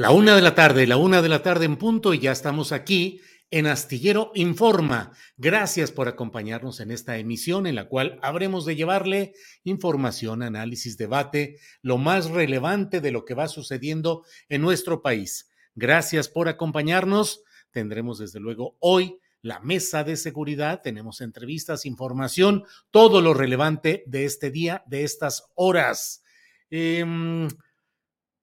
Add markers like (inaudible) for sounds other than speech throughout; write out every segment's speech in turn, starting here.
La una de la tarde, la una de la tarde en punto y ya estamos aquí en Astillero Informa. Gracias por acompañarnos en esta emisión en la cual habremos de llevarle información, análisis, debate, lo más relevante de lo que va sucediendo en nuestro país. Gracias por acompañarnos. Tendremos desde luego hoy la mesa de seguridad, tenemos entrevistas, información, todo lo relevante de este día, de estas horas. Eh,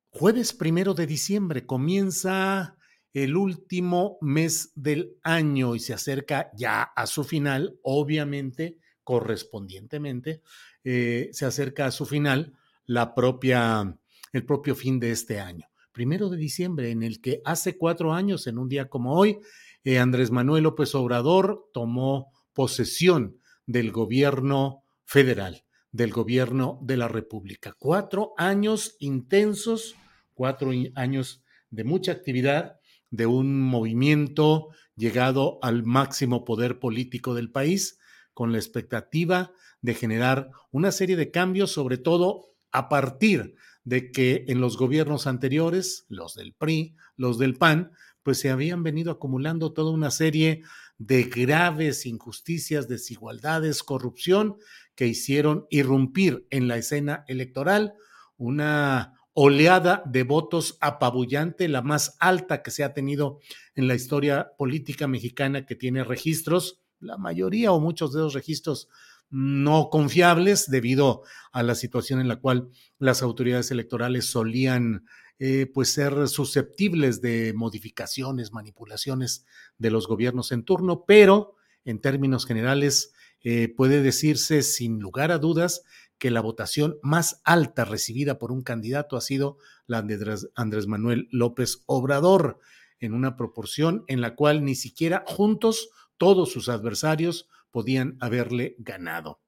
Jueves primero de diciembre comienza el último mes del año y se acerca ya a su final, obviamente, correspondientemente, eh, se acerca a su final la propia, el propio fin de este año. Primero de diciembre, en el que hace cuatro años, en un día como hoy, eh, Andrés Manuel López Obrador tomó posesión del gobierno federal, del gobierno de la República. Cuatro años intensos cuatro años de mucha actividad, de un movimiento llegado al máximo poder político del país, con la expectativa de generar una serie de cambios, sobre todo a partir de que en los gobiernos anteriores, los del PRI, los del PAN, pues se habían venido acumulando toda una serie de graves injusticias, desigualdades, corrupción que hicieron irrumpir en la escena electoral una oleada de votos apabullante, la más alta que se ha tenido en la historia política mexicana que tiene registros, la mayoría o muchos de esos registros no confiables debido a la situación en la cual las autoridades electorales solían eh, pues ser susceptibles de modificaciones, manipulaciones de los gobiernos en turno, pero en términos generales eh, puede decirse sin lugar a dudas que la votación más alta recibida por un candidato ha sido la de Andrés Manuel López Obrador, en una proporción en la cual ni siquiera juntos todos sus adversarios podían haberle ganado.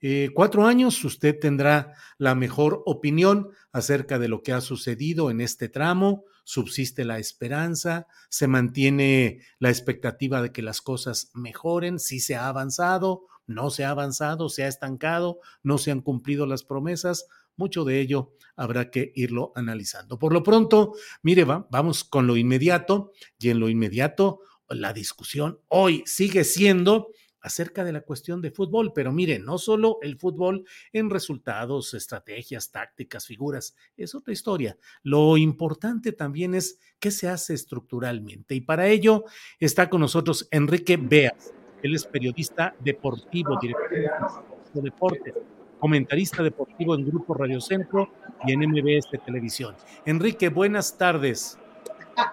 Eh, cuatro años, usted tendrá la mejor opinión acerca de lo que ha sucedido en este tramo, subsiste la esperanza, se mantiene la expectativa de que las cosas mejoren, si se ha avanzado no se ha avanzado, se ha estancado, no se han cumplido las promesas. Mucho de ello habrá que irlo analizando. Por lo pronto, mire, vamos con lo inmediato y en lo inmediato la discusión hoy sigue siendo acerca de la cuestión de fútbol, pero mire, no solo el fútbol en resultados, estrategias, tácticas, figuras, es otra historia. Lo importante también es qué se hace estructuralmente y para ello está con nosotros Enrique Beas. Él es periodista deportivo, director de deportes, comentarista deportivo en Grupo Radio Centro y en MBS Televisión. Enrique, buenas tardes.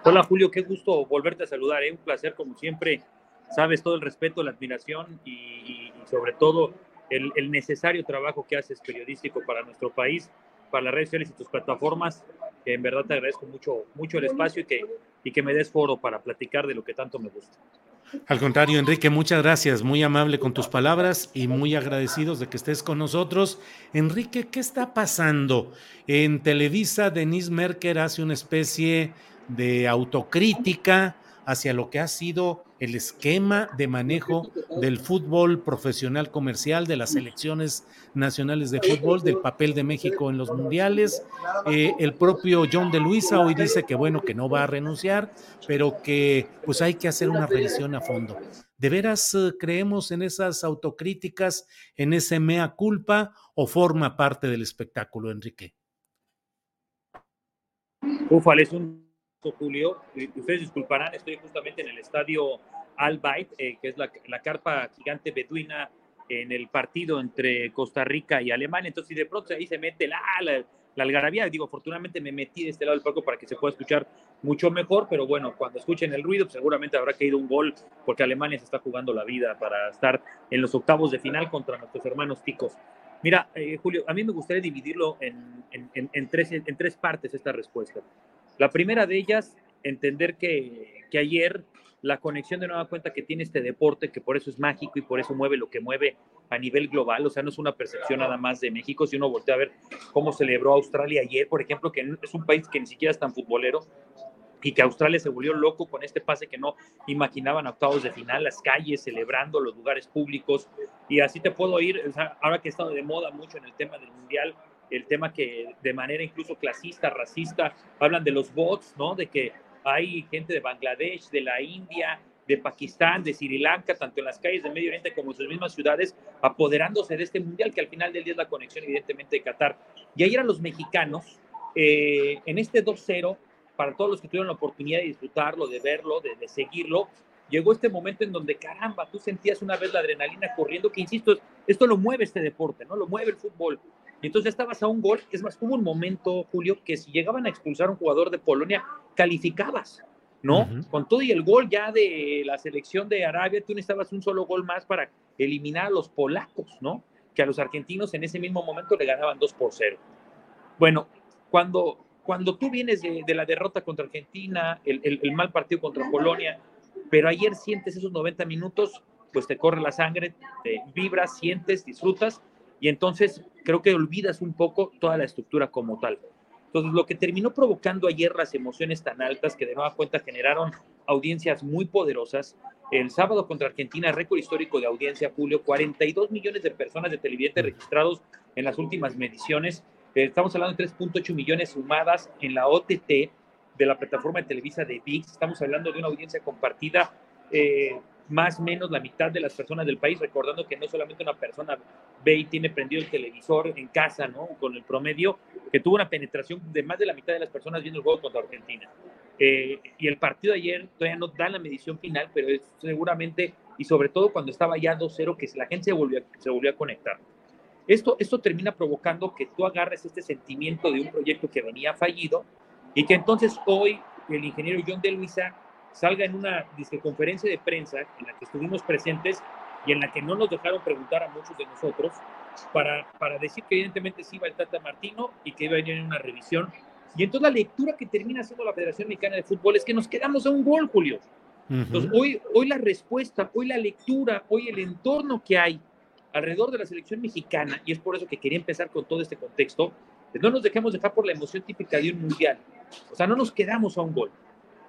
Hola Julio, qué gusto volverte a saludar, ¿eh? un placer como siempre. Sabes todo el respeto, la admiración y, sobre todo el, el, necesario trabajo que haces periodístico para nuestro país para las redes sociales y tus plataformas, en verdad te agradezco mucho, mucho el espacio y que, y que me des foro para platicar de lo que tanto me gusta. Al contrario, Enrique, muchas gracias, muy amable con tus palabras y muy agradecidos de que estés con nosotros. Enrique, ¿qué está pasando? En Televisa, Denise Merker hace una especie de autocrítica hacia lo que ha sido el esquema de manejo del fútbol profesional comercial, de las selecciones nacionales de fútbol, del papel de México en los mundiales. Eh, el propio John de Luisa hoy dice que bueno, que no va a renunciar, pero que pues hay que hacer una revisión a fondo. ¿De veras eh, creemos en esas autocríticas, en ese mea culpa o forma parte del espectáculo, Enrique? Ufal, es un Julio. Ustedes disculparán, estoy justamente en el estadio Al Bayt, eh, que es la, carpa gigante beduina en el partido entre Costa Rica y Alemania. Entonces, si de pronto ahí se mete la, la, algarabía, digo, afortunadamente me metí de este lado del palco para que se pueda escuchar mucho mejor, pero bueno, cuando escuchen el ruido, pues seguramente habrá caído un gol, porque Alemania se está jugando la vida para estar en los octavos de final contra nuestros hermanos ticos. Mira, eh, Julio, a mí me gustaría dividirlo en, en, tres, en tres partes esta respuesta. La primera de ellas, entender que, ayer la conexión de nueva cuenta que tiene este deporte, que por eso es mágico y por eso mueve lo que mueve a nivel global, o sea, no es una percepción nada más de México, si uno voltea a ver cómo celebró Australia ayer, por ejemplo, que es un país que ni siquiera es tan futbolero, y que Australia se volvió loco con este pase que no imaginaban octavos de final, las calles celebrando, los lugares públicos, y así te puedo ir, ahora que he estado de moda mucho en el tema del Mundial, el tema que de manera incluso clasista, racista, hablan de los bots, ¿no? De que hay gente de Bangladesh, de la India, de Pakistán, de Sri Lanka, tanto en las calles de Medio Oriente como en sus mismas ciudades, apoderándose de este mundial, que al final del día es la conexión evidentemente de Qatar. Y ahí eran los mexicanos, eh, en este 2-0, para todos los que tuvieron la oportunidad de disfrutarlo, de verlo, de, de, seguirlo, llegó este momento en donde, caramba, tú sentías una vez la adrenalina corriendo, que insisto, esto lo mueve este deporte, ¿no? Lo mueve el fútbol. Y entonces estabas a un gol. Es más, hubo un momento, Julio, que si llegaban a expulsar a un jugador de Polonia, calificabas, ¿no? Con todo y el gol ya de la selección de Arabia, tú necesitabas un solo gol más para eliminar a los polacos, ¿no? Que a los argentinos en ese mismo momento le ganaban 2 por 0. Bueno, cuando, cuando tú vienes de, la derrota contra Argentina, el, el, mal partido contra Polonia, pero ayer sientes esos 90 minutos, pues te corre la sangre, te vibras, sientes, disfrutas, y entonces creo que olvidas un poco toda la estructura como tal. Entonces, lo que terminó provocando ayer las emociones tan altas que de nueva cuenta generaron audiencias muy poderosas. El sábado contra Argentina, récord histórico de audiencia, Julio, 42 millones de personas de televidentes registrados en las últimas mediciones. Eh, estamos hablando de 3.8 millones sumadas en la OTT de la plataforma de Televisa de VIX. Estamos hablando de una audiencia compartida eh, más o menos la mitad de las personas del país, recordando que no solamente una persona ve y tiene prendido el televisor en casa, ¿no? Con el promedio, que tuvo una penetración de más de la mitad de las personas viendo el juego contra Argentina. Eh, y el partido de ayer todavía no da la medición final, pero es seguramente, y sobre todo cuando estaba ya 2-0, que la gente se volvió, se volvió a conectar. Esto, esto termina provocando que tú agarres este sentimiento de un proyecto que venía fallido y que entonces hoy el ingeniero John de Luisa salga en una conferencia de prensa en la que estuvimos presentes y en la que no nos dejaron preguntar a muchos de nosotros para, para decir que evidentemente sí iba el Tata Martino y que iba a venir una revisión. Y entonces la lectura que termina haciendo la Federación Mexicana de Fútbol es que nos quedamos a un gol, Julio. Entonces hoy, hoy la respuesta, hoy la lectura, hoy el entorno que hay alrededor de la selección mexicana, y es por eso que quería empezar con todo este contexto, no nos dejemos dejar por la emoción típica de un mundial. O sea, no nos quedamos a un gol.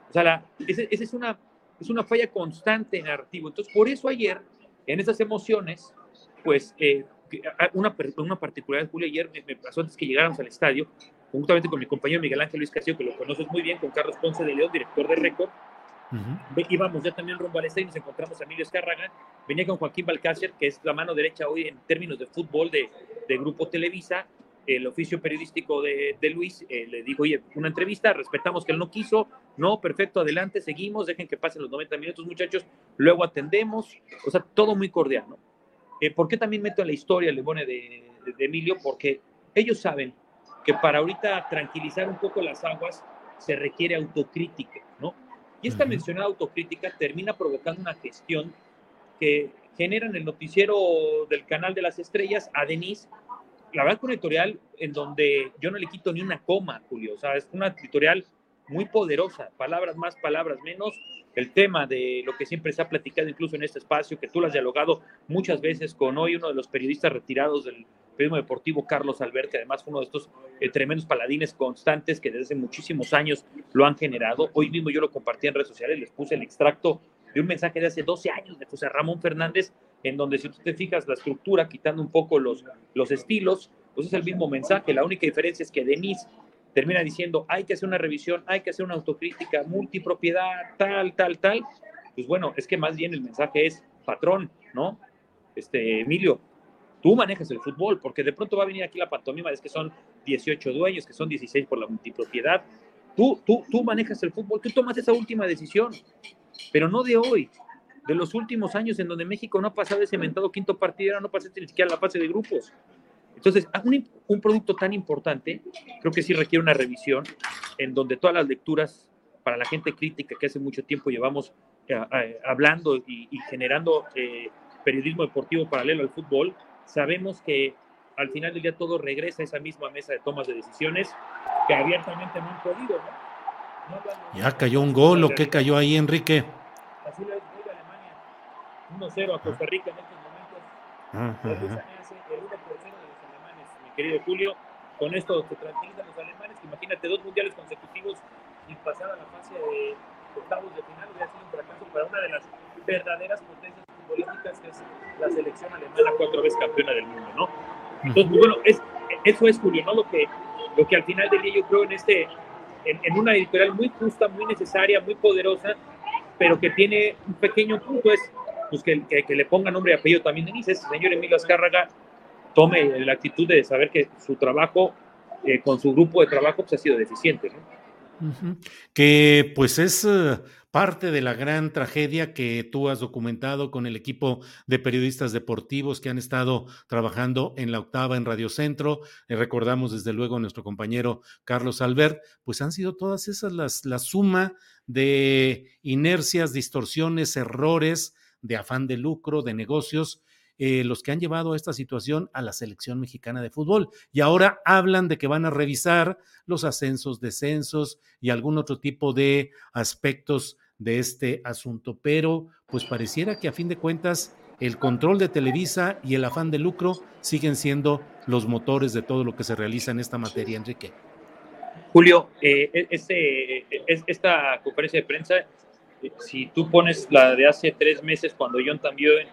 O sea, esa es, una, es una falla constante en narrativo. Entonces, por eso ayer, en esas emociones, pues eh, una, una particularidad, Julio, ayer me, pasó antes que llegáramos al estadio, juntamente con mi compañero Miguel Ángel Luis Castillo, que lo conoces muy bien, con Carlos Ponce de León, director de Récord. Íbamos ya también rumbo al estadio y nos encontramos a Emilio Escarraga. Venía con Joaquín Balcácer, que es la mano derecha hoy en términos de fútbol de, de Grupo Televisa el oficio periodístico de, Luis eh, le dijo, oye, una entrevista, respetamos que él no quiso, no, perfecto, adelante, seguimos, dejen que pasen los 90 minutos, muchachos, luego atendemos, o sea, todo muy cordial, ¿no? Eh, ¿Por qué también meto en la historia el Lebone de, de, Emilio? Porque ellos saben que para ahorita tranquilizar un poco las aguas se requiere autocrítica, ¿no? Y esta mencionada autocrítica termina provocando una gestión que genera en el noticiero del canal de las estrellas a Denise la verdad que una editorial en donde yo no le quito ni una coma, Julio. O sea, es una editorial muy poderosa, palabras más, palabras menos. El tema de lo que siempre se ha platicado incluso en este espacio, que tú lo has dialogado muchas veces con hoy uno de los periodistas retirados del periodismo deportivo, Carlos Albert, que además fue uno de estos eh, tremendos paladines constantes que desde muchísimos años lo han generado. Hoy mismo yo lo compartí en redes sociales, les puse el extracto de un mensaje de hace 12 años de José Ramón Fernández, en donde si tú te fijas la estructura, quitando un poco los, los estilos, pues es el mismo mensaje. La única diferencia es que Denise termina diciendo hay que hacer una revisión, hay que hacer una autocrítica, multipropiedad, tal, tal, tal. Pues bueno, es que más bien el mensaje es patrón, ¿no? Este, Emilio, tú manejas el fútbol, porque de pronto va a venir aquí la pantomima, es que son 18 dueños, que son 16 por la multipropiedad. Tú, tú, tú manejas el fútbol, tú tomas esa última decisión, pero no de hoy, de los últimos años en donde México no ha pasado ese mentado quinto partido, no pasaste ni siquiera la fase de grupos. Entonces, un, un, producto tan importante, creo que sí requiere una revisión en donde todas las lecturas para la gente crítica que hace mucho tiempo llevamos eh, eh, hablando y, y generando eh, periodismo deportivo paralelo al fútbol, sabemos que al final del día todo regresa a esa misma mesa de tomas de decisiones que abiertamente no han podido. ¿no? Ya cayó un gol, ¿o qué cayó ahí, Enrique? Así lo es Alemania, 1-0 a Costa Rica en estos momentos. Ajá, ajá. El 1% de los alemanes, mi querido Julio. Con esto se tranquilizan los alemanes. Imagínate dos mundiales consecutivos sin pasar a la fase de octavos de final. Hubiera sido un fracaso para una de las verdaderas potencias futbolísticas que es la selección alemana, cuatro veces campeona del mundo, ¿no? Entonces, pues, bueno, es, eso es, Julio, ¿no? Lo que, lo que al final del día yo creo en, este, en, en, una editorial muy justa, muy necesaria, muy poderosa, pero que tiene un pequeño punto, es pues, que, que, le ponga nombre y apellido también Denise, ese señor Emilio Azcárraga tome la actitud de saber que su trabajo, eh, con su grupo de trabajo, pues, ha sido deficiente, ¿no? Que pues es uh, parte de la gran tragedia que tú has documentado con el equipo de periodistas deportivos que han estado trabajando en la octava en Radio Centro. Eh, recordamos desde luego a nuestro compañero Carlos Albert, pues han sido todas esas las, la suma de inercias, distorsiones, errores, de afán de lucro, de negocios, eh, los que han llevado esta situación a la selección mexicana de fútbol. Y ahora hablan de que van a revisar los ascensos, descensos y algún otro tipo de aspectos de este asunto. Pero pues pareciera que a fin de cuentas el control de Televisa y el afán de lucro siguen siendo los motores de todo lo que se realiza en esta materia, Enrique. Julio, eh, este, esta conferencia de prensa, si tú pones la de hace tres meses cuando John también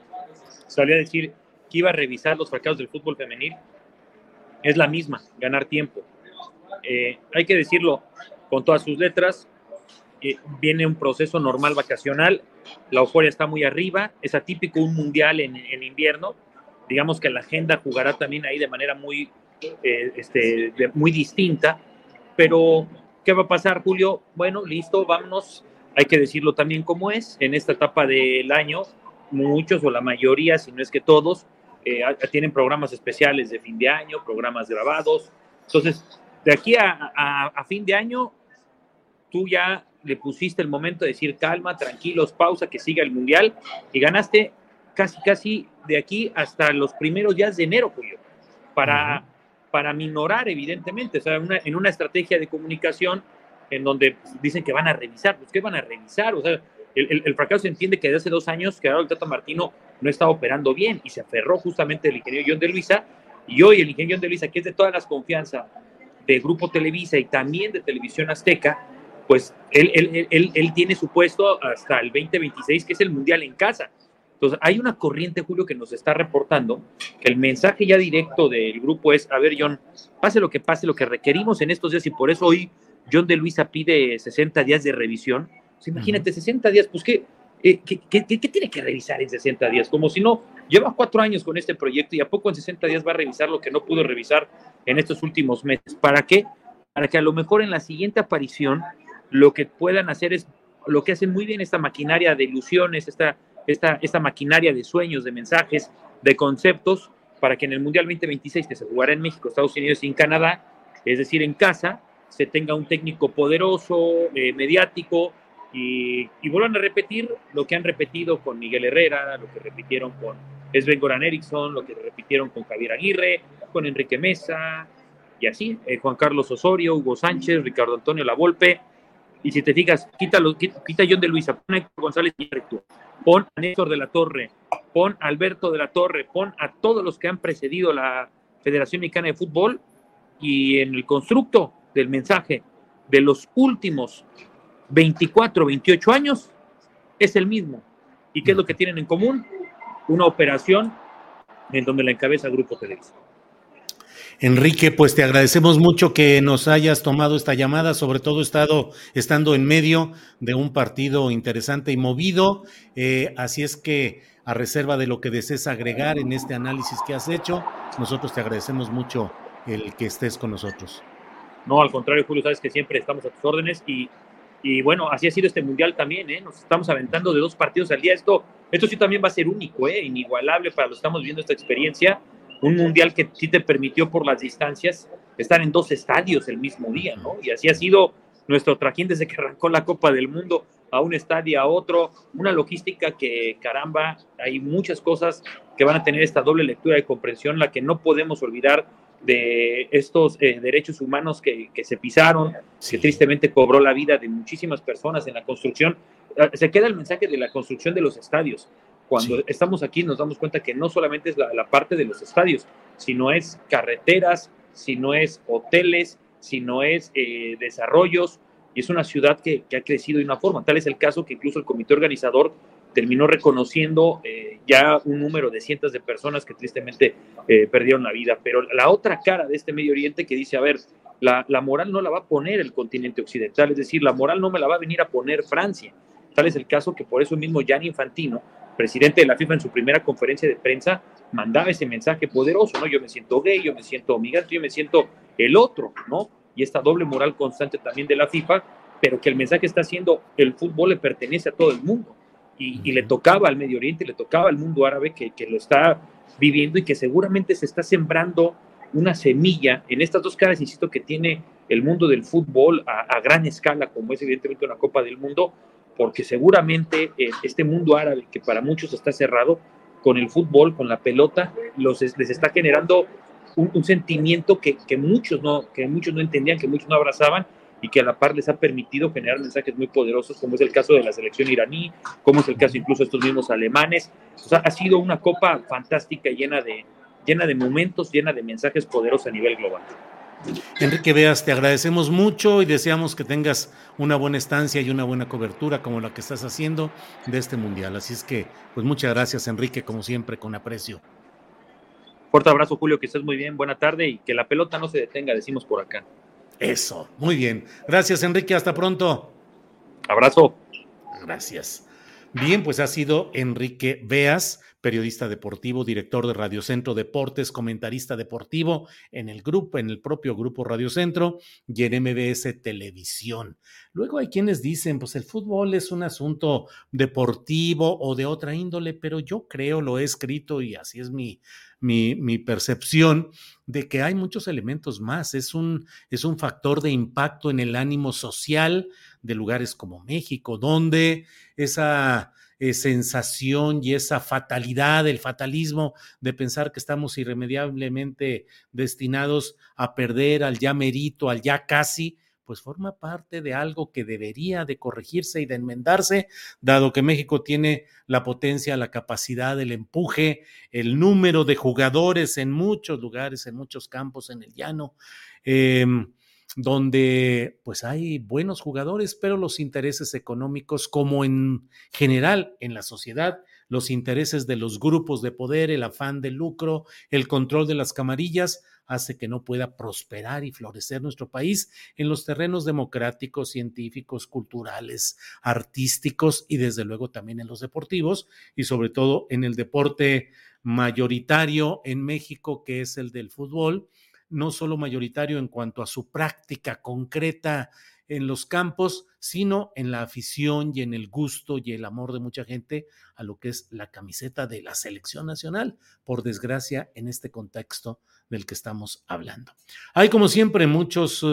salió a decir que iba a revisar los fracasos del fútbol femenil, es la misma, ganar tiempo. Eh, hay que decirlo con todas sus letras, eh, viene un proceso normal vacacional, la euforia está muy arriba, es atípico un mundial en, invierno, digamos que la agenda jugará también ahí de manera muy, eh, este, muy distinta, pero ¿qué va a pasar, Julio? Bueno, listo, vámonos, hay que decirlo también como es, en esta etapa del año, muchos o la mayoría, si no es que todos, eh, tienen programas especiales de fin de año, programas grabados. Entonces, de aquí a, a, a, fin de año, tú ya le pusiste el momento de decir calma, tranquilos, pausa, que siga el mundial y ganaste casi, casi de aquí hasta los primeros días de enero, Julio, para, uh -huh. para minorar, evidentemente, o sea, una, en una estrategia de comunicación en donde dicen que van a revisar, pues ¿qué van a revisar? O sea, el, fracaso se entiende que desde hace dos años que ahora el Tata Martino no estaba operando bien y se aferró justamente el ingeniero John de Luisa y hoy el ingeniero John de Luisa, que es de todas las confianzas de Grupo Televisa y también de Televisión Azteca, pues él, él, él, él, tiene su puesto hasta el 2026, que es el Mundial en casa. Entonces, hay una corriente, Julio, que nos está reportando que el mensaje ya directo del grupo es, a ver, John, pase lo que pase, lo que requerimos en estos días y por eso hoy John de Luisa pide 60 días de revisión, pues imagínate, uh -huh. 60 días, pues ¿qué, eh, ¿qué, qué, qué, tiene que revisar en 60 días? Como si no, lleva cuatro años con este proyecto y a poco en 60 días va a revisar lo que no pudo revisar en estos últimos meses. ¿Para qué? Para que a lo mejor en la siguiente aparición lo que puedan hacer es lo que hacen muy bien esta maquinaria de ilusiones, esta, esta, esta maquinaria de sueños, de mensajes, de conceptos, para que en el Mundial 2026, que se jugará en México, Estados Unidos y en Canadá, es decir, en casa, se tenga un técnico poderoso, eh, mediático, y, y, vuelvan a repetir lo que han repetido con Miguel Herrera, lo que repitieron con Sven Goran Eriksson, lo que repitieron con Javier Aguirre, con Enrique Mesa y así, eh, Juan Carlos Osorio, Hugo Sánchez, Ricardo Antonio Lavolpe. Y si te fijas, quita, quita, quita John de Luisa, pon a González pon a Néstor de la Torre, pon a Alberto de la Torre, pon a todos los que han precedido la Federación Mexicana de Fútbol y en el constructo del mensaje de los últimos 24, 28 años es el mismo. ¿Y qué es lo que tienen en común? Una operación en donde la encabeza Grupo Televisa. Enrique, pues te agradecemos mucho que nos hayas tomado esta llamada, sobre todo estado, estando en medio de un partido interesante y movido. Eh, así es que, a reserva de lo que desees agregar en este análisis que has hecho, nosotros te agradecemos mucho el que estés con nosotros. No, al contrario, Julio, sabes que siempre estamos a tus órdenes y, y bueno, así ha sido este mundial también, ¿eh? Nos estamos aventando de dos partidos al día. Esto, esto sí también va a ser único, ¿eh? Inigualable para los que estamos viendo esta experiencia un mundial que sí te permitió por las distancias estar en dos estadios el mismo día, ¿no? Y así ha sido nuestro trajín desde que arrancó la Copa del Mundo a un estadio, a otro, una logística que, caramba, hay muchas cosas que van a tener esta doble lectura de comprensión, la que no podemos olvidar de estos eh, derechos humanos que, se pisaron, que tristemente cobró la vida de muchísimas personas en la construcción. Ah, se queda el mensaje de la construcción de los estadios. Cuando estamos aquí nos damos cuenta que no solamente es la, parte de los estadios, sino es carreteras, sino es hoteles, sino es eh, desarrollos, y es una ciudad que, ha crecido de una forma. Tal es el caso que incluso el comité organizador terminó reconociendo eh, ya un número de cientos de personas que tristemente eh, perdieron la vida. Pero la otra cara de este Medio Oriente que dice, a ver, la, moral no la va a poner el continente occidental, es decir, la moral no me la va a venir a poner Francia. Tal es el caso que por eso mismo Gianni Infantino presidente de la FIFA en su primera conferencia de prensa mandaba ese mensaje poderoso, ¿no? Yo me siento gay, yo me siento migrante, yo me siento el otro, ¿no? Y esta doble moral constante también de la FIFA, pero que el mensaje está siendo, el fútbol le pertenece a todo el mundo. Y, le tocaba al Medio Oriente, le tocaba al mundo árabe que, que lo está viviendo y que seguramente se está sembrando una semilla en estas dos caras, insisto, que tiene el mundo del fútbol a, a gran escala, como es evidentemente una Copa del Mundo, porque seguramente eh, este mundo árabe, que para muchos está cerrado, con el fútbol, con la pelota, los, les está generando un, sentimiento que, que, muchos no, que muchos no entendían, que muchos no abrazaban y que a la par les ha permitido generar mensajes muy poderosos, como es el caso de la selección iraní, como es el caso incluso de estos mismos alemanes. O sea, ha sido una copa fantástica, llena de, llena de momentos, llena de mensajes poderosos a nivel global. Enrique Veas, te agradecemos mucho y deseamos que tengas una buena estancia y una buena cobertura como la que estás haciendo de este mundial. Así es que, pues muchas gracias, Enrique, como siempre, con aprecio. Fuerte abrazo, Julio, que estés muy bien, buena tarde y que la pelota no se detenga, decimos por acá. Eso, muy bien. Gracias, Enrique, hasta pronto. Abrazo. Gracias. Bien, pues ha sido Enrique Veas periodista deportivo, director de Radio Centro Deportes, comentarista deportivo en el grupo, en el propio grupo Radio Centro y en MBS Televisión. Luego hay quienes dicen, pues el fútbol es un asunto deportivo o de otra índole, pero yo creo, lo he escrito y así es mi, mi, mi, percepción de que hay muchos elementos más. Es un, es un factor de impacto en el ánimo social de lugares como México, donde esa eh, sensación y esa fatalidad, el fatalismo de pensar que estamos irremediablemente destinados a perder al ya merito, al ya casi, pues forma parte de algo que debería de corregirse y de enmendarse, dado que México tiene la potencia, la capacidad, el empuje, el número de jugadores en muchos lugares, en muchos campos, en el llano. Eh, donde pues hay buenos jugadores, pero los intereses económicos, como en general en la sociedad, los intereses de los grupos de poder, el afán de lucro, el control de las camarillas, hace que no pueda prosperar y florecer nuestro país en los terrenos democráticos, científicos, culturales, artísticos y desde luego también en los deportivos y sobre todo en el deporte mayoritario en México, que es el del fútbol no solo mayoritario en cuanto a su práctica concreta en los campos, sino en la afición y en el gusto y el amor de mucha gente a lo que es la camiseta de la selección nacional, por desgracia, en este contexto del que estamos hablando. Hay, como siempre, muchos...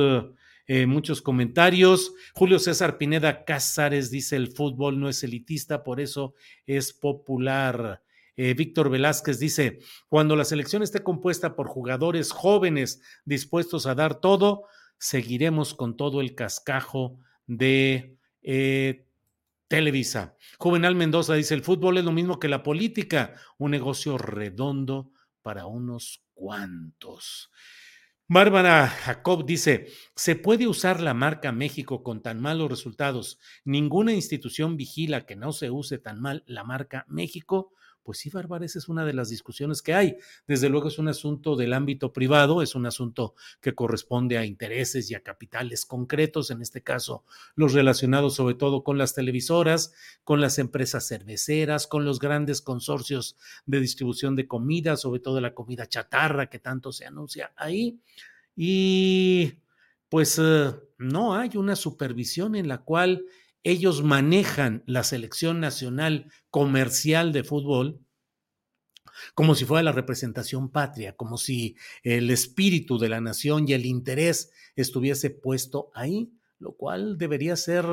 Eh, muchos comentarios. Julio César Pineda Cázares dice el fútbol no es elitista, por eso es popular. Eh, Víctor Velázquez dice, cuando la selección esté compuesta por jugadores jóvenes dispuestos a dar todo, seguiremos con todo el cascajo de eh, Televisa. Juvenal Mendoza dice, el fútbol es lo mismo que la política, un negocio redondo para unos cuantos. Bárbara Jacob dice, ¿se puede usar la marca México con tan malos resultados? Ninguna institución vigila que no se use tan mal la marca México. Pues sí, Bárbara, esa es una de las discusiones que hay. Desde luego es un asunto del ámbito privado, es un asunto que corresponde a intereses y a capitales concretos, en este caso los relacionados sobre todo con las televisoras, con las empresas cerveceras, con los grandes consorcios de distribución de comida, sobre todo la comida chatarra que tanto se anuncia ahí. Y pues eh, no hay una supervisión en la cual ellos manejan la selección nacional comercial de fútbol como si fuera la representación patria, como si el espíritu de la nación y el interés estuviese puesto ahí, lo cual debería ser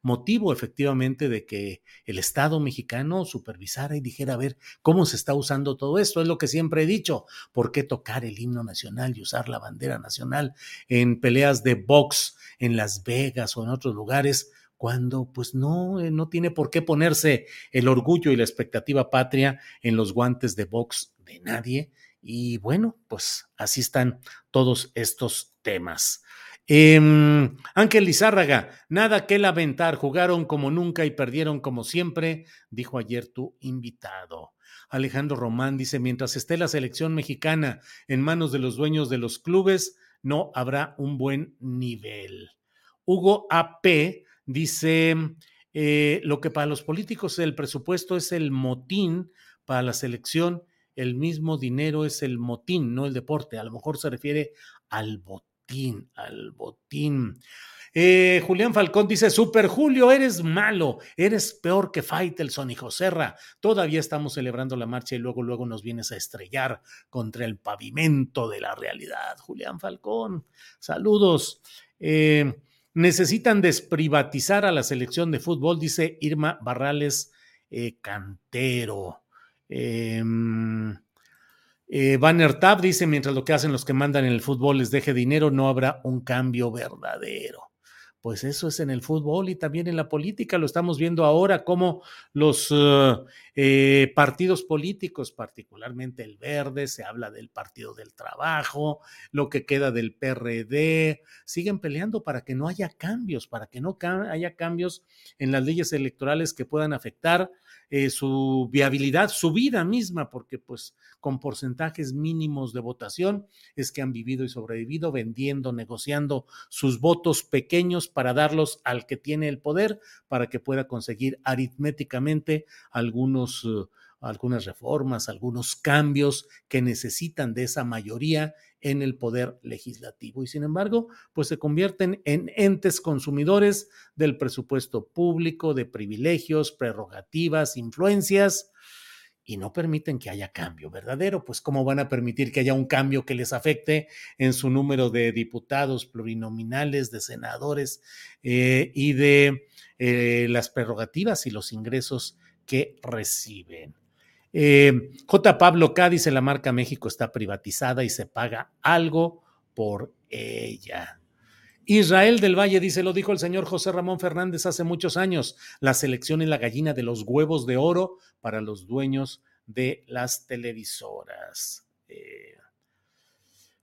motivo efectivamente de que el Estado mexicano supervisara y dijera, a ver, ¿cómo se está usando todo esto? Es lo que siempre he dicho, ¿por qué tocar el himno nacional y usar la bandera nacional en peleas de box en Las Vegas o en otros lugares? Cuando pues no, eh, no tiene por qué ponerse el orgullo y la expectativa patria en los guantes de box de nadie. Y bueno, pues así están todos estos temas. Em, Ángel Lizárraga, nada que lamentar, jugaron como nunca y perdieron como siempre, dijo ayer tu invitado. Alejandro Román dice, mientras esté la selección mexicana en manos de los dueños de los clubes, no habrá un buen nivel. Hugo AP Dice, eh, lo que para los políticos el presupuesto es el motín, para la selección el mismo dinero es el motín, no el deporte. A lo mejor se refiere al botín, al botín. Eh, Julián Falcón dice, Super Julio, eres malo, eres peor que Faitelson y Joserra. Todavía estamos celebrando la marcha y luego, luego nos vienes a estrellar contra el pavimento de la realidad. Julián Falcón, saludos. Eh, Necesitan desprivatizar a la selección de fútbol, dice Irma Barrales eh, Cantero. Em, eh, Banner Tab dice, mientras lo que hacen los que mandan en el fútbol les deje dinero, no habrá un cambio verdadero pues eso es en el fútbol y también en la política. Lo estamos viendo ahora como los uh, eh, partidos políticos, particularmente el verde, se habla del Partido del Trabajo, lo que queda del PRD, siguen peleando para que no haya cambios, para que no haya cambios en las leyes electorales que puedan afectar eh, su viabilidad, su vida misma, porque pues con porcentajes mínimos de votación es que han vivido y sobrevivido vendiendo, negociando sus votos pequeños para darlos al que tiene el poder, para que pueda conseguir aritméticamente algunos... Uh, algunas reformas, algunos cambios que necesitan de esa mayoría en el poder legislativo. Y sin embargo, pues se convierten en entes consumidores del presupuesto público, de privilegios, prerrogativas, influencias, y no permiten que haya cambio verdadero, pues cómo van a permitir que haya un cambio que les afecte en su número de diputados plurinominales, de senadores eh, y de eh, las prerrogativas y los ingresos que reciben. Eh, J. Pablo K. dice la marca México está privatizada y se paga algo por ella. Israel del Valle dice, lo dijo el señor José Ramón Fernández hace muchos años, la selección es la gallina de los huevos de oro para los dueños de las televisoras. Eh,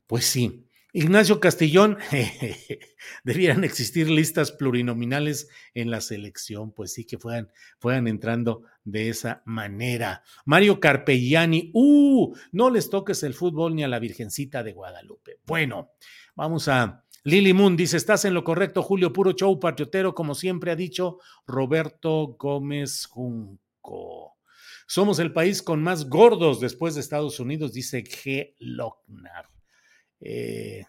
pues sí, Ignacio Castillón, (laughs) debieran existir listas plurinominales en la selección, pues sí que fueran, fueran entrando de esa manera. Mario Carpellani, ¡uh! No les toques el fútbol ni a la Virgencita de Guadalupe. Bueno, vamos a. Lily Moon dice: Estás en lo correcto, Julio, puro show patriotero, como siempre ha dicho Roberto Gómez Junco. Somos el país con más gordos después de Estados Unidos, dice G. Lochner. Eh,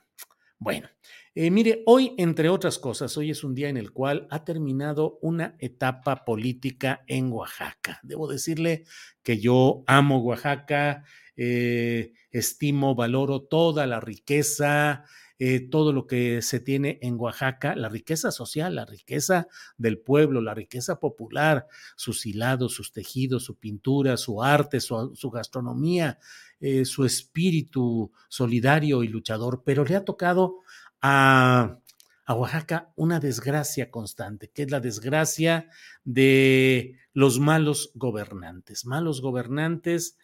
bueno, eh, mire, hoy, entre otras cosas, hoy es un día en el cual ha terminado una etapa política en Oaxaca. Debo decirle que yo amo Oaxaca, eh, estimo, valoro toda la riqueza, todo lo que se tiene en Oaxaca, la riqueza social, la riqueza del pueblo, la riqueza popular, sus hilados, sus tejidos, su pintura, su arte, su, gastronomía, eh, su espíritu solidario y luchador, pero le ha tocado a, a Oaxaca una desgracia constante, que es la desgracia de los malos gobernantes, malos gobernantes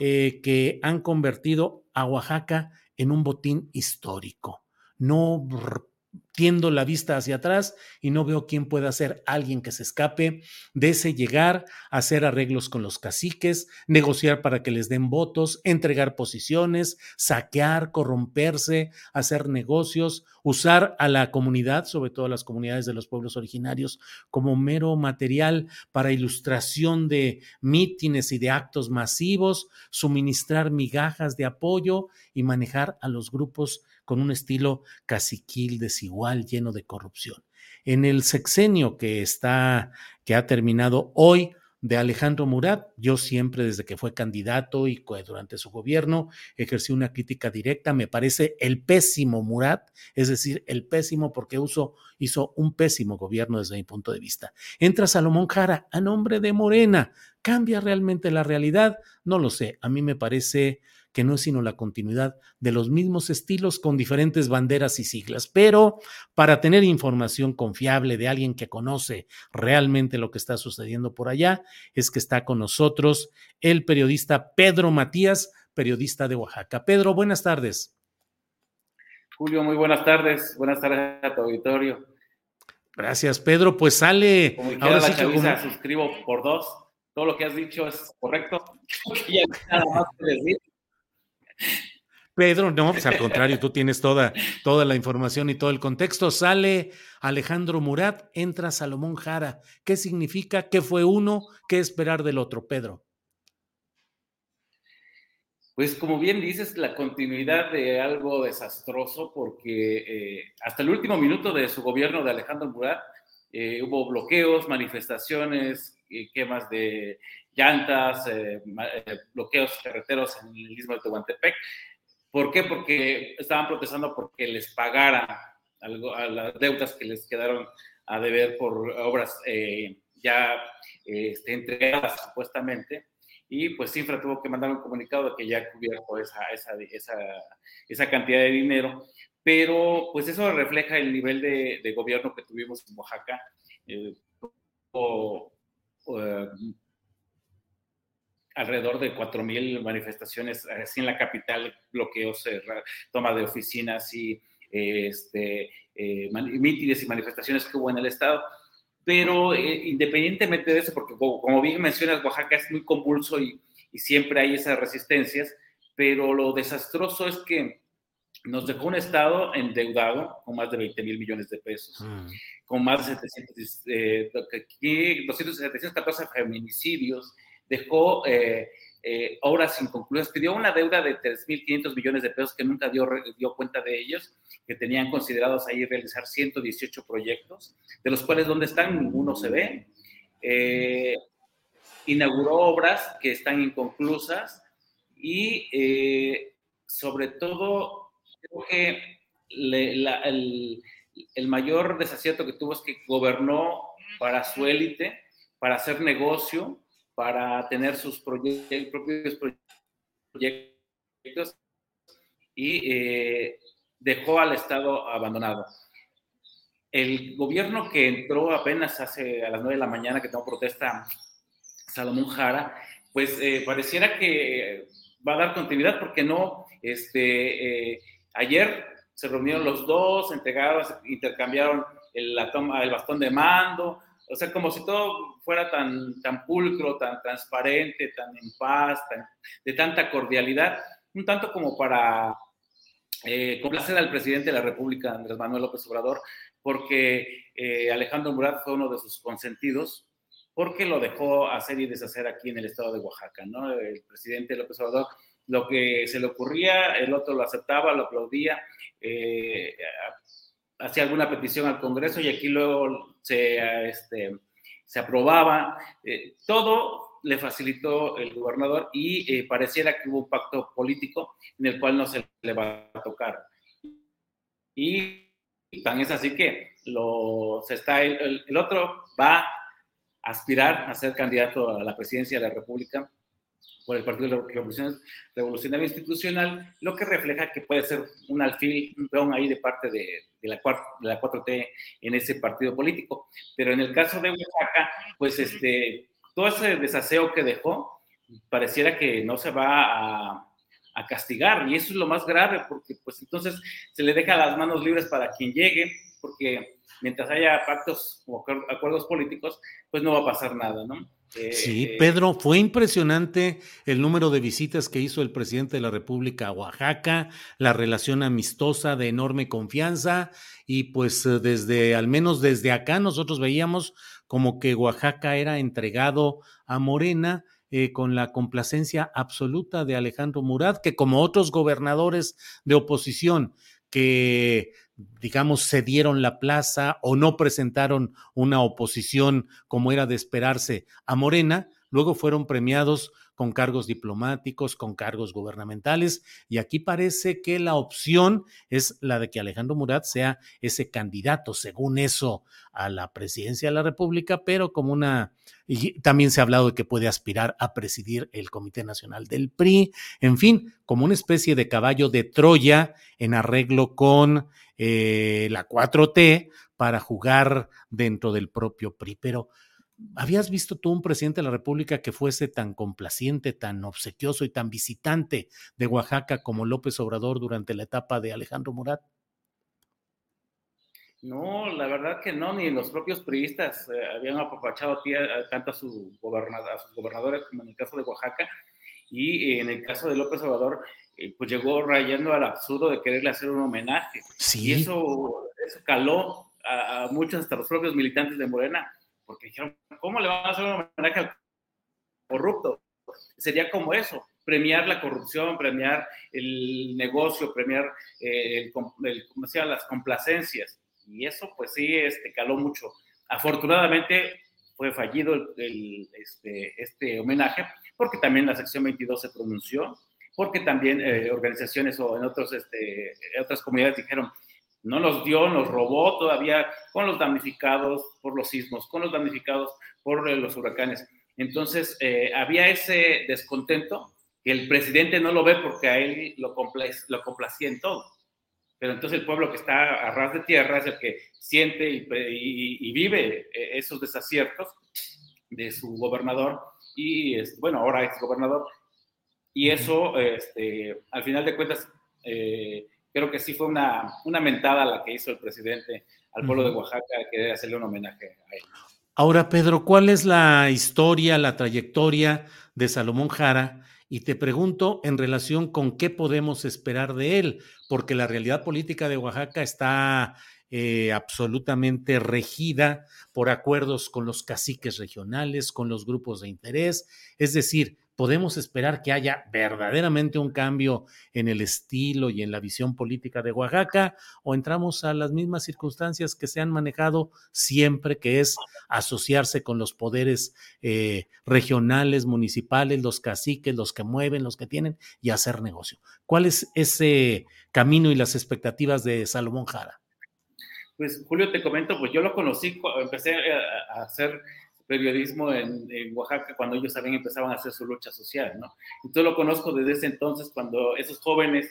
eh, que han convertido a Oaxaca en un botín histórico. No tiendo la vista hacia atrás y no veo quién pueda ser alguien que se escape de ese llegar, hacer arreglos con los caciques, negociar para que les den votos, entregar posiciones, saquear, corromperse, hacer negocios, usar a la comunidad, sobre todo a las comunidades de los pueblos originarios, como mero material para ilustración de mítines y de actos masivos, suministrar migajas de apoyo y manejar a los grupos con un estilo caciquil, desigual, lleno de corrupción. En el sexenio que está, que ha terminado hoy, de Alejandro Murat. Yo siempre, desde que fue candidato y durante su gobierno, ejercí una crítica directa. Me parece el pésimo Murat, es decir, el pésimo porque hizo un pésimo gobierno desde mi punto de vista. Entra Salomón Jara a nombre de Morena. ¿Cambia realmente la realidad? No lo sé. A mí me parece que no es sino la continuidad de los mismos estilos con diferentes banderas y siglas. Pero para tener información confiable de alguien que conoce realmente lo que está sucediendo por allá, es que está con nosotros el periodista Pedro Matías, periodista de Oaxaca. Pedro, buenas tardes. Julio, muy buenas tardes. Buenas tardes a tu auditorio. Gracias, Pedro. Pues sale. ahora sí que suscribo por dos. Todo lo que has dicho es correcto. (laughs) ya nada más que decir. Pedro, no, pues al contrario, tú tienes toda, toda la información y todo el contexto. Sale Alejandro Murat, entra Salomón Jara. ¿Qué significa? ¿Qué fue uno? ¿Qué esperar del otro, Pedro? Pues como bien dices, la continuidad de algo desastroso, porque eh, hasta el último minuto de su gobierno de Alejandro Murat eh, hubo bloqueos, manifestaciones, eh, quemas de llantas, eh, eh, bloqueos carreteros en el istmo de Tehuantepec. ¿Por qué? Porque estaban protestando porque les pagaran algo, a las deudas que les quedaron a deber por obras eh, ya este, entregadas supuestamente. Y pues Cifra tuvo que mandar un comunicado de que ya cubierto esa, esa, esa, esa cantidad de dinero. Pero pues eso refleja el nivel de, de gobierno que tuvimos en Oaxaca. o, alrededor de 4.000 manifestaciones así en la capital, bloqueos, toma de oficinas y este, eh, mítines y manifestaciones que hubo en el estado. Pero eh, independientemente de eso, porque como, bien mencionas, Oaxaca es muy convulso y, y, siempre hay esas resistencias, pero lo desastroso es que nos dejó un estado endeudado con más de 20 mil millones de pesos, mm. con más de 700, eh, 214 feminicidios, dejó eh, eh, obras inconclusas, pidió una deuda de 3.500 millones de pesos que nunca dio, dio cuenta de ellos, que tenían considerados ahí realizar 118 proyectos, de los cuales donde están ninguno se ve. Eh, inauguró obras que están inconclusas y sobre todo creo que el, el mayor desacierto que tuvo es que gobernó para su élite, para hacer negocio, para tener sus propios proyectos y eh, dejó al Estado abandonado. El gobierno que entró apenas hace a las 9 de la mañana, que tomó protesta Salomón Jara, pues eh, pareciera que va a dar continuidad porque no, este, eh, ayer se reunieron los dos, entregaron, intercambiaron el, la toma, el bastón de mando, o sea, como si todo fuera tan, tan pulcro, tan transparente, tan en paz, de tanta cordialidad, un tanto como para eh, complacer al presidente de la República, Andrés Manuel López Obrador, porque eh, Alejandro Murat fue uno de sus consentidos, porque lo dejó hacer y deshacer aquí en el estado de Oaxaca, ¿no? El presidente López Obrador, lo que se le ocurría, el otro lo aceptaba, lo aplaudía, eh, hacía alguna petición al Congreso y aquí luego se, este, se aprobaba. Eh, todo le facilitó el gobernador y eh, pareciera que hubo un pacto político en el cual no se le va a tocar. Y tan es así que lo, se está, el, el otro va a aspirar a ser candidato a la presidencia de la República por el Partido Revolucionario Institucional, lo que refleja que puede ser un alfil, un peón ahí de parte de, de, la, de la 4T en ese partido político. Pero en el caso de Oaxaca, pues este, todo ese desaseo que dejó, pareciera que no se va a, a castigar, y eso es lo más grave, porque pues entonces se le deja las manos libres para quien llegue, porque mientras haya pactos o acuerdos políticos, pues no va a pasar nada, ¿no? Sí, eh, Pedro, fue impresionante el número de visitas que hizo el presidente de la República a Oaxaca, la relación amistosa de enorme confianza y pues eh, desde, al menos desde acá nosotros veíamos como que Oaxaca era entregado a Morena. Eh, con la complacencia absoluta de Alejandro Murat, que como otros gobernadores de oposición que digamos, cedieron la plaza o no presentaron una oposición como era de esperarse a Morena, luego fueron premiados con cargos diplomáticos, con cargos gubernamentales, y aquí parece que la opción es la de que Alejandro Murat sea ese candidato, según eso, a la presidencia de la República, pero como una, y también se ha hablado de que puede aspirar a presidir el Comité Nacional del PRI, en fin, como una especie de caballo de Troya en arreglo con eh, la 4T para jugar dentro del propio PRI, pero ¿Habías visto tú un presidente de la República que fuese tan complaciente, tan obsequioso y tan visitante de Oaxaca como López Obrador durante la etapa de Alejandro Murat? No, la verdad que no, ni los propios priistas eh, habían aprovechado tanto a, sus gobernadores como en el caso de Oaxaca. Y eh, en el caso de López Obrador, eh, pues llegó rayando al absurdo de quererle hacer un homenaje. Sí. Y eso, caló a, a muchos, hasta los propios militantes de Morena porque dijeron, ¿cómo le van a hacer un homenaje al corrupto? Sería como eso, premiar la corrupción, premiar el negocio, premiar eh, el, las complacencias. Y eso, pues sí, este, caló mucho. Afortunadamente fue fallido el, este, este, homenaje, porque también la sección 22 se pronunció, porque también eh, organizaciones o en otros, este, otras comunidades dijeron, no nos dio, nos robó todavía con los damnificados por los sismos, con los damnificados por eh, los huracanes. Entonces, eh, había ese descontento que el presidente no lo ve porque a él lo, lo complacía en todo. Pero entonces el pueblo que está a ras de tierra es el que siente y, vive eh, esos desaciertos de su gobernador y, bueno, ahora es gobernador. Y eso, este, al final de cuentas, creo que sí fue una, una mentada la que hizo el presidente al pueblo de Oaxaca, que hacerle un homenaje a él. Ahora, Pedro, ¿cuál es la historia, la trayectoria de Salomón Jara? Y te pregunto en relación con qué podemos esperar de él, porque la realidad política de Oaxaca está eh, absolutamente regida por acuerdos con los caciques regionales, con los grupos de interés, es decir, podemos esperar que haya verdaderamente un cambio en el estilo y en la visión política de Oaxaca o entramos a las mismas circunstancias que se han manejado siempre, que es asociarse con los poderes eh, regionales, municipales, los caciques, los que mueven, los que tienen y hacer negocio. ¿Cuál es ese camino y las expectativas de Salomón Jara? Pues Julio, te comento, pues yo lo conocí, empecé a hacer periodismo en, Oaxaca cuando ellos también empezaban a hacer su lucha social, ¿no? Entonces lo conozco desde ese entonces cuando esos jóvenes,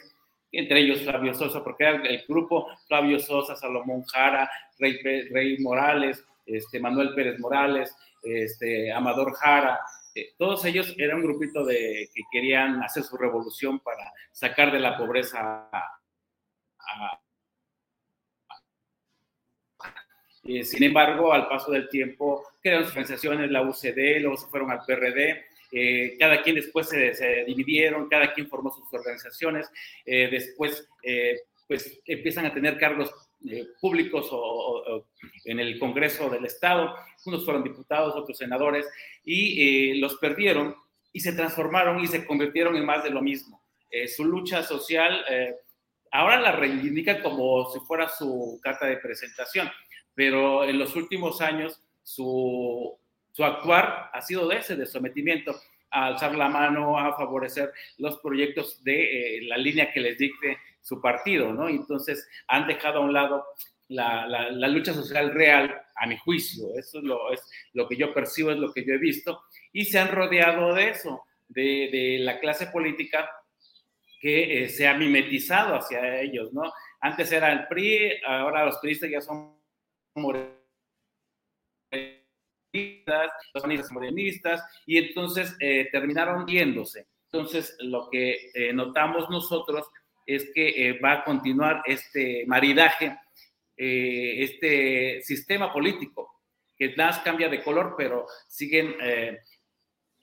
entre ellos Flavio Sosa, porque era el grupo Flavio Sosa, Salomón Jara, Rey, Morales, este, Manuel Pérez Morales, este, Amador Jara, eh, todos ellos eran un grupito de, que querían hacer su revolución para sacar de la pobreza a, Eh, sin embargo, al paso del tiempo, crearon sus organizaciones, la UCD, luego se fueron al PRD, eh, cada quien después se, dividieron, cada quien formó sus organizaciones, eh, después pues empiezan a tener cargos públicos o, en el Congreso del Estado, unos fueron diputados, otros senadores, y los perdieron y se transformaron y se convirtieron en más de lo mismo. su lucha social ahora la reivindica como si fuera su carta de presentación pero en los últimos años su, su actuar ha sido de ese, de sometimiento a alzar la mano, a favorecer los proyectos de la línea que les dicte su partido, ¿no? Entonces han dejado a un lado la, la, lucha social real, a mi juicio, eso es lo, es lo que yo percibo, es lo que yo he visto, y se han rodeado de eso, de, de la clase política que eh, se ha mimetizado hacia ellos, ¿no? Antes era el PRI, ahora los PRIistas ya son los y entonces eh, terminaron viéndose. Entonces, lo que eh, notamos nosotros es que va a continuar este maridaje eh, este sistema político, que nada cambia de color, pero siguen eh,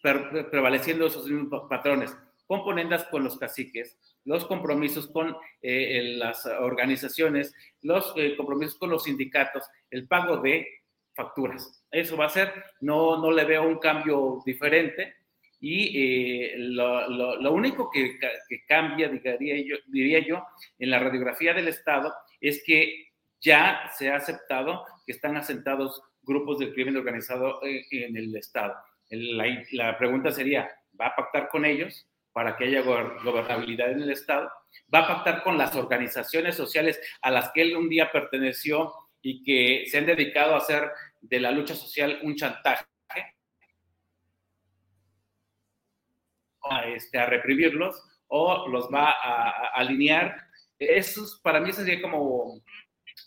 prevaleciendo esos mismos patrones. Componendas con los caciques, los compromisos con eh, las organizaciones, los compromisos con los sindicatos, el pago de facturas. Eso va a ser, no, no le veo un cambio diferente. Y lo, único que, que cambia, diría yo, diría yo, en la radiografía del Estado es que ya se ha aceptado que están asentados grupos del crimen organizado en el Estado. La, pregunta sería, ¿va a pactar con ellos para que haya gobernabilidad en el Estado? ¿Va a pactar con las organizaciones sociales a las que él un día perteneció y que se han dedicado a hacer de la lucha social un chantaje? A, este, a reprimirlos o los va a, a alinear. Eso para mí sería como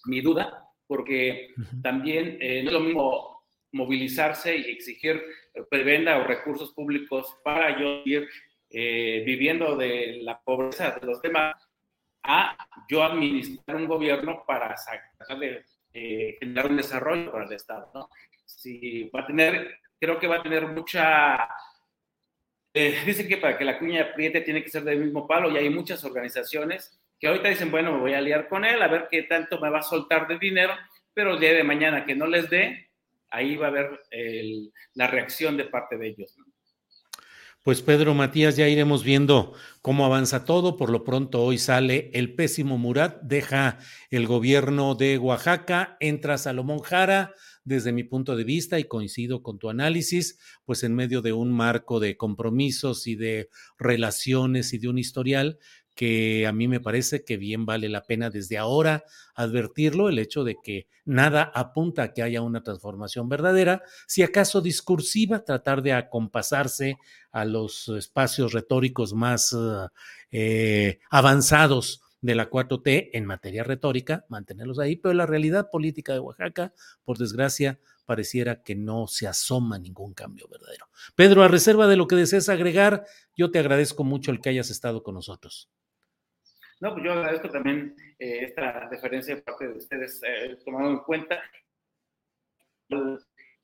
mi duda, porque también eh, no es lo mismo movilizarse y exigir prebenda o recursos públicos para yo ir eh, viviendo de la pobreza de los demás a yo administrar un gobierno para tratar de eh, generar un desarrollo para el Estado. ¿no? Si va a tener, creo que va a tener mucha... dicen que para que la cuña apriete tiene que ser del mismo palo y hay muchas organizaciones que ahorita dicen, bueno, me voy a liar con él, a ver qué tanto me va a soltar de dinero, pero el día de mañana que no les dé, ahí va a haber la reacción de parte de ellos. Pues Pedro Matías, ya iremos viendo cómo avanza todo. Por lo pronto hoy sale el pésimo Murat, deja el gobierno de Oaxaca, entra Salomón Jara, desde mi punto de vista, y coincido con tu análisis, pues en medio de un marco de compromisos y de relaciones y de un historial que a mí me parece que bien vale la pena desde ahora advertirlo, el hecho de que nada apunta a que haya una transformación verdadera, si acaso discursiva, tratar de acompasarse a los espacios retóricos más eh, avanzados de la 4T en materia retórica, mantenerlos ahí, pero la realidad política de Oaxaca, por desgracia, pareciera que no se asoma ningún cambio verdadero. Pedro, a reserva de lo que desees agregar, yo te agradezco mucho el que hayas estado con nosotros. No, pues yo agradezco también eh, esta deferencia de parte de ustedes, eh, tomando en cuenta.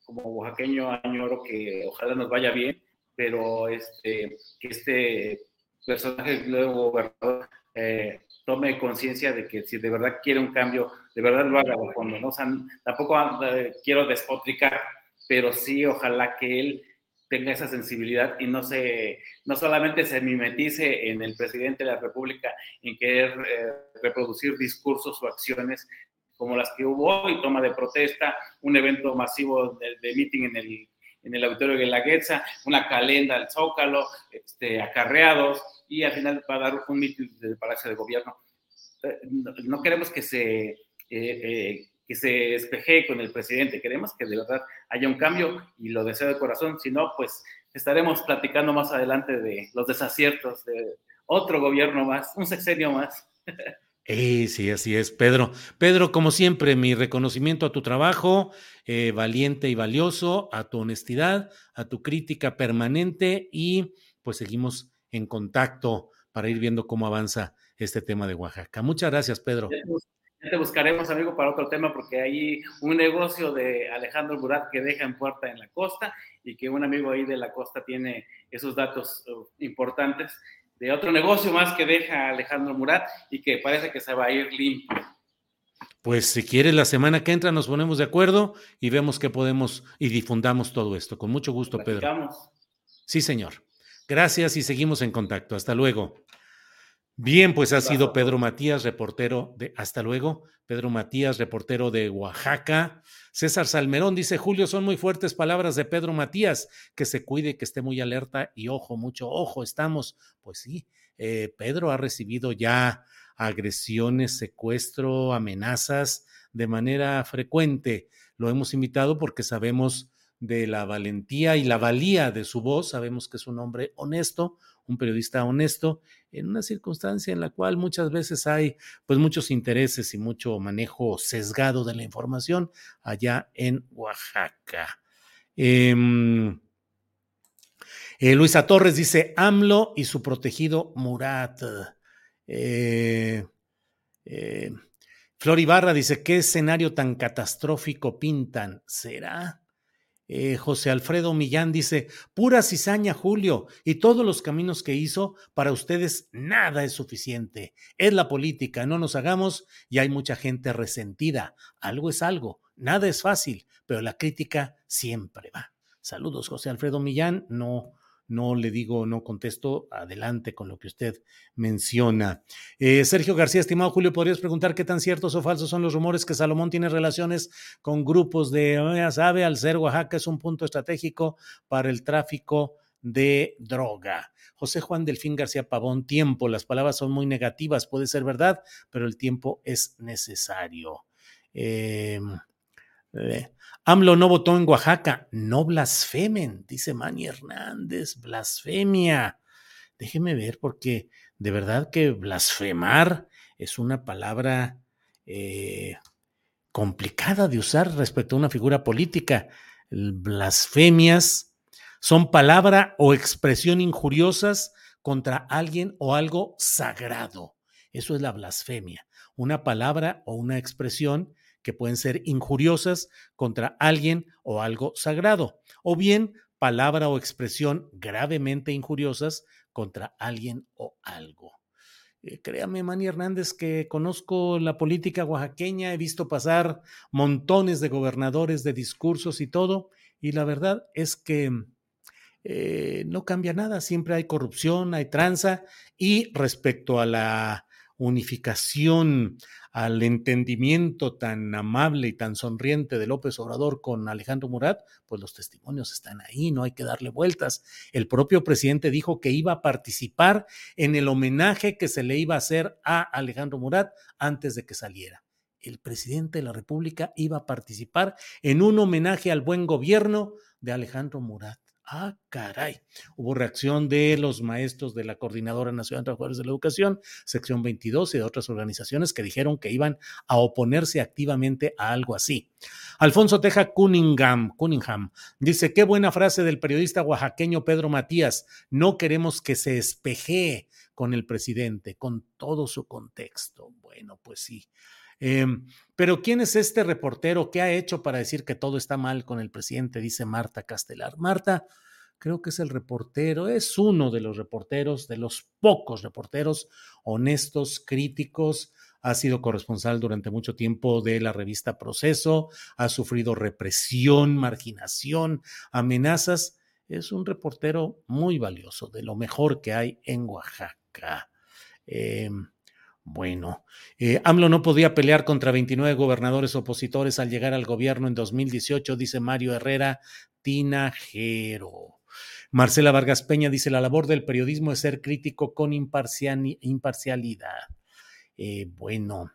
Como oaxaqueño añoro que ojalá nos vaya bien, pero este, que este personaje nuevo gobernador eh, tome conciencia de que si de verdad quiere un cambio, de verdad lo haga de fondo, ¿no? O sea, tampoco quiero despotricar, pero sí ojalá que él tenga esa sensibilidad y no se no solamente se mimetice en el presidente de la República en querer eh, reproducir discursos o acciones como las que hubo hoy, toma de protesta, un evento masivo de, de meeting en el, en el auditorio de la Guetza, una calenda al Zócalo, este, acarreados, y al final va dar un meeting del Palacio de Gobierno. Eh, no, queremos que se eh, que se despeje con el presidente. Queremos que de verdad haya un cambio y lo deseo de corazón. Si no, pues estaremos platicando más adelante de los desaciertos de otro gobierno más, un sexenio más. Eh, sí, así es, Pedro. Pedro, como siempre, mi reconocimiento a tu trabajo, eh, valiente y valioso, a tu honestidad, a tu crítica permanente y pues seguimos en contacto para ir viendo cómo avanza este tema de Oaxaca. Muchas gracias, Pedro. Ya te buscaremos, amigo, para otro tema, porque hay un negocio de Alejandro Murat que deja en puerta en la costa y que un amigo ahí de la costa tiene esos datos uh, importantes de otro negocio más que deja Alejandro Murat y que parece que se va a ir limpio. Pues si quieres, la semana que entra nos ponemos de acuerdo y vemos qué podemos y difundamos todo esto. Con mucho gusto, Pedro. Sí, señor. Gracias y seguimos en contacto. Hasta luego. Bien, pues ha sido Pedro Matías, reportero de, hasta luego, Pedro Matías, reportero de Oaxaca. César Salmerón dice, Julio, son muy fuertes palabras de Pedro Matías, que se cuide, que esté muy alerta y ojo, mucho ojo, estamos. Pues sí, eh, Pedro ha recibido ya agresiones, secuestro, amenazas de manera frecuente. Lo hemos invitado porque sabemos de la valentía y la valía de su voz, sabemos que es un hombre honesto, un periodista honesto, en una circunstancia en la cual muchas veces hay pues muchos intereses y mucho manejo sesgado de la información allá en Oaxaca. Em, eh, Luisa Torres dice AMLO y su protegido Murat. Eh, eh, Flor Ibarra dice, ¿qué escenario tan catastrófico pintan? ¿Será? Eh, José Alfredo Millán dice, pura cizaña, Julio, y todos los caminos que hizo, para ustedes nada es suficiente. Es la política, no nos hagamos y hay mucha gente resentida. Algo es algo, nada es fácil, pero la crítica siempre va. Saludos, José Alfredo Millán. No, no le digo, no contesto, adelante con lo que usted menciona. Eh, Sergio García, estimado Julio, ¿podrías preguntar qué tan ciertos o falsos son los rumores que Salomón tiene relaciones con grupos de, ya sabe, al ser Oaxaca es un punto estratégico para el tráfico de droga? José Juan Delfín García Pavón, tiempo, las palabras son muy negativas, puede ser verdad, pero el tiempo es necesario. Eh, AMLO no votó en Oaxaca. No blasfemen, dice Manny Hernández. Blasfemia. Déjeme ver, porque de verdad que blasfemar es una palabra eh, complicada de usar respecto a una figura política. Blasfemias son palabra o expresión injuriosas contra alguien o algo sagrado. Eso es la blasfemia. Una palabra o una expresión que pueden ser injuriosas contra alguien o algo sagrado, o bien palabra o expresión gravemente injuriosas contra alguien o algo. Eh, créame, Manny Hernández, que conozco la política oaxaqueña, he visto pasar montones de gobernadores de discursos y todo, y la verdad es que eh, no cambia nada, siempre hay corrupción, hay tranza, y respecto a la unificación, al entendimiento tan amable y tan sonriente de López Obrador con Alejandro Murat, pues los testimonios están ahí, no hay que darle vueltas. El propio presidente dijo que iba a participar en el homenaje que se le iba a hacer a Alejandro Murat antes de que saliera. El presidente de la República iba a participar en un homenaje al buen gobierno de Alejandro Murat. Ah, caray. Hubo reacción de los maestros de la Coordinadora Nacional de Trabajadores de la Educación, sección 22 y de otras organizaciones que dijeron que iban a oponerse activamente a algo así. Alfonso Teja Cunningham, Cunningham dice, qué buena frase del periodista oaxaqueño Pedro Matías, no queremos que se espejee con el presidente, con todo su contexto. Bueno, pues sí. Em, pero ¿quién es este reportero? ¿Qué ha hecho para decir que todo está mal con el presidente? Dice Marta Castelar. Marta, creo que es el reportero, es uno de los reporteros, de los pocos reporteros honestos, críticos. Ha sido corresponsal durante mucho tiempo de la revista Proceso, ha sufrido represión, marginación, amenazas. Es un reportero muy valioso, de lo mejor que hay en Oaxaca. Eh, bueno, eh, AMLO no podía pelear contra 29 gobernadores opositores al llegar al gobierno en 2018, dice Mario Herrera Tinajero. Marcela Vargas Peña dice, la labor del periodismo es ser crítico con imparcialidad. Eh, bueno,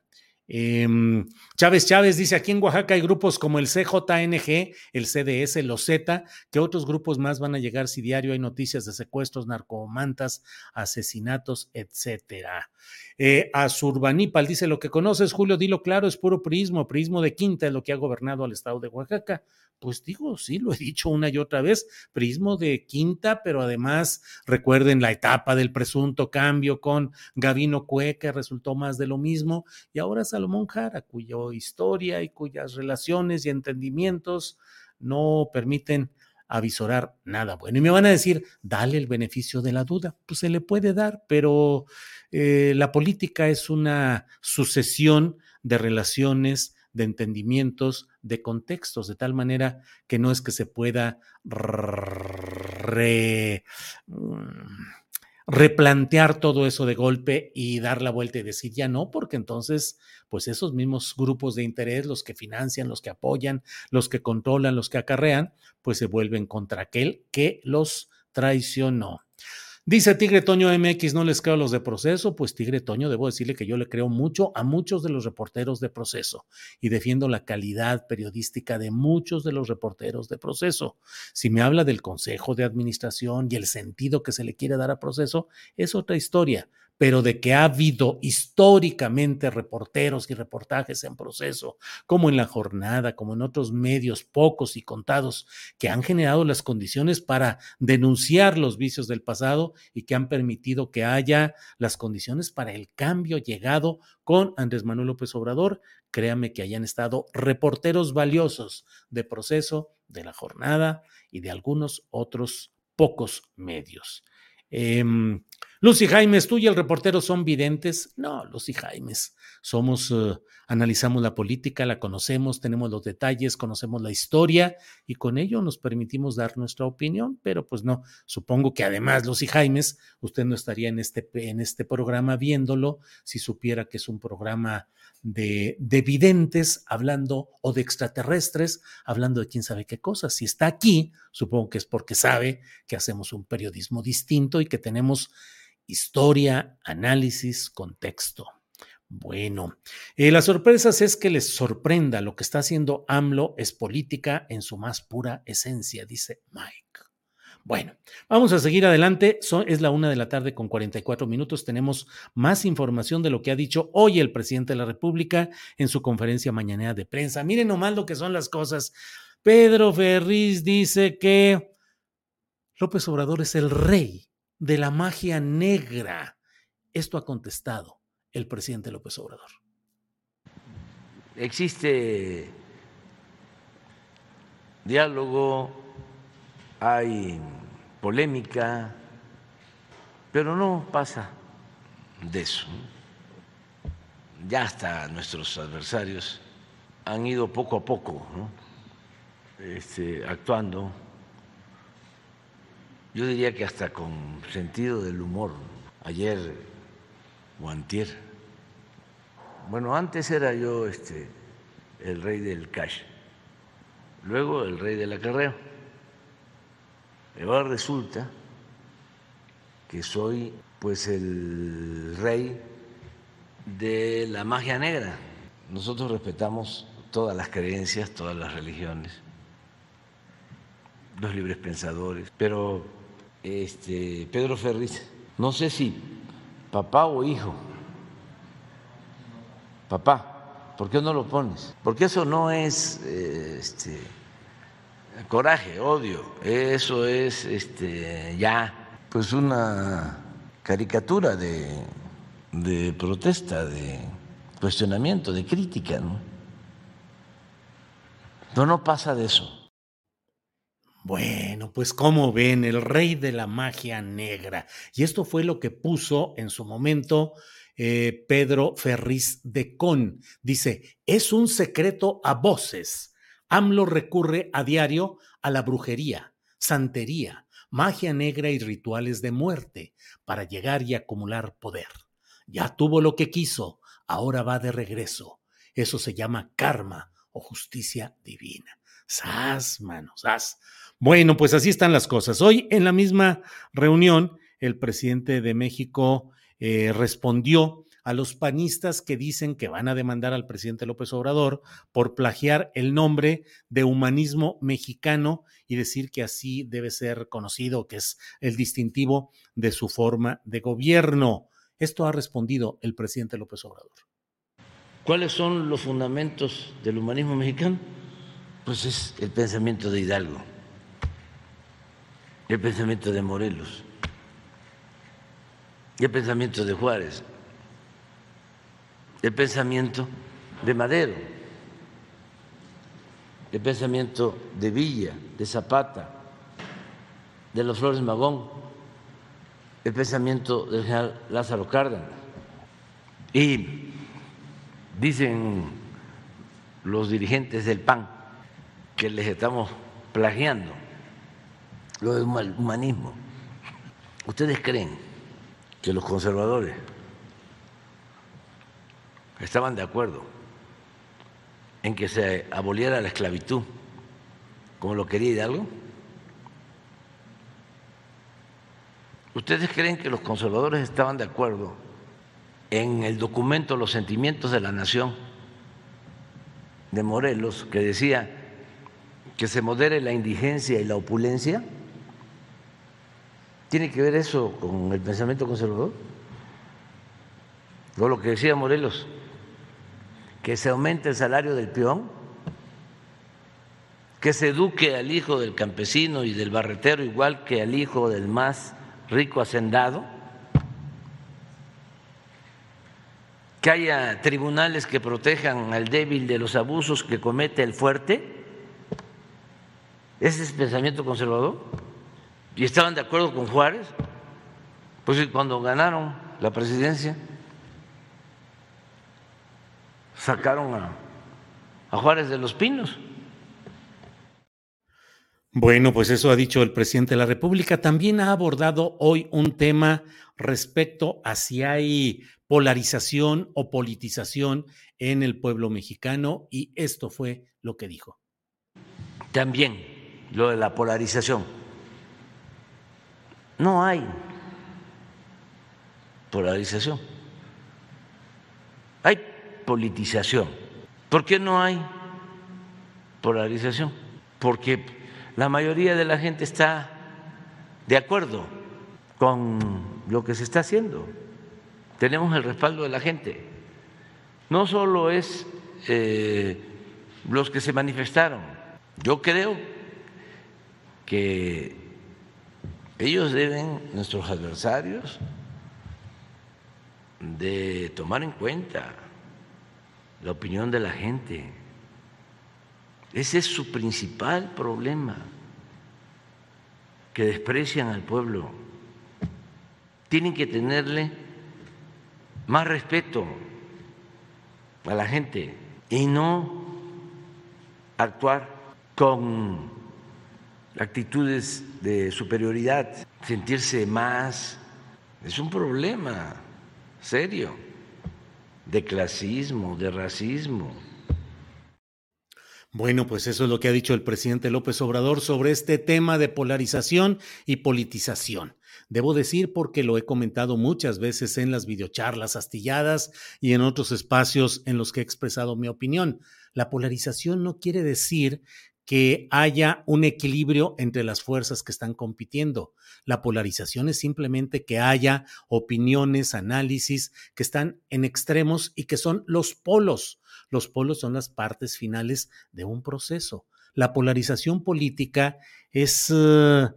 Em, Chávez Chávez dice, aquí en Oaxaca hay grupos como el CJNG, el CDS, los Z, que otros grupos más van a llegar si diario hay noticias de secuestros, narcomantas, asesinatos, etcétera. Eh, Azurbanipal dice, lo que conoces, Julio, dilo claro, es puro prismo, prismo de quinta es lo que ha gobernado al estado de Oaxaca. Pues digo, sí, lo he dicho una y otra vez, prismo de quinta, pero además recuerden la etapa del presunto cambio con Gavino Cue, que resultó más de lo mismo, y ahora Salomón Jara, cuya historia y cuyas relaciones y entendimientos no permiten avisorar nada bueno. Y me van a decir, dale el beneficio de la duda. Pues se le puede dar, pero eh, la política es una sucesión de relaciones de entendimientos, de contextos, de tal manera que no es que se pueda replantear todo eso de golpe y dar la vuelta y decir ya no, porque entonces, pues esos mismos grupos de interés, los que financian, los que apoyan, los que controlan, los que acarrean, pues se vuelven contra aquel que los traicionó. Dice Tigre Toño MX, no les creo a los de proceso, pues Tigre Toño, debo decirle que yo le creo mucho a muchos de los reporteros de proceso y defiendo la calidad periodística de muchos de los reporteros de proceso. Si me habla del consejo de administración y el sentido que se le quiere dar a proceso, es otra historia, pero de que ha habido históricamente reporteros y reportajes en proceso, como en la jornada, como en otros medios pocos y contados, que han generado las condiciones para denunciar los vicios del pasado y que han permitido que haya las condiciones para el cambio llegado con Andrés Manuel López Obrador. Créame que hayan estado reporteros valiosos de proceso, de la jornada y de algunos otros pocos medios. Eh, Lucy Jaimes, tú y el reportero son videntes. No, Lucy Jaimes, somos, uh, analizamos la política, la conocemos, tenemos los detalles, conocemos la historia y con ello nos permitimos dar nuestra opinión, pero pues no, supongo que además, Lucy Jaimes, usted no estaría en este, en este programa viéndolo si supiera que es un programa de, de videntes hablando o de extraterrestres hablando de quién sabe qué cosas. Si está aquí, supongo que es porque sabe que hacemos un periodismo distinto y que tenemos historia, análisis, contexto. Bueno, eh, las sorpresas es que les sorprenda lo que está haciendo AMLO es política en su más pura esencia, dice Mike. Bueno, vamos a seguir adelante. es la una de la tarde con 44 minutos. Tenemos más información de lo que ha dicho hoy el presidente de la República en su conferencia mañanera de prensa. Miren nomás lo que son las cosas. Pedro Ferriz dice que López Obrador es el rey de la magia negra. Esto ha contestado el presidente López Obrador. Existe diálogo, hay polémica, pero no pasa de eso. Ya hasta nuestros adversarios han ido poco a poco este, actuando yo diría que hasta con sentido del humor, ayer o antier. Bueno, antes era yo este, el rey del cash, luego el rey del acarreo. Ahora resulta que soy pues el rey de la magia negra. Nosotros respetamos todas las creencias, todas las religiones, los libres pensadores, pero este, Pedro Ferriz, no sé si papá o hijo, papá, ¿por qué no lo pones? Porque eso no es eh, este, coraje, odio, eso es este, ya pues una caricatura de, protesta, de cuestionamiento, de crítica, ¿no? No, no pasa de eso. Bueno, pues como ven, el rey de la magia negra. Y esto fue lo que puso en su momento eh, Pedro Ferriz de Con. Dice, es un secreto a voces. AMLO recurre a diario a la brujería, santería, magia negra y rituales de muerte para llegar y acumular poder. Ya tuvo lo que quiso, ahora va de regreso. Eso se llama karma o justicia divina. Sas, manos, sas. Bueno, pues así están las cosas. Hoy en la misma reunión, el presidente de México eh, respondió a los panistas que dicen que van a demandar al presidente López Obrador por plagiar el nombre de humanismo mexicano y decir que así debe ser conocido, que es el distintivo de su forma de gobierno. Esto ha respondido el presidente López Obrador. ¿Cuáles son los fundamentos del humanismo mexicano? Pues es el pensamiento de Hidalgo el pensamiento de Morelos, el pensamiento de Juárez, el pensamiento de Madero, el pensamiento de Villa, de Zapata, de los Flores Magón, el pensamiento del general Lázaro Cárdenas. Y dicen los dirigentes del PAN que les estamos plagiando lo del humanismo. ¿Ustedes creen que los conservadores estaban de acuerdo en que se aboliera la esclavitud, como lo quería Hidalgo? ¿Ustedes creen que los conservadores estaban de acuerdo en el documento Los sentimientos de la nación de Morelos, que decía que se modere la indigencia y la opulencia? ¿Tiene que ver eso con el pensamiento conservador? O lo que decía Morelos, que se aumente el salario del peón, que se eduque al hijo del campesino y del barretero igual que al hijo del más rico hacendado, que haya tribunales que protejan al débil de los abusos que comete el fuerte. ¿Ese es el pensamiento conservador? ¿Y estaban de acuerdo con Juárez? Pues cuando ganaron la presidencia, sacaron a, a Juárez de los Pinos. Bueno, pues eso ha dicho el presidente de la República. También ha abordado hoy un tema respecto a si hay polarización o politización en el pueblo mexicano y esto fue lo que dijo. También lo de la polarización. No hay polarización. Hay politización. ¿Por qué no hay polarización? Porque la mayoría de la gente está de acuerdo con lo que se está haciendo. Tenemos el respaldo de la gente. No solo es eh, los que se manifestaron. Yo creo que ellos deben, nuestros adversarios, de tomar en cuenta la opinión de la gente. Ese es su principal problema, que desprecian al pueblo. Tienen que tenerle más respeto a la gente y no actuar con actitudes de superioridad, sentirse más. Es un problema serio de clasismo, de racismo. Bueno, pues eso es lo que ha dicho el presidente López Obrador sobre este tema de polarización y politización. Debo decir porque lo he comentado muchas veces en las videocharlas astilladas y en otros espacios en los que he expresado mi opinión. La polarización no quiere decir que haya un equilibrio entre las fuerzas que están compitiendo. La polarización es simplemente que haya opiniones, análisis que están en extremos y que son los polos. Los polos son las partes finales de un proceso. La polarización política es... Uh,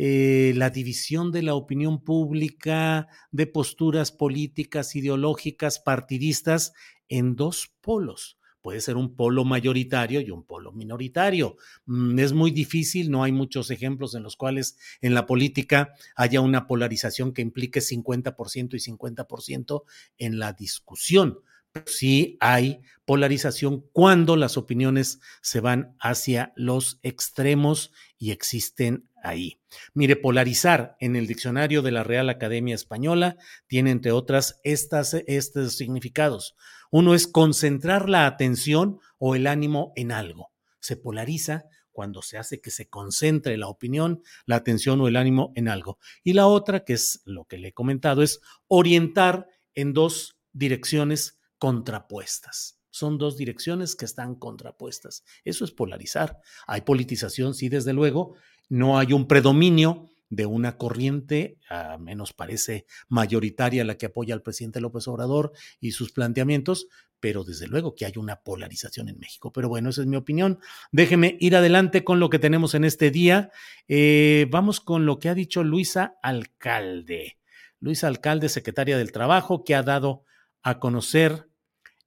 eh, la división de la opinión pública, de posturas políticas, ideológicas, partidistas, en dos polos puede ser un polo mayoritario y un polo minoritario. Mm, es muy difícil, no hay muchos ejemplos en los cuales en la política haya una polarización que implique 50% y 50% en la discusión. Pero sí hay polarización cuando las opiniones se van hacia los extremos y existen ahí. Mire, polarizar en el diccionario de la Real Academia Española tiene entre otras estos significados uno es concentrar la atención o el ánimo en algo. Se polariza cuando se hace que se concentre la opinión, la atención o el ánimo en algo. Y la otra, que es lo que le he comentado, es orientar en dos direcciones contrapuestas. Son dos direcciones que están contrapuestas. Eso es polarizar. Hay politización, sí, desde luego. No hay un predominio de una corriente, a menos parece mayoritaria la que apoya al presidente López Obrador y sus planteamientos, pero desde luego que hay una polarización en México. Pero bueno, esa es mi opinión. Déjeme ir adelante con lo que tenemos en este día. Eh, vamos con lo que ha dicho Luisa Alcalde. Luisa Alcalde, secretaria del Trabajo, que ha dado a conocer,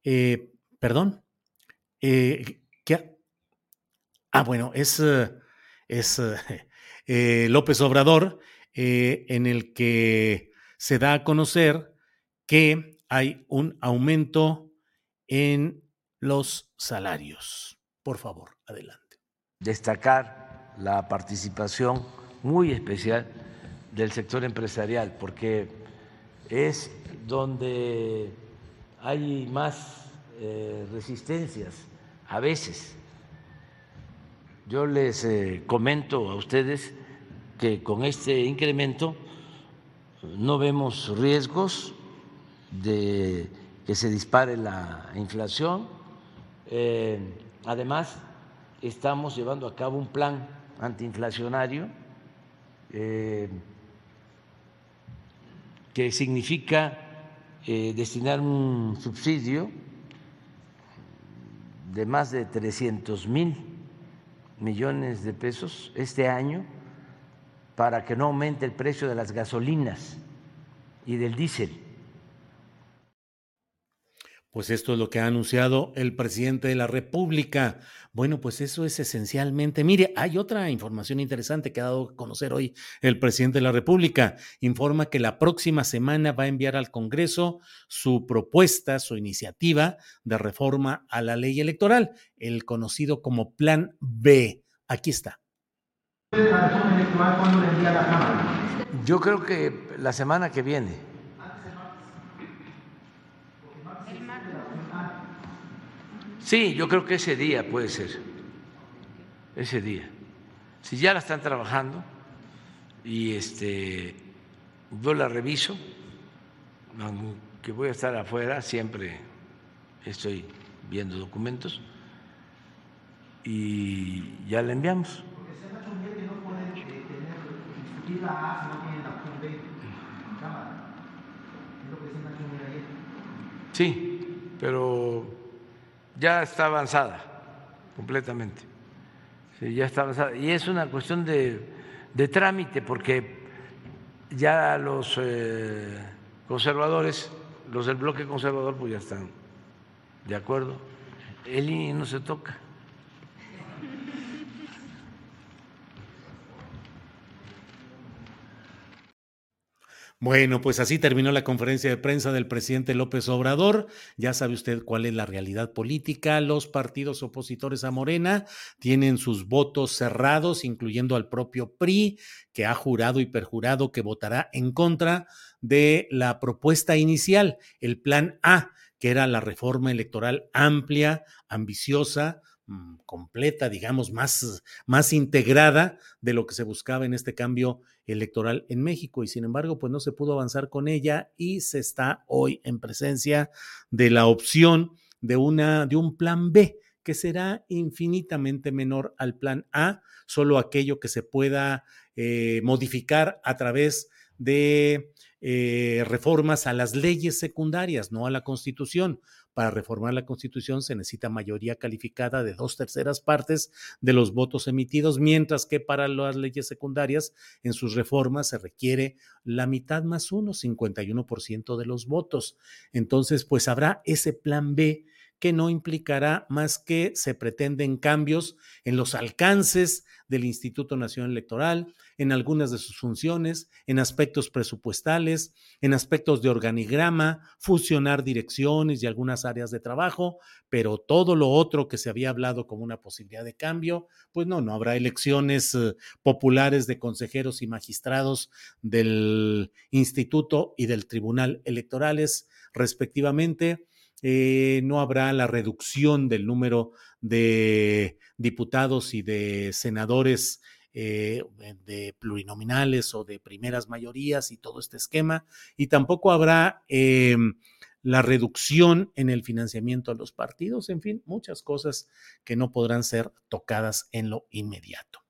eh, perdón, eh, ah, bueno, es, es eh, López Obrador, eh, en el que se da a conocer que hay un aumento en los salarios. Por favor, adelante. Destacar la participación muy especial del sector empresarial, porque es donde hay más eh, resistencias a veces. Yo les eh, comento a ustedes que con este incremento no vemos riesgos de que se dispare la inflación. Eh, además, estamos llevando a cabo un plan antiinflacionario eh, que significa eh, destinar un subsidio de más de 300 mil millones de pesos este año para que no aumente el precio de las gasolinas y del diésel. Pues esto es lo que ha anunciado el presidente de la República. Bueno, pues eso es esencialmente. Mire, hay otra información interesante que ha dado a conocer hoy el presidente de la República. Informa que la próxima semana va a enviar al Congreso su propuesta, su iniciativa de reforma a la ley electoral, el conocido como Plan B. Aquí está. Yo creo que la semana que viene. Sí, yo creo que ese día puede ser, ese día. Si ya la están trabajando y este, yo la reviso, aunque voy a estar afuera, siempre estoy viendo documentos y ya la enviamos. Sí, pero ya está avanzada completamente. ya está avanzada. Y es una cuestión de, trámite, porque ya los eh, conservadores, los del bloque conservador, pues ya están de acuerdo. El INE no se toca. Bueno, pues así terminó la conferencia de prensa del presidente López Obrador. Ya sabe usted cuál es la realidad política. Los partidos opositores a Morena tienen sus votos cerrados, incluyendo al propio PRI, que ha jurado y perjurado que votará en contra de la propuesta inicial, el plan A, que era la reforma electoral amplia, ambiciosa, mm, completa, digamos, más, más integrada de lo que se buscaba en este cambio electoral en México y sin embargo pues no se pudo avanzar con ella y se está hoy en presencia de la opción de una de un plan B que será infinitamente menor al plan A, solo aquello que se pueda eh, modificar a través de eh, reformas a las leyes secundarias, no a la Constitución. Para reformar la Constitución se necesita mayoría calificada de dos terceras partes de los votos emitidos, mientras que para las leyes secundarias, en sus reformas se requiere la mitad más uno, 51% de los votos. Entonces, pues habrá ese plan B que no implicará más que se pretenden cambios en los alcances del Instituto Nacional Electoral, en algunas de sus funciones, en aspectos presupuestales, en aspectos de organigrama, fusionar direcciones y algunas áreas de trabajo, pero todo lo otro que se había hablado como una posibilidad de cambio, pues no, no habrá elecciones eh, populares de consejeros y magistrados del Instituto y del Tribunal Electorales, respectivamente eh, no habrá la reducción del número de diputados y de senadores eh, de plurinominales o de primeras mayorías y todo este esquema, y tampoco habrá eh, la reducción en el financiamiento a los partidos, en fin, muchas cosas que no podrán ser tocadas en lo inmediato.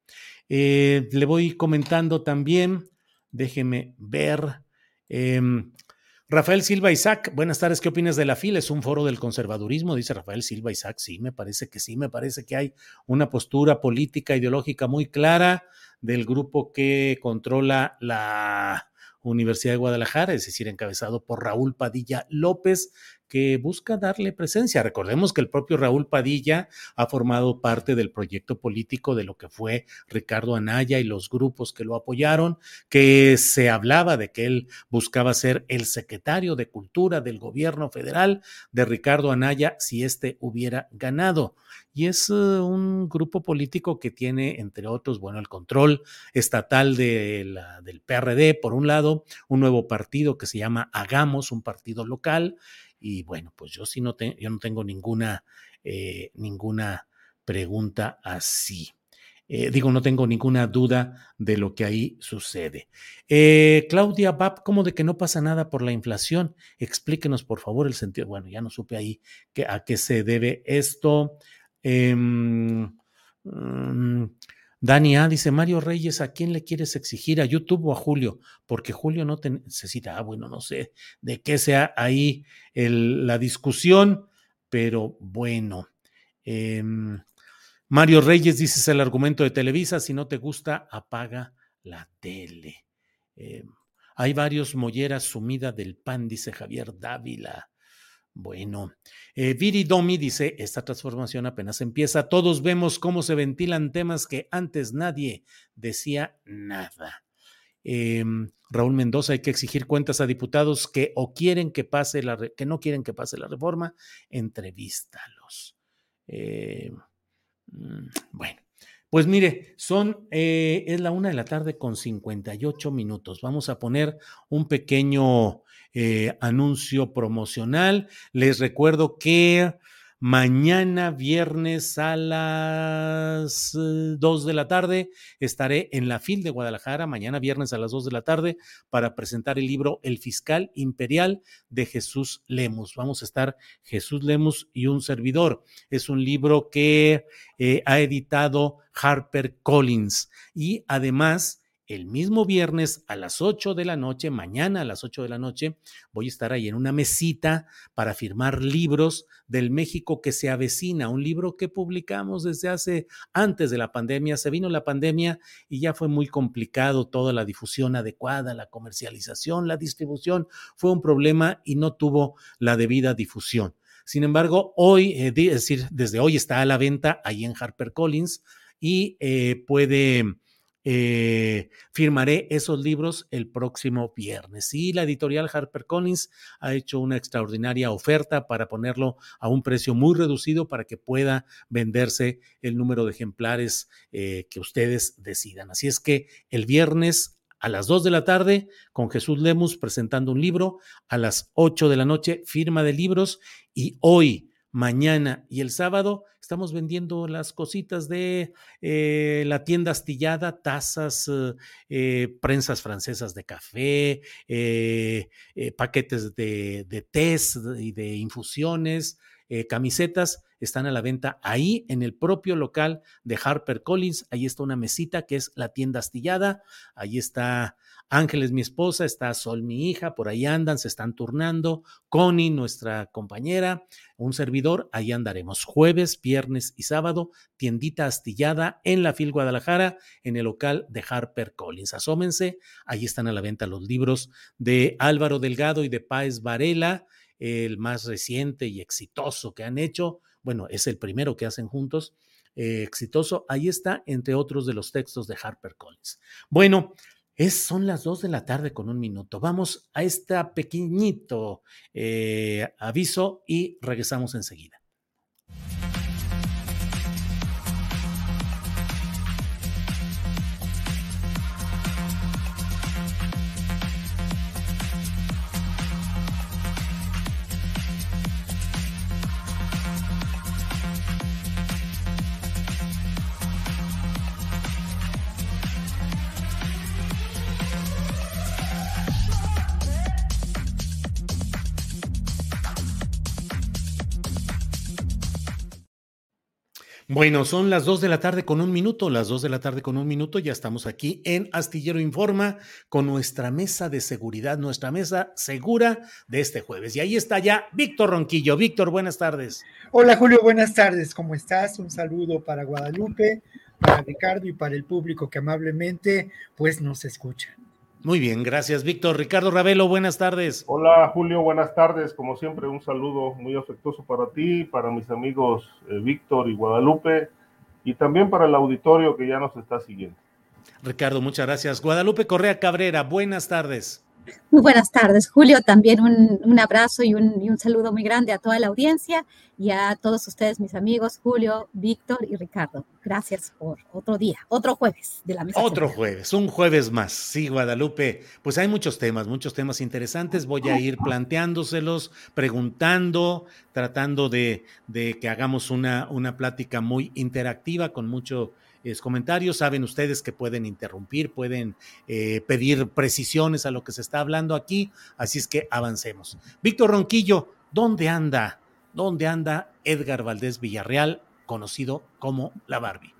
le voy comentando también, déjeme ver. Rafael Silva Isaac, buenas tardes. ¿Qué opinas de la fila? Es un foro del conservadurismo, dice Rafael Silva Isaac. Sí, me parece que sí, me parece que hay una postura política, ideológica muy clara del grupo que controla la Universidad de Guadalajara, es decir, encabezado por Raúl Padilla López, que busca darle presencia. Recordemos que el propio Raúl Padilla ha formado parte del proyecto político de lo que fue Ricardo Anaya y los grupos que lo apoyaron, que se hablaba de que él buscaba ser el secretario de Cultura del gobierno federal de Ricardo Anaya si éste hubiera ganado y es eh, un grupo político que tiene, entre otros, bueno, el control estatal de la, del PRD, por un lado, un nuevo partido que se llama Hagamos, un partido local, y bueno, pues yo sí no, yo no tengo ninguna, eh, ninguna pregunta así. Eh, digo, no tengo ninguna duda de lo que ahí sucede. Claudia Bab, ¿cómo de que no pasa nada por la inflación? Explíquenos, por favor, el sentido. Bueno, ya no supe ahí que, a qué se debe esto. Em, mm, Dani A dice, Mario Reyes, ¿a quién le quieres exigir? ¿A YouTube o a Julio? Porque Julio no te necesita, ah, bueno, no sé de qué sea ahí la discusión, pero bueno. Em, Mario Reyes dice, es el argumento de Televisa, si no te gusta, apaga la tele. Em, hay varios molleras sumida del pan, dice Javier Dávila. Bueno, eh, Viri Domi dice, esta transformación apenas empieza, todos vemos cómo se ventilan temas que antes nadie decía nada. Em, Raúl Mendoza, hay que exigir cuentas a diputados que o quieren que pase la, que no quieren que pase la reforma, entrevístalos. Em, mm, bueno, pues mire, son, eh, es la una de la tarde con 58 minutos. Vamos a poner un pequeño eh, anuncio promocional. Les recuerdo que mañana viernes a las 2 de la tarde estaré en la FIL de Guadalajara, mañana viernes a las 2 de la tarde, para presentar el libro El Fiscal Imperial de Jesús Lemus. Vamos a estar Jesús Lemus y un servidor. Es un libro que eh, ha editado Harper Collins y además el mismo viernes a las 8 de la noche, mañana a las 8 de la noche, voy a estar ahí en una mesita para firmar libros del México que se avecina, un libro que publicamos desde hace antes de la pandemia. Se vino la pandemia y ya fue muy complicado toda la difusión adecuada, la comercialización, la distribución. Fue un problema y no tuvo la debida difusión. Sin embargo, hoy, eh, es decir, desde hoy está a la venta ahí en HarperCollins y eh, puede eh, firmaré esos libros el próximo viernes. Y la editorial HarperCollins ha hecho una extraordinaria oferta para ponerlo a un precio muy reducido para que pueda venderse el número de ejemplares eh, que ustedes decidan. Así es que el viernes a las 2 de la tarde con Jesús Lemus presentando un libro, a las 8 de la noche firma de libros y hoy mañana y el sábado estamos vendiendo las cositas de eh, la tienda astillada, tazas, eh, eh, prensas francesas de café, paquetes de, de tés y de infusiones, camisetas, están a la venta ahí en el propio local de Harper Collins. Ahí está una mesita que es la tienda astillada, ahí está Ángeles, mi esposa, está Sol, mi hija, por ahí andan, se están turnando. Connie, nuestra compañera, un servidor, ahí andaremos. Jueves, viernes y sábado, tiendita astillada en la FIL Guadalajara, en el local de Harper Collins. Asómense, ahí están a la venta los libros de Álvaro Delgado y de Páez Varela, el más reciente y exitoso que han hecho. Bueno, es el primero que hacen juntos. Eh, exitoso, ahí está, entre otros de los textos de Harper Collins. Bueno, es, son las dos de la tarde con un minuto. Vamos a este pequeñito eh, aviso y regresamos enseguida. Bueno, son las dos de la tarde con un minuto, las dos de la tarde con un minuto, ya estamos aquí en Astillero Informa con nuestra mesa de seguridad, nuestra mesa segura de este jueves. Y ahí está ya Víctor Ronquillo. Víctor, buenas tardes. Hola Julio, buenas tardes, ¿cómo estás? Un saludo para Guadalupe, para Ricardo y para el público que amablemente pues nos escucha. Muy bien, gracias, Víctor. Ricardo Ravelo, buenas tardes. Hola, Julio, buenas tardes. Como siempre, un saludo muy afectuoso para ti, para mis amigos eh, Víctor y Guadalupe, y también para el auditorio que ya nos está siguiendo. Ricardo, muchas gracias. Guadalupe Correa Cabrera, buenas tardes. Muy buenas tardes, Julio. También un, un abrazo y un, y un, saludo muy grande a toda la audiencia y a todos ustedes, mis amigos, Julio, Víctor y Ricardo. Gracias por otro día, otro jueves de la mesa. Otro jueves, un jueves más. Sí, Guadalupe. Pues hay muchos temas, muchos temas interesantes. Voy a ir planteándoselos, preguntando, tratando de, de que hagamos una, una plática muy interactiva con mucho comentarios. Saben ustedes que pueden interrumpir, pueden eh, pedir precisiones a lo que se está hablando aquí, así es que avancemos. Víctor Ronquillo, ¿dónde anda? ¿Dónde anda Edgar Valdés Villarreal, conocido como la Barbie?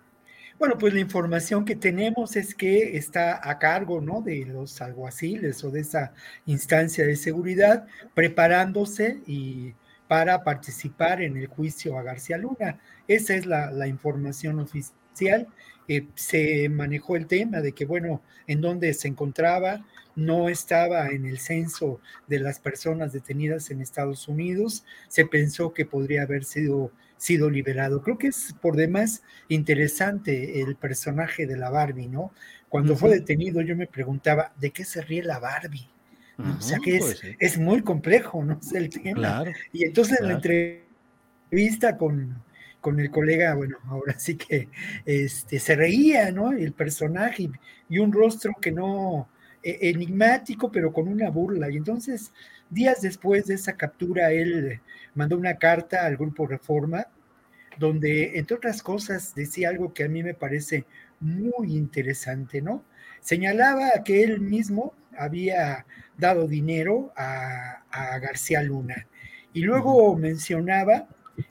Bueno, pues la información que tenemos es que está a cargo ¿no? de los alguaciles o de esa instancia de seguridad, preparándose y para participar en el juicio a García Luna. Esa es la, la información oficial eh, se manejó el tema de que, bueno, en dónde se encontraba, no estaba en el censo de las personas detenidas en Estados Unidos, se pensó que podría haber sido, sido liberado. Creo que es por demás interesante el personaje de la Barbie, ¿no? Cuando fue detenido yo me preguntaba, ¿de qué se ríe la Barbie? o sea que es, pues es, muy complejo, ¿no? Es (laughs) el tema. y entonces en la entrevista con, con el colega, bueno, (laughs) ahora sí que este, se reía, ¿no? El personaje y, un rostro que no, e, enigmático, pero con una burla. Y entonces, días después de esa captura, él mandó una carta al grupo Reforma, donde, entre otras cosas, decía algo que a mí me parece muy interesante, ¿no? Señalaba que él mismo había dado dinero a, a García Luna. Y luego mencionaba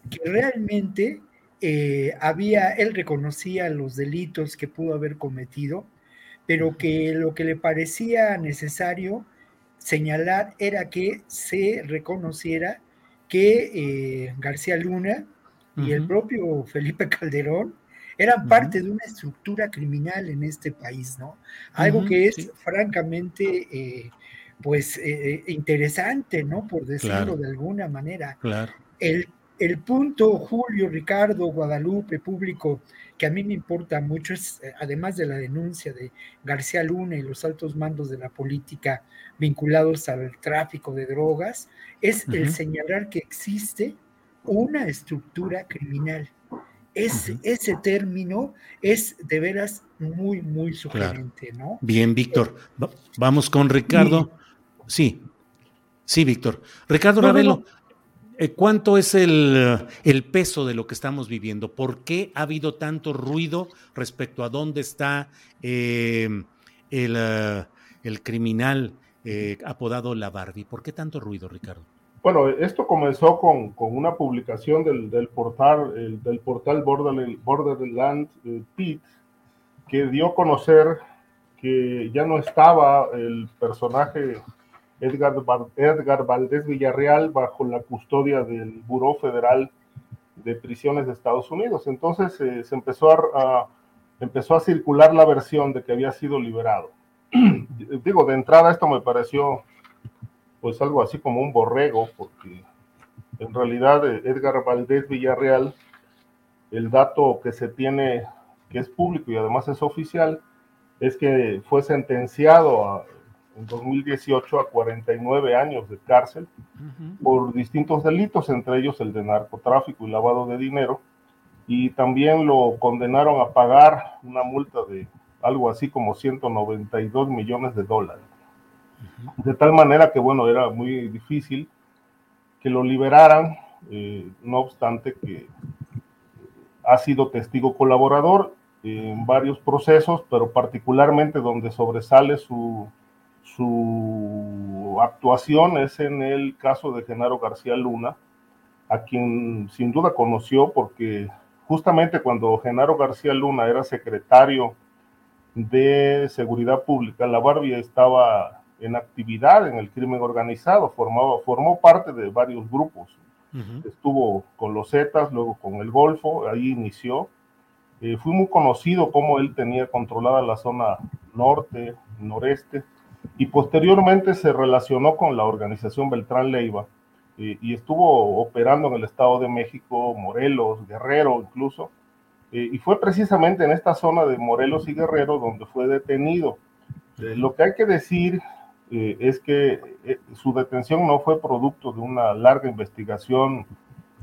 que realmente eh, había, él reconocía los delitos que pudo haber cometido, pero que lo que le parecía necesario señalar era que se reconociera que eh, García Luna y el propio Felipe Calderón eran parte de una estructura criminal en este país, ¿no? Algo que es francamente, eh, pues, interesante, ¿no? Por decirlo de alguna manera. Claro. El el punto, Julio, Ricardo, Guadalupe, público, que a mí me importa mucho es, eh, además de la denuncia de García Luna y los altos mandos de la política vinculados al tráfico de drogas, es el señalar que existe una estructura criminal. Es, Ese término es de veras muy, muy sugerente, ¿no? Bien, Víctor. vamos con Ricardo. Sí, sí, Víctor. Ricardo Ravelo. ¿Cuánto es el, peso de lo que estamos viviendo? ¿Por qué ha habido tanto ruido respecto a dónde está em, eh, el, criminal eh, apodado La? ¿Por qué tanto ruido, Ricardo? Bueno, esto comenzó con, una publicación del, portal, del portal Borderland, Borderland Pit, que dio a conocer que ya no estaba el personaje Edgar, Edgar Valdés Villarreal bajo la custodia del Buró Federal de Prisiones de Estados Unidos. Entonces eh, se empezó a, empezó a circular la versión de que había sido liberado. (clears throat) Digo, de entrada esto me pareció pues algo así como un borrego, porque en realidad eh, Edgar Valdés Villarreal, el dato que se tiene, que es público y además es oficial, es que fue sentenciado a en 2018 a 49 años de cárcel por distintos delitos, entre ellos el de narcotráfico y lavado de dinero, y también lo condenaron a pagar una multa de algo así como 192 millones de dólares. De tal manera que, bueno, era muy difícil que lo liberaran, eh, no obstante que ha sido testigo colaborador en varios procesos, pero particularmente donde sobresale su su actuación es en el caso de Genaro García Luna, a quien sin duda conoció porque justamente cuando Genaro García Luna era secretario de Seguridad Pública, la Barbie estaba en actividad en el crimen organizado, formaba, formó parte de varios grupos. Estuvo con los Zetas, luego con el Golfo, ahí inició. Eh, fue muy conocido cómo él tenía controlada la zona norte, noreste, y posteriormente se relacionó con la organización Beltrán Leiva y estuvo operando en el Estado de México, Morelos, Guerrero incluso, y fue precisamente en esta zona de Morelos y Guerrero donde fue detenido. lo que hay que decir es que su detención no fue producto de una larga investigación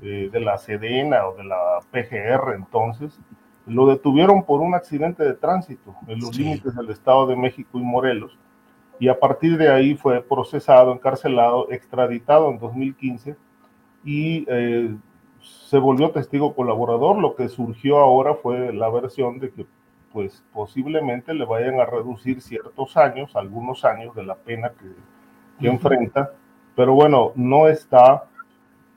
de la Sedena o de la PGR entonces, lo detuvieron por un accidente de tránsito en los límites del Estado de México y Morelos y a partir de ahí fue procesado, encarcelado, extraditado en 2015 y eh, se volvió testigo colaborador. Lo que surgió ahora fue la versión de que pues posiblemente le vayan a reducir ciertos años, algunos años de la pena que, que enfrenta, pero bueno, no está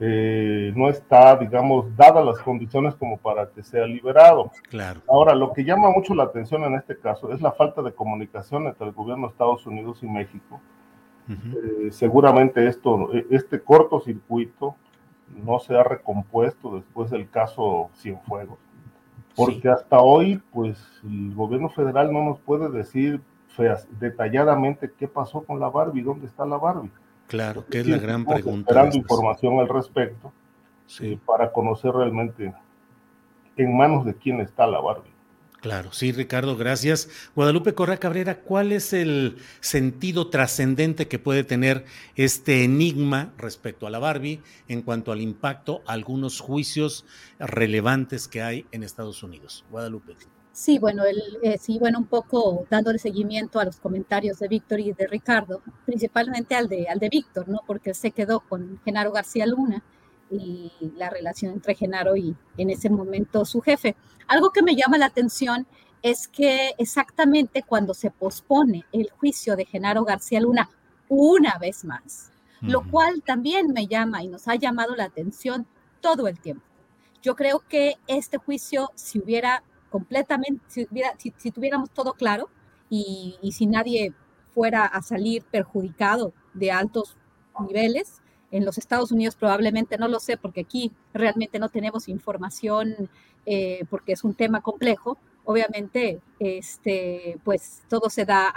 eh, no está, digamos, dadas las condiciones como para que sea liberado. Claro. Ahora, lo que llama mucho la atención en este caso es la falta de comunicación entre el gobierno de Estados Unidos y México. Eh, seguramente esto, e, este cortocircuito no se ha recompuesto después del caso Cienfuegos, porque hasta hoy, pues, el gobierno federal no nos puede decir detalladamente qué pasó con la Barbie, dónde está la Barbie. Claro, que es la gran pregunta. Esperando información al respecto sí. para conocer realmente en manos de quién está la Barbie. Claro, sí, Ricardo, gracias. Guadalupe Correa Cabrera, ¿cuál es el sentido trascendente que puede tener este enigma respecto a la Barbie en cuanto al impacto a algunos juicios relevantes que hay en Estados Unidos? Guadalupe. Sí, bueno, el, eh, sí, bueno, un poco dándole seguimiento a los comentarios de Víctor y de Ricardo, principalmente al de, al de Víctor, ¿no? Porque se quedó con Genaro García Luna y la relación entre Genaro y en ese momento su jefe. Algo que me llama la atención es que exactamente cuando se pospone el juicio de Genaro García Luna una vez más, lo cual también me llama y nos ha llamado la atención todo el tiempo. Yo creo que este juicio, si hubiera completamente, si, tuviéramos todo claro y, si nadie fuera a salir perjudicado de altos niveles, en los Estados Unidos probablemente no lo sé porque aquí realmente no tenemos información eh, porque es un tema complejo. Obviamente, este, pues todo se da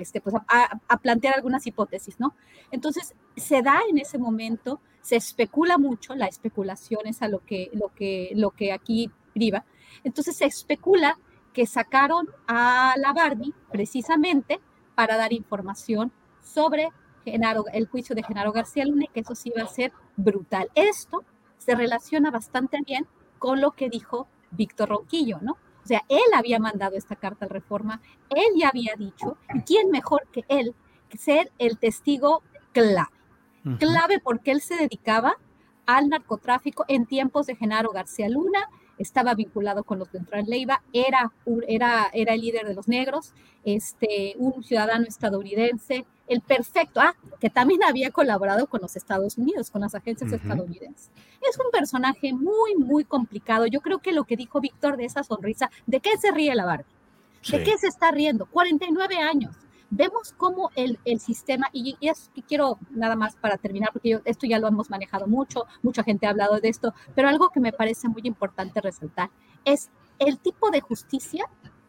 este, pues a, plantear algunas hipótesis, ¿no? Entonces, se da en ese momento, se especula mucho, la especulación es a lo que, lo que, lo que aquí priva, entonces se especula que sacaron a la Barbie precisamente para dar información sobre el juicio de Genaro García Luna que eso sí va a ser brutal. Esto se relaciona bastante bien con lo que dijo Víctor Ronquillo, ¿no? O sea, él había mandado esta carta al reforma, él ya había dicho, ¿y quién mejor que él ser el testigo clave? Clave porque él se dedicaba al narcotráfico en tiempos de Genaro García Luna, estaba vinculado con los de Leiva, era, era, era el líder de los negros, este, un ciudadano estadounidense, el perfecto, ah, que también (laughs) había colaborado con los Estados Unidos, con las agencias estadounidenses. Es un personaje muy, muy complicado. Yo creo que lo que dijo Víctor de esa sonrisa, ¿de qué se ríe la Barbie? ¿De qué se está riendo? 49 años vemos cómo el, el sistema, y, es que quiero nada más para terminar, porque esto ya lo hemos manejado mucho, mucha gente ha hablado de esto, pero algo que me parece muy importante resaltar es el tipo de justicia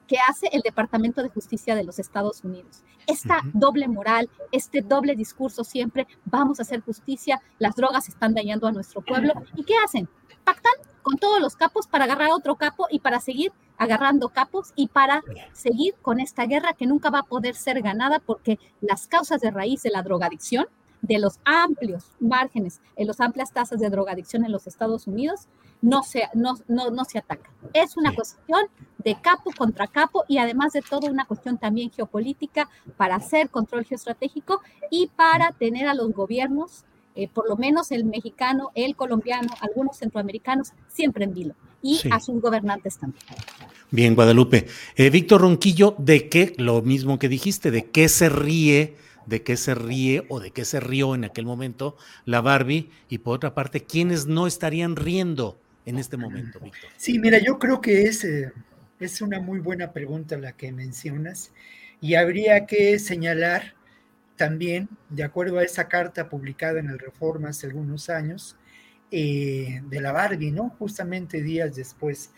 que hace el Departamento de Justicia de los Estados Unidos. Esta doble moral, este doble discurso siempre, vamos a hacer justicia, las drogas están dañando a nuestro pueblo. ¿Y qué hacen? Pactan con todos los capos para agarrar otro capo y para seguir agarrando capos y para seguir con esta guerra que nunca va a poder ser ganada porque las causas de raíz de la drogadicción, de los amplios márgenes, en las amplias tasas de drogadicción en los Estados Unidos, no se, no, no, no se atacan. Es una cuestión de capo contra capo y además de todo una cuestión también geopolítica para hacer control geoestratégico y para tener a los gobiernos, eh, por lo menos el mexicano, el colombiano, algunos centroamericanos, siempre en vilo y a sus gobernantes también. Bien, Guadalupe. Eh, Víctor Ronquillo, ¿de qué, lo mismo que dijiste, de qué se ríe, de qué se ríe o de qué se rió en aquel momento la Barbie? Y por otra parte, ¿quiénes no estarían riendo en este momento, Víctor? Sí, mira, yo creo que es, eh, es una muy buena pregunta la que mencionas y habría que señalar también, de acuerdo a esa carta publicada en el Reforma hace algunos años, eh, de la Barbie, ¿no? Justamente días después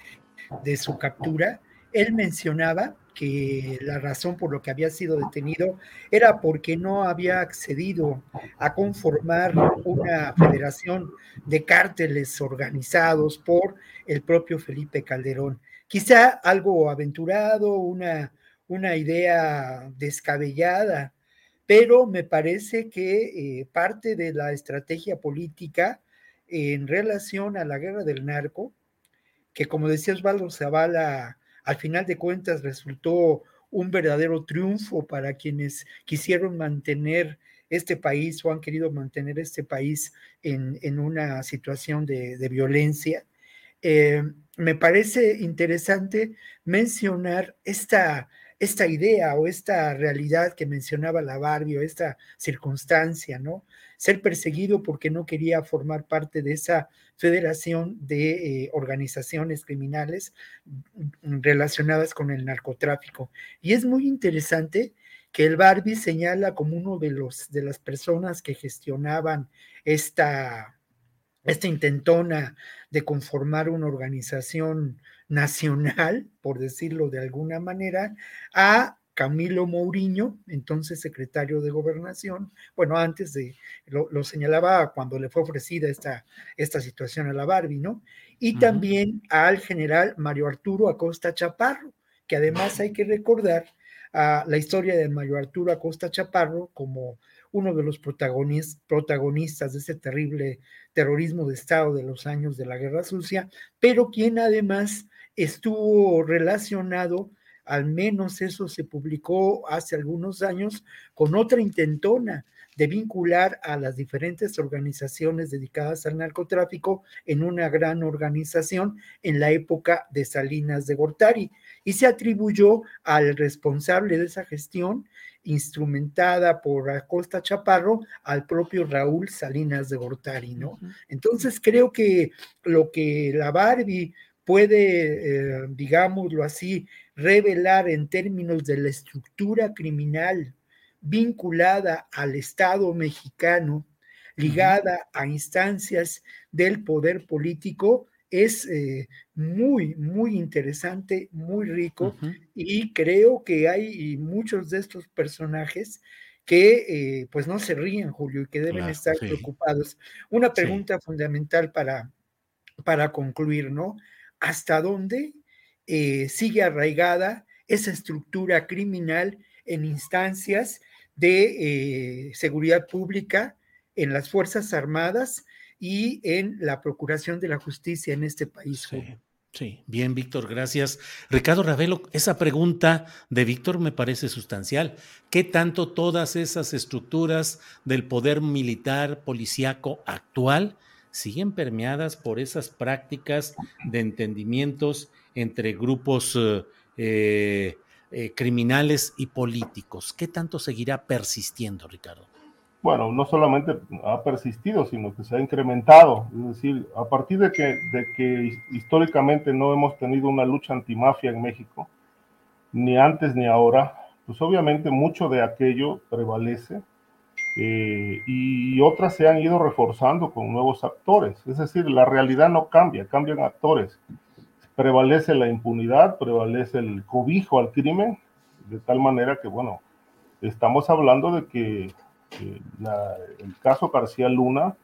de su captura, él mencionaba que la razón por lo que había sido detenido era porque no había accedido a conformar una federación de cárteles organizados por el propio Felipe Calderón. Quizá algo aventurado, una, una idea descabellada, pero me parece que eh, parte de la estrategia política en relación a la guerra del narco, que como decía Osvaldo Zavala, al final de cuentas resultó un verdadero triunfo para quienes quisieron mantener este país o han querido mantener este país en, una situación de, violencia. Eh, me parece interesante mencionar esta, esta idea o esta realidad que mencionaba la Barbie o esta circunstancia, ¿no? Ser perseguido porque no quería formar parte de esa federación de eh, organizaciones criminales relacionadas con el narcotráfico. Y es muy interesante que el Barbie señala como uno de los de las personas que gestionaban esta esta intentona de conformar una organización nacional, por decirlo de alguna manera, a Camilo Mourinho, entonces secretario de Gobernación, bueno, antes de, lo, señalaba cuando le fue ofrecida esta, esta situación a la Barbie, ¿no? Y también al general Mario Arturo Acosta Chaparro, que además hay que recordar a la historia de Mario Arturo Acosta Chaparro como uno de los protagonistas de ese terrible terrorismo de Estado de los años de la Guerra Sucia, pero quien además estuvo relacionado, al menos eso se publicó hace algunos años, con otra intentona de vincular a las diferentes organizaciones dedicadas al narcotráfico en una gran organización en la época de Salinas de Gortari y se atribuyó al responsable de esa gestión instrumentada por Acosta Chaparro al propio Raúl Salinas de Gortari, ¿no? Entonces creo que lo que la Barbie puede, eh, digámoslo así, revelar en términos de la estructura criminal vinculada al Estado mexicano, ligada a instancias del poder político, es eh, muy, muy interesante, muy rico y creo que hay muchos de estos personajes que eh, pues no se ríen, Julio, y que deben estar preocupados. Una pregunta fundamental para, para concluir, ¿no? ¿Hasta dónde eh, sigue arraigada esa estructura criminal en instancias de seguridad pública, en las Fuerzas Armadas y en la procuración de la justicia en este país. Sí, bien, Víctor, gracias. Ricardo Ravelo, esa pregunta de Víctor me parece sustancial. ¿Qué tanto todas esas estructuras del poder militar, policíaco actual siguen permeadas por esas prácticas de entendimientos entre grupos eh, eh, criminales y políticos? ¿Qué tanto seguirá persistiendo, Ricardo? bueno, no solamente ha persistido, sino que se ha incrementado. Es decir, a partir de que, de que históricamente no hemos tenido una lucha antimafia en México, ni antes ni ahora, pues obviamente mucho de aquello prevalece eh, y otras se han ido reforzando con nuevos actores. Es decir, la realidad no cambia, cambian actores. Prevalece la impunidad, prevalece el cobijo al crimen, de tal manera que, bueno, estamos hablando de que el caso García Luna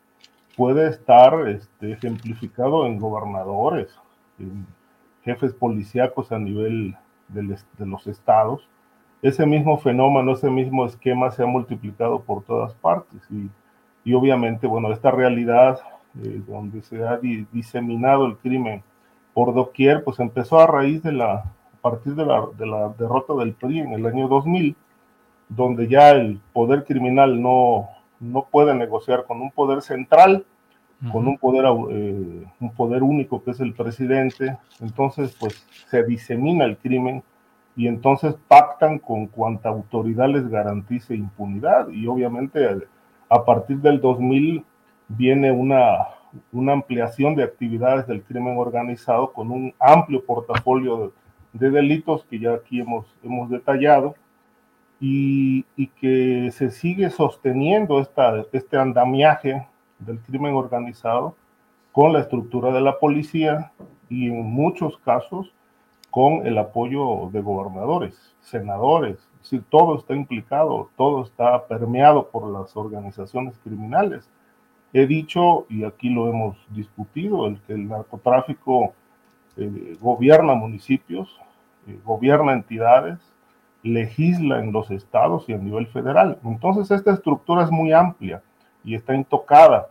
puede estar este, ejemplificado en gobernadores, en jefes policíacos a nivel de los estados. Ese mismo fenómeno, ese mismo esquema se ha multiplicado por todas partes y, y obviamente, bueno, esta realidad eh, donde se ha diseminado el crimen por doquier, pues empezó a raíz de la, a partir de la, de la derrota del PRI en el año 2000, donde ya el poder criminal no, no puede negociar con un poder central, con un poder, eh, un poder único que es el presidente, entonces pues se disemina el crimen y entonces pactan con cuanta autoridad les garantice impunidad. Y obviamente a partir del 2000 viene una, una ampliación de actividades del crimen organizado con un amplio portafolio de, de delitos que ya aquí hemos, hemos detallado y, que se sigue sosteniendo esta, este andamiaje del crimen organizado con la estructura de la policía y en muchos casos con el apoyo de gobernadores, senadores, es decir, todo está implicado, todo está permeado por las organizaciones criminales. He dicho, y aquí lo hemos discutido, el que el narcotráfico eh, gobierna municipios, eh, gobierna entidades, legisla en los estados y a nivel federal. Entonces esta estructura es muy amplia y está intocada.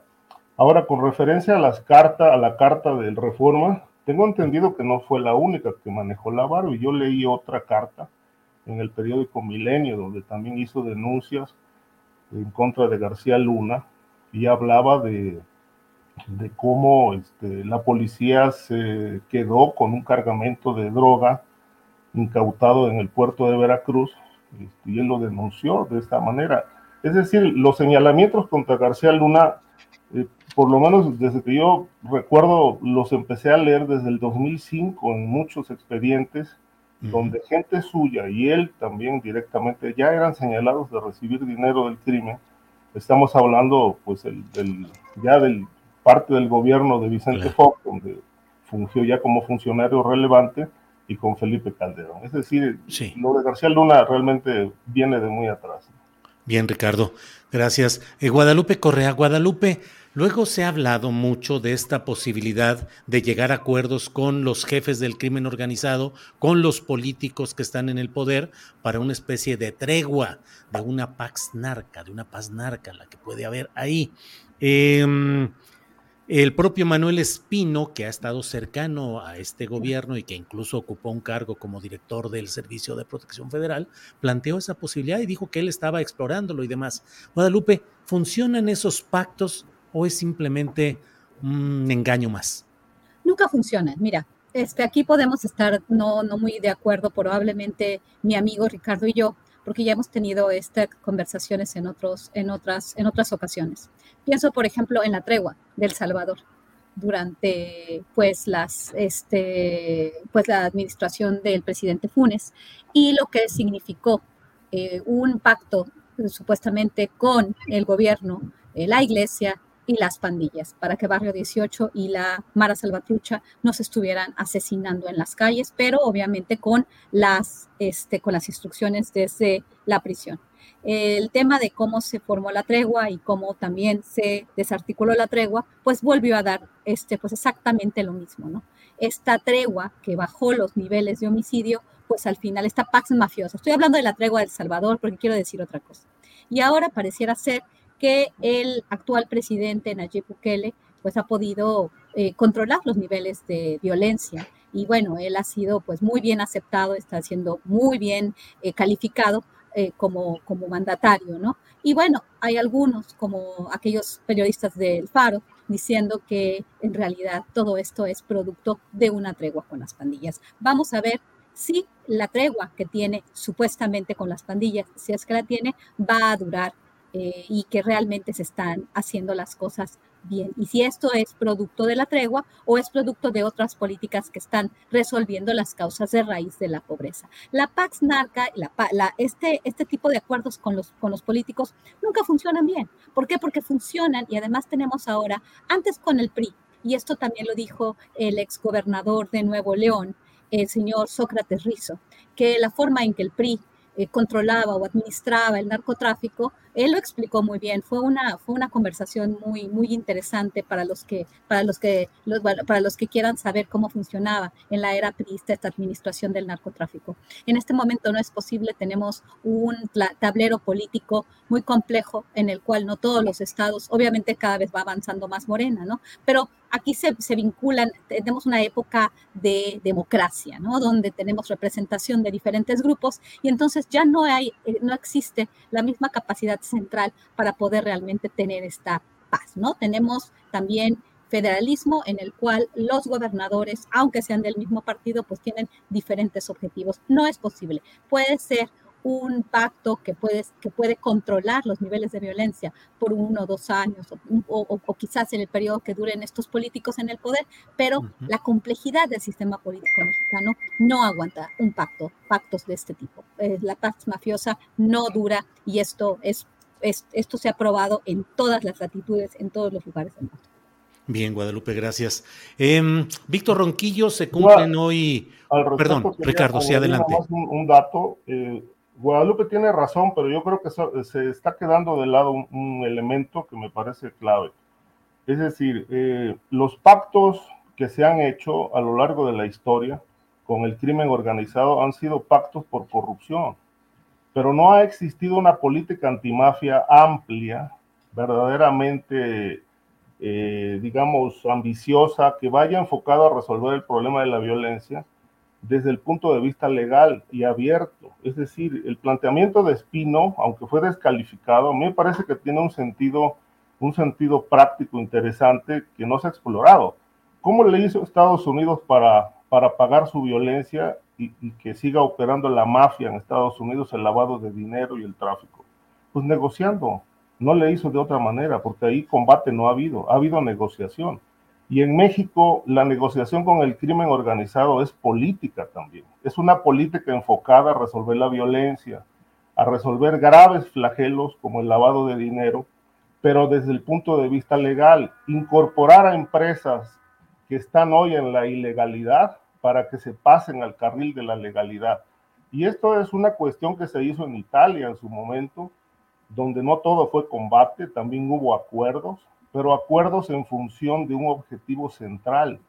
Ahora, con referencia a las cartas, a la carta del Reforma, tengo entendido que no fue la única que manejó la y Yo leí otra carta en el periódico Milenio, donde también hizo denuncias en contra de García Luna y hablaba de, de cómo este, la policía se quedó con un cargamento de droga incautado en el puerto de Veracruz este, y él lo denunció de esta manera. Es decir, los señalamientos contra García Luna, eh, por lo menos desde que yo recuerdo, los empecé a leer desde el 2005 en muchos expedientes, donde gente suya y él también directamente ya eran señalados de recibir dinero del crimen. Estamos hablando, pues, el, del, ya del parte del gobierno de Vicente Fox, donde fungió ya como funcionario relevante, y con Felipe Calderón. Es decir, lo de García Luna realmente viene de muy atrás. Bien, Ricardo, gracias. Eh, Guadalupe Correa, Guadalupe, luego se ha hablado mucho de esta posibilidad de llegar a acuerdos con los jefes del crimen organizado, con los políticos que están en el poder, para una especie de tregua, de una pax narca, de una paz narca, la que puede haber ahí. Eh, el propio Manuel Espino, que ha estado cercano a este gobierno y que incluso ocupó un cargo como director del Servicio de Protección Federal, planteó esa posibilidad y dijo que él estaba explorándolo y demás. Guadalupe, ¿funcionan esos pactos o es simplemente un engaño más? Nunca funcionan. Mira, este, aquí podemos estar no, no muy de acuerdo, probablemente mi amigo Ricardo y yo, porque ya hemos tenido estas conversaciones en, otros, en, otras, en otras ocasiones. Pienso, por ejemplo, en la tregua del Salvador durante pues las este pues la administración del presidente Funes y lo que significó eh, un pacto supuestamente con el gobierno, eh, la iglesia y las pandillas, para que Barrio 18 y la Mara Salvatrucha no se estuvieran asesinando en las calles, pero obviamente con las, este, con las instrucciones desde la prisión. El tema de cómo se formó la tregua y cómo también se desarticuló la tregua, pues volvió a dar este, pues exactamente lo mismo, ¿no? Esta tregua que bajó los niveles de homicidio, pues al final esta pax mafiosa. Estoy hablando de la tregua del Salvador porque quiero decir otra cosa. Y ahora pareciera ser que el actual presidente Nayib Bukele pues ha podido eh, controlar los niveles de violencia y bueno, él ha sido pues muy bien aceptado, está siendo muy bien eh, calificado eh, como, como mandatario, ¿no? Y bueno, hay algunos como aquellos periodistas del Faro diciendo que en realidad todo esto es producto de una tregua con las pandillas. Vamos a ver si la tregua que tiene supuestamente con las pandillas, si es que la tiene, va a durar eh, y que realmente se están haciendo las cosas bien. Y si esto es producto de la tregua o es producto de otras políticas que están resolviendo las causas de raíz de la pobreza. La Pax Narca, la, este, este tipo de acuerdos con los, con los políticos nunca funcionan bien. ¿Por qué? Porque funcionan y además tenemos ahora, antes con el PRI, y esto también lo dijo el exgobernador de Nuevo León, el señor Sócrates Rizo, que la forma en que el PRI eh, controlaba o administraba el narcotráfico, él lo explicó muy bien. Fue una, fue una conversación muy, muy interesante para los que, para los que, para los que quieran saber cómo funcionaba en la era priista esta administración del narcotráfico. En este momento no es posible, tenemos un tablero político muy complejo en el cual no todos los estados, obviamente cada vez va avanzando más Morena, ¿no? Pero aquí se, se, vinculan, tenemos una época de democracia, ¿no? Donde tenemos representación de diferentes grupos y entonces ya no hay, eh, no existe la misma capacidad central para poder realmente tener esta paz, ¿no? Tenemos también federalismo en el cual los gobernadores, aunque sean del mismo partido, pues tienen diferentes objetivos. No es posible. Puede ser un pacto que puede, que puede controlar los niveles de violencia por uno o dos años, o, quizás en el periodo que duren estos políticos en el poder, pero la complejidad del sistema político mexicano no aguanta un pacto, pactos de este tipo. Eh, la paz mafiosa no dura y esto, es, esto se ha probado en todas las latitudes, en todos los lugares del mundo. Bien, Guadalupe, gracias. Em, Víctor Ronquillo, se cumplen hoy. Perdón, Ricardo, sí, adelante. Un, dato. Eh, Guadalupe tiene razón, pero yo creo que se está quedando de lado un, elemento que me parece clave. Es decir, eh, los pactos que se han hecho a lo largo de la historia con el crimen organizado han sido pactos por corrupción, pero no ha existido una política antimafia amplia, verdaderamente eh, digamos, ambiciosa, que vaya enfocada a resolver el problema de la violencia desde el punto de vista legal y abierto. Es decir, el planteamiento de Espino, aunque fue descalificado, a mí me parece que tiene un sentido, un sentido práctico interesante que no se ha explorado. ¿Cómo le hizo Estados Unidos para, para pagar su violencia y, que siga operando la mafia en Estados Unidos, el lavado de dinero y el tráfico? Pues negociando, no le hizo de otra manera, porque ahí combate no ha habido, ha habido negociación. Y en México la negociación con el crimen organizado es política también. Es una política enfocada a resolver la violencia, a resolver graves flagelos como el lavado de dinero, pero desde el punto de vista legal, incorporar a empresas que están hoy en la ilegalidad para que se pasen al carril de la legalidad. Y esto es una cuestión que se hizo en Italia en su momento, donde no todo fue combate, también hubo acuerdos, pero acuerdos en función de un objetivo central,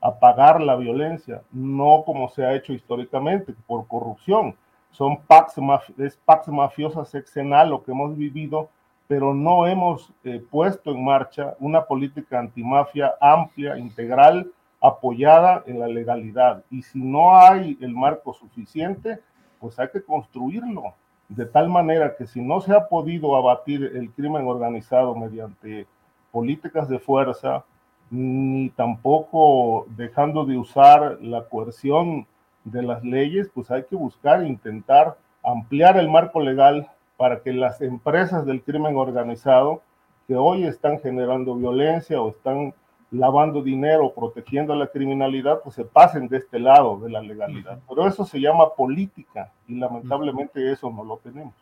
apagar la violencia, no como se ha hecho históricamente, por corrupción. Son pax, es pax mafiosa sexenal lo que hemos vivido, pero no hemos eh, puesto en marcha una política antimafia amplia, integral, apoyada en la legalidad. Y si no hay el marco suficiente, pues hay que construirlo de tal manera que si no se ha podido abatir el crimen organizado mediante políticas de fuerza, ni tampoco dejando de usar la coerción de las leyes, pues hay que buscar, intentar ampliar el marco legal para que las empresas del crimen organizado que hoy están generando violencia o están lavando dinero, protegiendo la criminalidad, pues se pasen de este lado de la legalidad. Pero eso se llama política y lamentablemente eso no lo tenemos.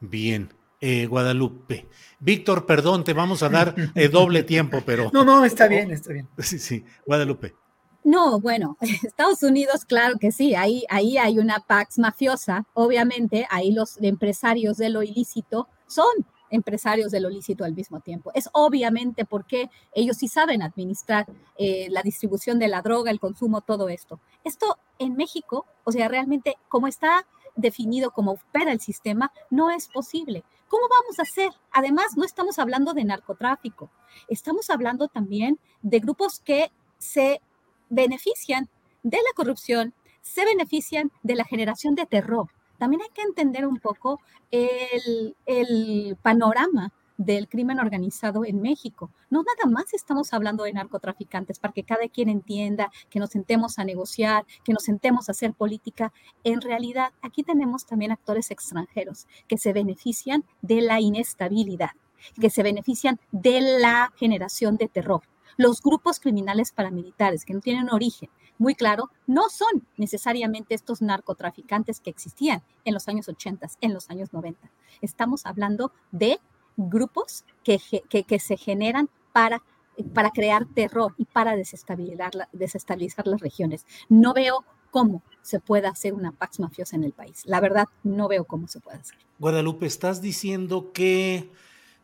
Bien. Eh, Guadalupe. Víctor, perdón, te vamos a dar eh, (laughs) doble tiempo, pero... No, no, está bien, está bien. Sí, sí, Guadalupe. No, bueno, (laughs) Estados Unidos, claro que sí, ahí, ahí hay una pax mafiosa, obviamente, ahí los empresarios de lo ilícito son empresarios de lo lícito al mismo tiempo. Es obviamente porque ellos sí saben administrar eh, la distribución de la droga, el consumo, todo esto. Esto en México, o sea, realmente como está definido, como opera el sistema, no es posible. ¿Cómo vamos a hacer? Además, no estamos hablando de narcotráfico, estamos hablando también de grupos que se benefician de la corrupción, se benefician de la generación de terror también hay que entender un poco el, panorama del crimen organizado en México. No nada más estamos hablando de narcotraficantes para que cada quien entienda, que nos sentemos a negociar, que nos sentemos a hacer política. En realidad, aquí tenemos también actores extranjeros que se benefician de la inestabilidad, que se benefician de la generación de terror. Los grupos criminales paramilitares que no tienen origen, muy claro, no son necesariamente estos narcotraficantes que existían en los años 80, en los años 90. Estamos hablando de grupos que, que, se generan para, para crear terror y para desestabilizar, desestabilizar las regiones. No veo cómo se pueda hacer una pax mafiosa en el país. La verdad, no veo cómo se puede hacer. Guadalupe, estás diciendo que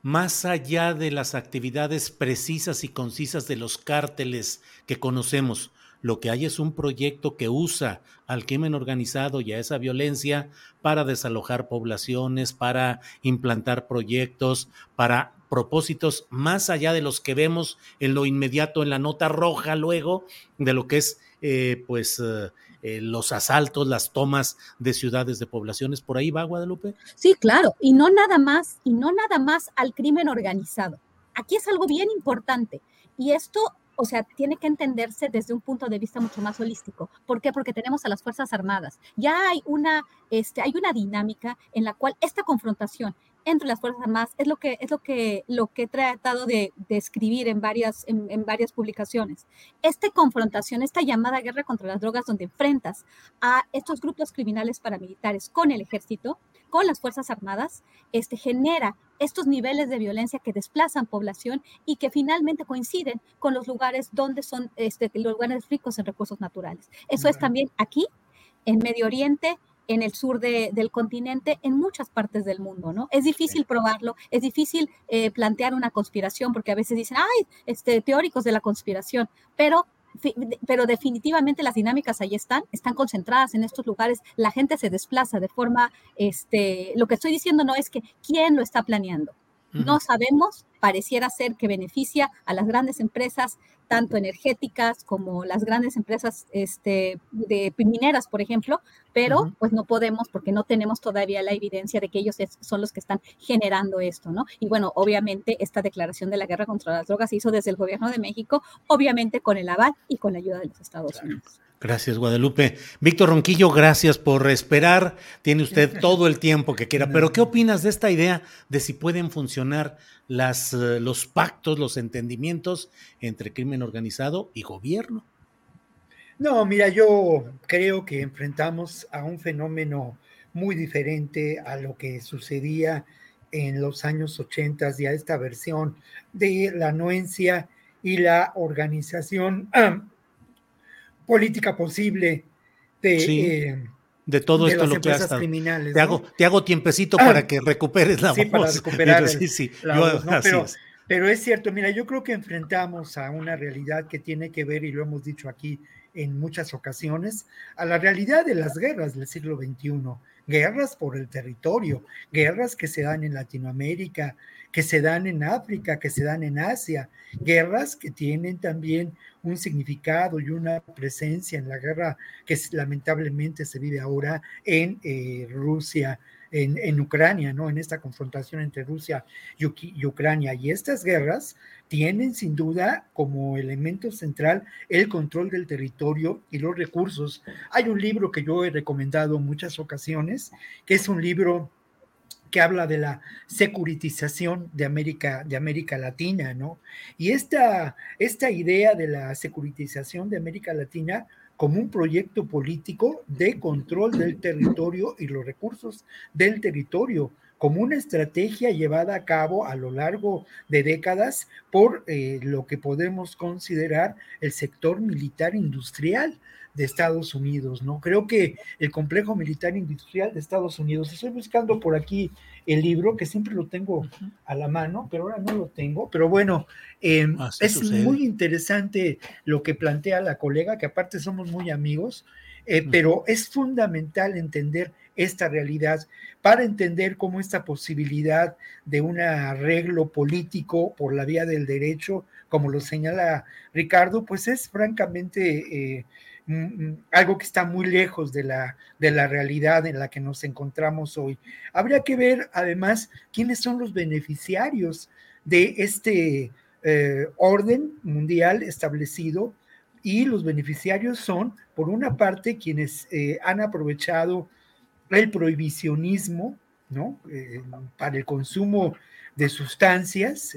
más allá de las actividades precisas y concisas de los cárteles que conocemos, lo que hay es un proyecto que usa al crimen organizado y a esa violencia para desalojar poblaciones, para implantar proyectos, para propósitos más allá de los que vemos en lo inmediato en la nota roja luego de lo que es eh, pues eh, eh, los asaltos, las tomas de ciudades, de poblaciones. ¿Por ahí va Guadalupe? Sí, claro, y no nada más, y no nada más al crimen organizado. Aquí es algo bien importante. Y esto o sea, tiene que entenderse desde un punto de vista mucho más holístico. ¿Por qué? Porque tenemos a las Fuerzas Armadas. Ya hay una, este, hay una dinámica en la cual esta confrontación entre las Fuerzas Armadas es lo que, es lo que, lo que he tratado de, escribir en varias, en, varias publicaciones. Esta confrontación, esta llamada guerra contra las drogas, donde enfrentas a estos grupos criminales paramilitares con el ejército, con las Fuerzas Armadas, este, genera estos niveles de violencia que desplazan población y que finalmente coinciden con los lugares donde son este, los lugares ricos en recursos naturales. Eso es también aquí, en Medio Oriente, en el sur del continente, en muchas partes del mundo, ¿no? Es difícil probarlo, es difícil eh, plantear una conspiración, porque a veces dicen, ay, este, teóricos de la conspiración, pero pero definitivamente las dinámicas ahí están, están concentradas en estos lugares, la gente se desplaza de forma, este, lo que estoy diciendo no es que quién lo está planeando, no sabemos, pareciera ser que beneficia a las grandes empresas, tanto energéticas como las grandes empresas este, de mineras, por ejemplo, pero pues no podemos porque no tenemos todavía la evidencia de que ellos son los que están generando esto, ¿no? Y bueno, obviamente esta declaración de la guerra contra las drogas se hizo desde el gobierno de México, obviamente con el aval y con la ayuda de los Estados Unidos. Gracias, Guadalupe. Víctor Ronquillo, gracias por esperar. Tiene usted (laughs) todo el tiempo que quiera. Pero, ¿qué opinas de esta idea de si pueden funcionar las, eh, los pactos, los entendimientos entre crimen organizado y gobierno? No, mira, yo creo que enfrentamos a un fenómeno muy diferente a lo que sucedía en los años 80 y a esta versión de la anuencia y la organización (clears throat) política posible de, eh, de todo esto lo que hasta criminales. Te, hago, te hago tiempecito para que recuperes la sí, Para (laughs) recuperar sí, sí. pero, pero es cierto, mira, yo creo que enfrentamos a una realidad que tiene que ver, y lo hemos dicho aquí en muchas ocasiones, a la realidad de las guerras del siglo XXI, guerras por el territorio, guerras que se dan en Latinoamérica, que se dan en África, que se dan en Asia, guerras que tienen también un significado y una presencia en la guerra que lamentablemente se vive ahora en eh, Rusia, en, Ucrania, ¿no? En esta confrontación entre Rusia y, Ucrania. Y estas guerras tienen sin duda como elemento central el control del territorio y los recursos. Hay un libro que yo he recomendado en muchas ocasiones, que es un libro que habla de la securitización de América, de América Latina, ¿no? Y esta, esta idea de la securitización de América Latina como un proyecto político de control del territorio y los recursos del territorio, como una estrategia llevada a cabo a lo largo de décadas por eh, lo que podemos considerar el sector militar industrial de Estados Unidos, ¿no? Creo que el complejo militar industrial de Estados Unidos, estoy buscando por aquí el libro, que siempre lo tengo a la mano, pero ahora no lo tengo, pero bueno, em, es muy interesante lo que plantea la colega, que aparte somos muy amigos, eh, pero es fundamental entender esta realidad para entender cómo esta posibilidad de un arreglo político por la vía del derecho, como lo señala Ricardo, pues es francamente... Eh, algo que está muy lejos de la, de la realidad en la que nos encontramos hoy. Habría que ver además quiénes son los beneficiarios de este eh, orden mundial establecido y los beneficiarios son, por una parte, quienes eh, han aprovechado el prohibicionismo, ¿no? Eh, para el consumo de sustancias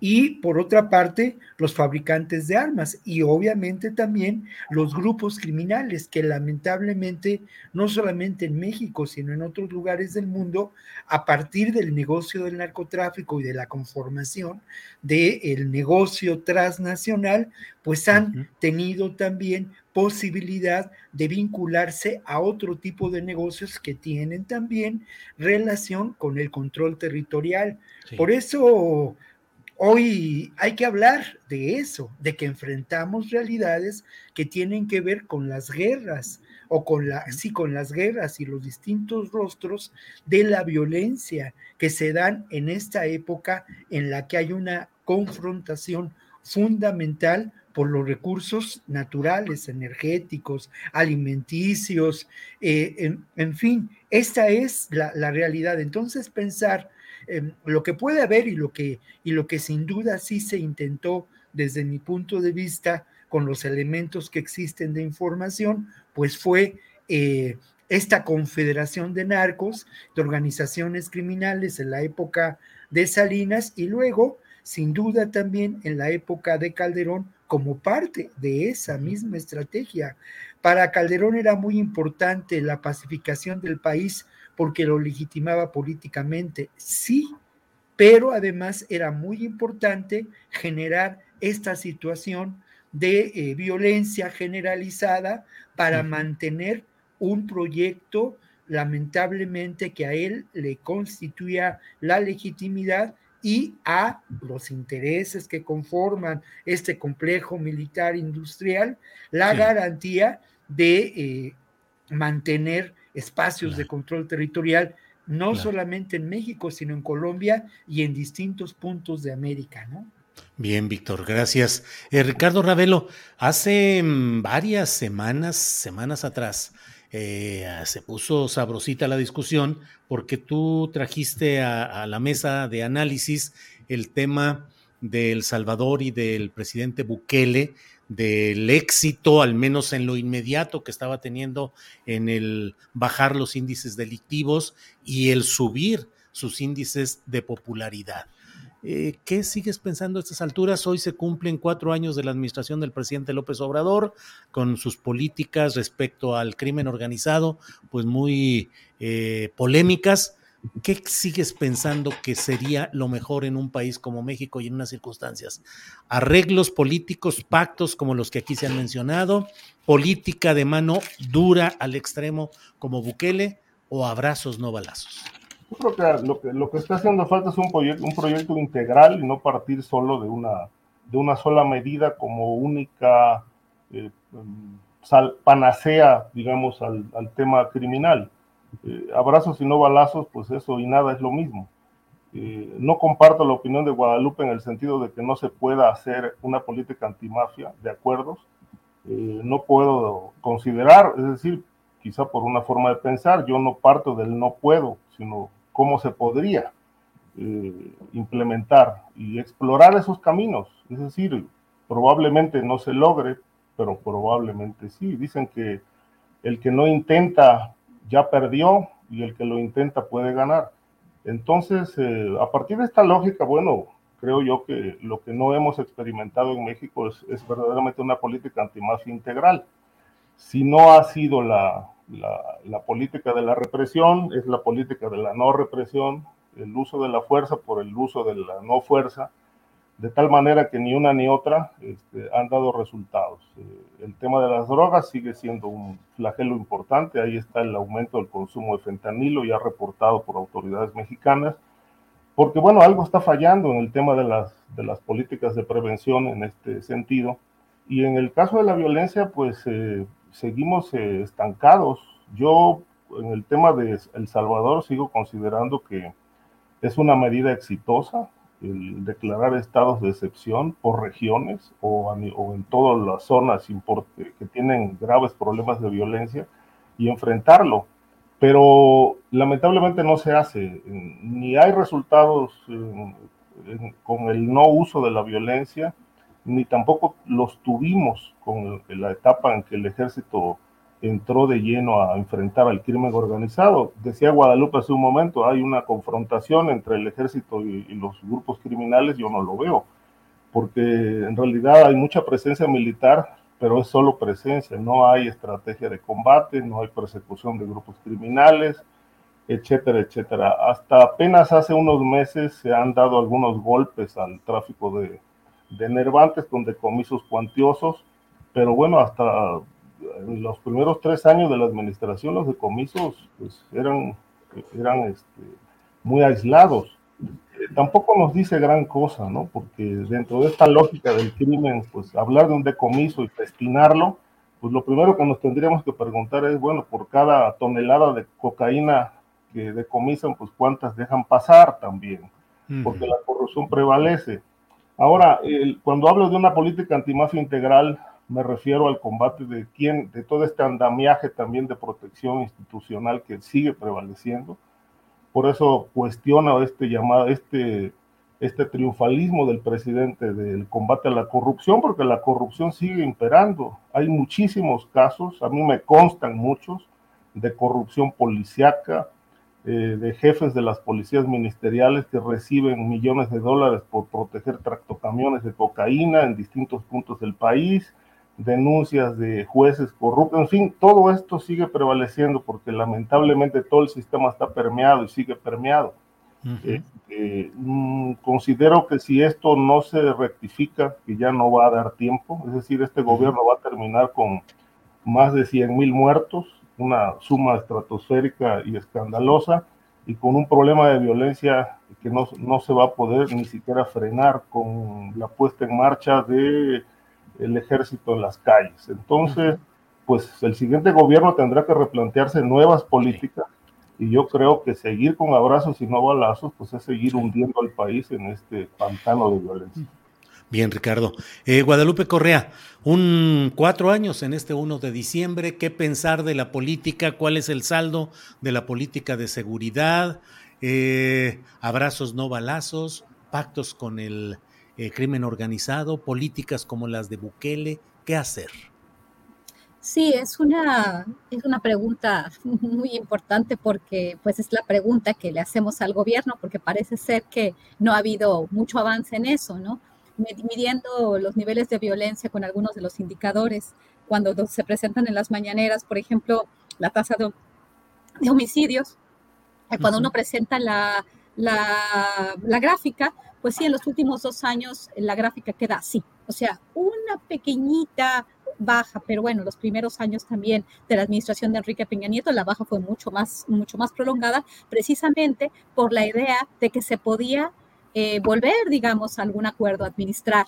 Y por otra parte los fabricantes de armas y obviamente también los grupos criminales que lamentablemente no solamente en México sino en otros lugares del mundo a partir del negocio del narcotráfico y de la conformación del negocio transnacional pues han tenido también posibilidad de vincularse a otro tipo de negocios que tienen también relación con el control territorial. Por eso Hoy hay que hablar de eso, de que enfrentamos realidades que tienen que ver con las guerras o con la, sí, con las guerras y los distintos rostros de la violencia que se dan en esta época en la que hay una confrontación fundamental por los recursos naturales, energéticos, alimenticios, eh, en, fin, esta es la, la realidad. Entonces pensar Em, lo que puede haber y lo que, y lo que sin duda sí se intentó desde mi punto de vista con los elementos que existen de información, pues fue eh, esta confederación de narcos, de organizaciones criminales en la época de Salinas y luego, sin duda también en la época de Calderón, como parte de esa misma estrategia. Para Calderón era muy importante la pacificación del país porque lo legitimaba políticamente, sí, pero además era muy importante generar esta situación de eh, violencia generalizada para mantener un proyecto lamentablemente que a él le constituía la legitimidad y a los intereses que conforman este complejo militar industrial la garantía de eh, mantener espacios de control territorial, no solamente en México, sino en Colombia y en distintos puntos de América, ¿no? Bien, Víctor, gracias. Eh, Ricardo Ravelo, hace mm, varias semanas, semanas atrás, eh, se puso sabrosita la discusión porque tú trajiste a, la mesa de análisis el tema de El Salvador y del presidente Bukele del éxito, al menos en lo inmediato que estaba teniendo en el bajar los índices delictivos y el subir sus índices de popularidad. Eh, ¿Qué sigues pensando a estas alturas? Hoy se cumplen cuatro años de la administración del presidente López Obrador, con sus políticas respecto al crimen organizado, pues muy eh, polémicas. ¿Qué sigues pensando que sería lo mejor en un país como México y en unas circunstancias? ¿Arreglos políticos, pactos como los que aquí se han mencionado? ¿Política de mano dura al extremo como Bukele o abrazos no balazos? Yo creo que lo que, está haciendo falta es un proyecto, un proyecto integral y no partir solo de una, de una sola medida como única eh, panacea, digamos, al tema criminal eh, abrazos y no balazos, pues eso y nada es lo mismo. Eh, no comparto la opinión de Guadalupe en el sentido de que no se pueda hacer una política antimafia de acuerdos. Eh, no puedo considerar, es decir, quizá por una forma de pensar, yo no parto del no puedo, sino cómo se podría implementar y explorar esos caminos. Es decir, probablemente no se logre, pero probablemente sí. Dicen que el que no intenta ya perdió y el que lo intenta puede ganar. Entonces, eh, a partir de esta lógica, bueno, creo yo que lo que no hemos experimentado en México es, verdaderamente una política antimafia integral. Si no ha sido la, la política de la represión, es la política de la no represión, el uso de la fuerza por el uso de la no fuerza, de tal manera que ni una ni otra este, han dado resultados. Eh, el tema de las drogas sigue siendo un flagelo importante, ahí está el aumento del consumo de fentanilo ya reportado por autoridades mexicanas, porque bueno, algo está fallando en el tema de las, de las políticas de prevención en este sentido. Y en el caso de la violencia, pues eh, seguimos eh, estancados. Yo en el tema de El Salvador sigo considerando que es una medida exitosa, el declarar estados de excepción por regiones o, en todas las zonas que tienen graves problemas de violencia y enfrentarlo. Pero lamentablemente no se hace, ni hay resultados con el no uso de la violencia, ni tampoco los tuvimos con la etapa en que el ejército entró de lleno a enfrentar al crimen organizado. Decía Guadalupe hace un momento, hay una confrontación entre el ejército y, los grupos criminales, yo no lo veo, porque en realidad hay mucha presencia militar, pero es solo presencia, no hay estrategia de combate, no hay persecución de grupos criminales, etcétera, etcétera. Hasta apenas hace unos meses se han dado algunos golpes al tráfico de, de nervantes con decomisos cuantiosos, pero bueno, hasta los primeros tres años de la administración los decomisos pues, eran, eran este, muy aislados. Eh, tampoco nos dice gran cosa, ¿no? Porque dentro de esta lógica del crimen, pues hablar de un decomiso y destinarlo, pues lo primero que nos tendríamos que preguntar es, bueno, por cada tonelada de cocaína que decomisan, pues cuántas dejan pasar también, porque la corrupción prevalece. Ahora, cuando hablo de una política antimafia integral, me refiero al combate de quién, de todo este andamiaje también de protección institucional que sigue prevaleciendo. Por eso cuestiono este llamado, este, este triunfalismo del presidente del combate a la corrupción, porque la corrupción sigue imperando. Hay muchísimos casos, a mí me constan muchos, de corrupción policiaca, eh, de jefes de las policías ministeriales que reciben millones de dólares por proteger tractocamiones de cocaína en distintos puntos del país, denuncias de jueces corruptos, en fin, todo esto sigue prevaleciendo porque lamentablemente todo el sistema está permeado y sigue permeado. Eh, eh, mm, considero que si esto no se rectifica, que ya no va a dar tiempo, es decir, este gobierno va a terminar con más de 100 mil muertos, una suma estratosférica y escandalosa, y con un problema de violencia que no, no se va a poder ni siquiera frenar con la puesta en marcha de el ejército en las calles. Entonces, pues el siguiente gobierno tendrá que replantearse nuevas políticas y yo creo que seguir con abrazos y no balazos, pues es seguir hundiendo al país en este pantano de violencia. Bien, Ricardo. Eh, Guadalupe Correa, un cuatro años en este 1 de diciembre. ¿Qué pensar de la política? ¿Cuál es el saldo de la política de seguridad? Eh, abrazos, no balazos, pactos con el eh, crimen organizado, políticas como las de Bukele, ¿qué hacer? Sí, es una, es una pregunta (laughs) muy importante porque pues es la pregunta que le hacemos al gobierno porque parece ser que no ha habido mucho avance en eso, ¿no? Midiendo los niveles de violencia con algunos de los indicadores, cuando se presentan en las mañaneras, por ejemplo, la tasa de, homicidios, eh, cuando uno presenta la, la, la gráfica, pues sí, en los últimos dos años la gráfica queda así. O sea, una pequeñita baja, pero bueno, los primeros años también de la administración de Enrique Peña Nieto, la baja fue mucho más, mucho más prolongada, precisamente por la idea de que se podía eh, volver, digamos, algún acuerdo, administrar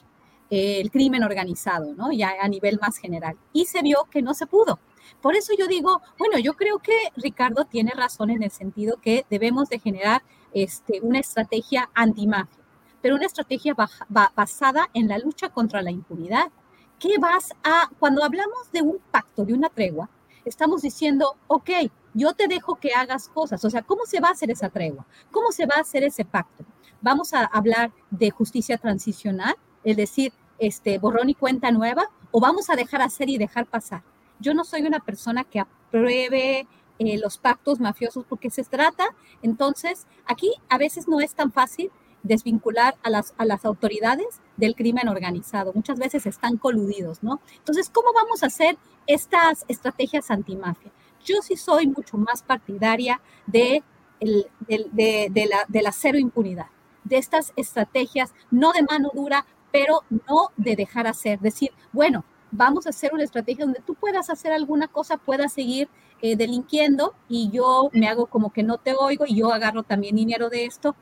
eh, el crimen organizado, ¿no? Ya a nivel más general. Y se vio que no se pudo. Por eso yo digo, bueno, yo creo que Ricardo tiene razón en el sentido que debemos de generar este, una estrategia antimafia pero una estrategia basada en la lucha contra la impunidad. ¿Qué vas a, cuando hablamos de un pacto, de una tregua, estamos diciendo, ok, yo te dejo que hagas cosas. O sea, ¿cómo se va a hacer esa tregua? ¿Cómo se va a hacer ese pacto? Vamos a hablar de justicia transicional, es decir, este, borrón y cuenta nueva, o vamos a dejar hacer y dejar pasar. Yo no soy una persona que apruebe eh, los pactos mafiosos porque se trata, entonces, aquí a veces no es tan fácil desvincular a las, a las autoridades del crimen organizado. Muchas veces están coludidos, ¿no? Entonces, ¿cómo vamos a hacer estas estrategias antimafia? Yo sí soy mucho más partidaria de, de, la, de la cero impunidad, de estas estrategias, no de mano dura, pero no de dejar hacer. Decir, bueno, vamos a hacer una estrategia donde tú puedas hacer alguna cosa, puedas seguir eh, delinquiendo y yo me hago como que no te oigo y yo agarro también dinero de esto,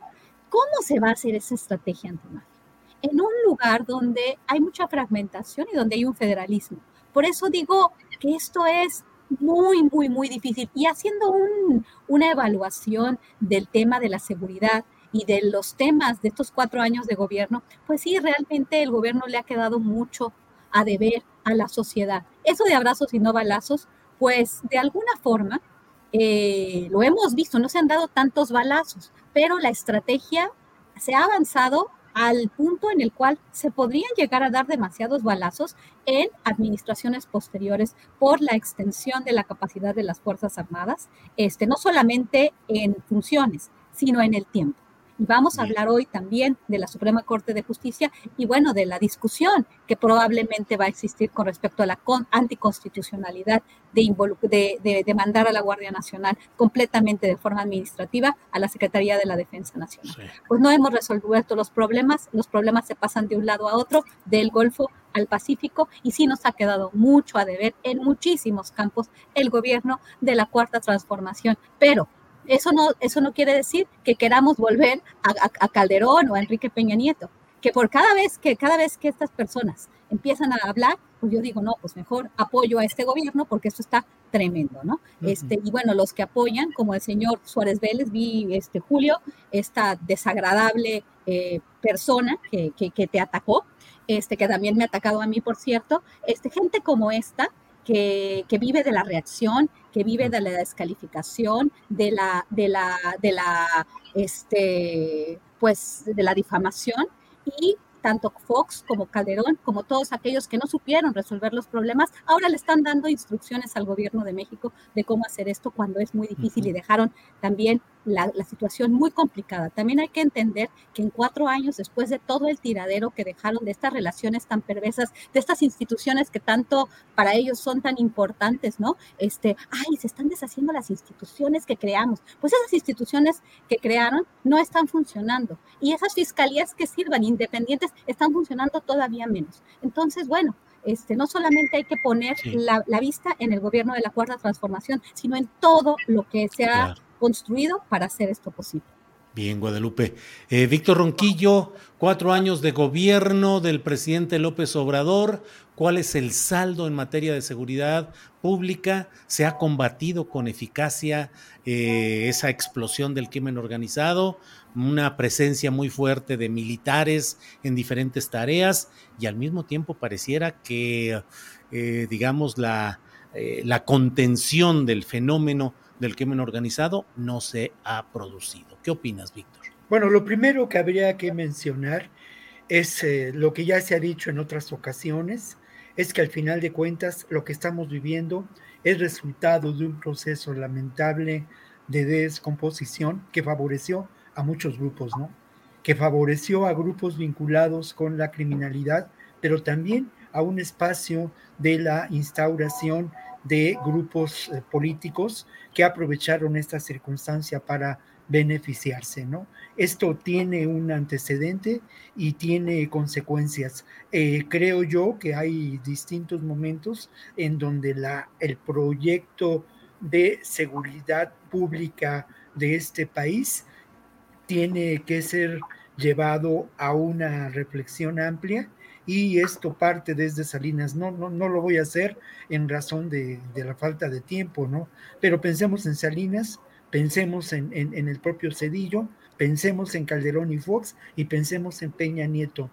¿Cómo se va a hacer esa estrategia antimafia? En un lugar donde hay mucha fragmentación y donde hay un federalismo. Por eso digo que esto es muy, muy, muy difícil. Y haciendo una evaluación del tema de la seguridad y de los temas de estos cuatro años de gobierno, pues sí, realmente el gobierno le ha quedado mucho a deber a la sociedad. Eso de abrazos y no balazos, pues de alguna forma eh, lo hemos visto, no se han dado tantos balazos, pero la estrategia se ha avanzado al punto en el cual se podrían llegar a dar demasiados balazos en administraciones posteriores por la extensión de la capacidad de las Fuerzas Armadas, este, no solamente en funciones, sino en el tiempo. Y vamos a hablar hoy también de la Suprema Corte de Justicia y bueno, de la discusión que probablemente va a existir con respecto a la anticonstitucionalidad de, de, de, mandar a la Guardia Nacional completamente de forma administrativa a la Secretaría de la Defensa Nacional. Pues no hemos resuelto los problemas, los problemas se pasan de un lado a otro, del Golfo al Pacífico, y sí nos ha quedado mucho a deber en muchísimos campos el gobierno de la Cuarta Transformación. Pero eso no, eso no quiere decir que queramos volver a, Calderón o a Enrique Peña Nieto, que por cada vez que, cada vez que estas personas empiezan a hablar, pues yo digo, no, pues mejor apoyo a este gobierno porque esto está tremendo, ¿no? este, y bueno, los que apoyan, como el señor Suárez Vélez, vi este Julio, esta desagradable eh, persona que, que, que, te atacó, este, que también me ha atacado a mí, por cierto, este, gente como esta, que, vive de la reacción, que vive de la descalificación, de la, de la, de la, este, pues, de la difamación y tanto Fox como Calderón, como todos aquellos que no supieron resolver los problemas, ahora le están dando instrucciones al gobierno de México de cómo hacer esto cuando es muy difícil y dejaron también la, situación muy complicada. También hay que entender que en cuatro años, después de todo el tiradero que dejaron de estas relaciones tan perversas, de estas instituciones que tanto para ellos son tan importantes, ¿no? Este, ay, se están deshaciendo las instituciones que creamos. Pues esas instituciones que crearon no están funcionando. Y esas fiscalías que sirvan independientes están funcionando todavía menos. Entonces, bueno, este, no solamente hay que poner la, vista en el gobierno de la cuarta transformación, sino en todo lo que se ha construido para hacer esto posible. Bien, Guadalupe. Eh, Víctor Ronquillo, cuatro años de gobierno del presidente López Obrador. ¿Cuál es el saldo en materia de seguridad pública? ¿Se ha combatido con eficacia eh, esa explosión del crimen organizado? Una presencia muy fuerte de militares en diferentes tareas y al mismo tiempo pareciera que, eh, digamos, la, la contención del fenómeno del crimen organizado no se ha producido. ¿Qué opinas, Víctor? Bueno, lo primero que habría que mencionar es eh, lo que ya se ha dicho en otras ocasiones, es que al final de cuentas lo que estamos viviendo es resultado de un proceso lamentable de descomposición que favoreció a muchos grupos, ¿no? Que favoreció a grupos vinculados con la criminalidad, pero también a un espacio de la instauración de grupos eh, políticos que aprovecharon esta circunstancia para beneficiarse, ¿no? Esto tiene un antecedente y tiene consecuencias. Eh, creo yo que hay distintos momentos en donde la, el proyecto de seguridad pública de este país tiene que ser llevado a una reflexión amplia y esto parte desde Salinas. No, no, no lo voy a hacer en razón de, la falta de tiempo, ¿no? Pero pensemos en Salinas, pensemos en, el propio Cedillo, pensemos en Calderón y Fox y pensemos en Peña Nieto,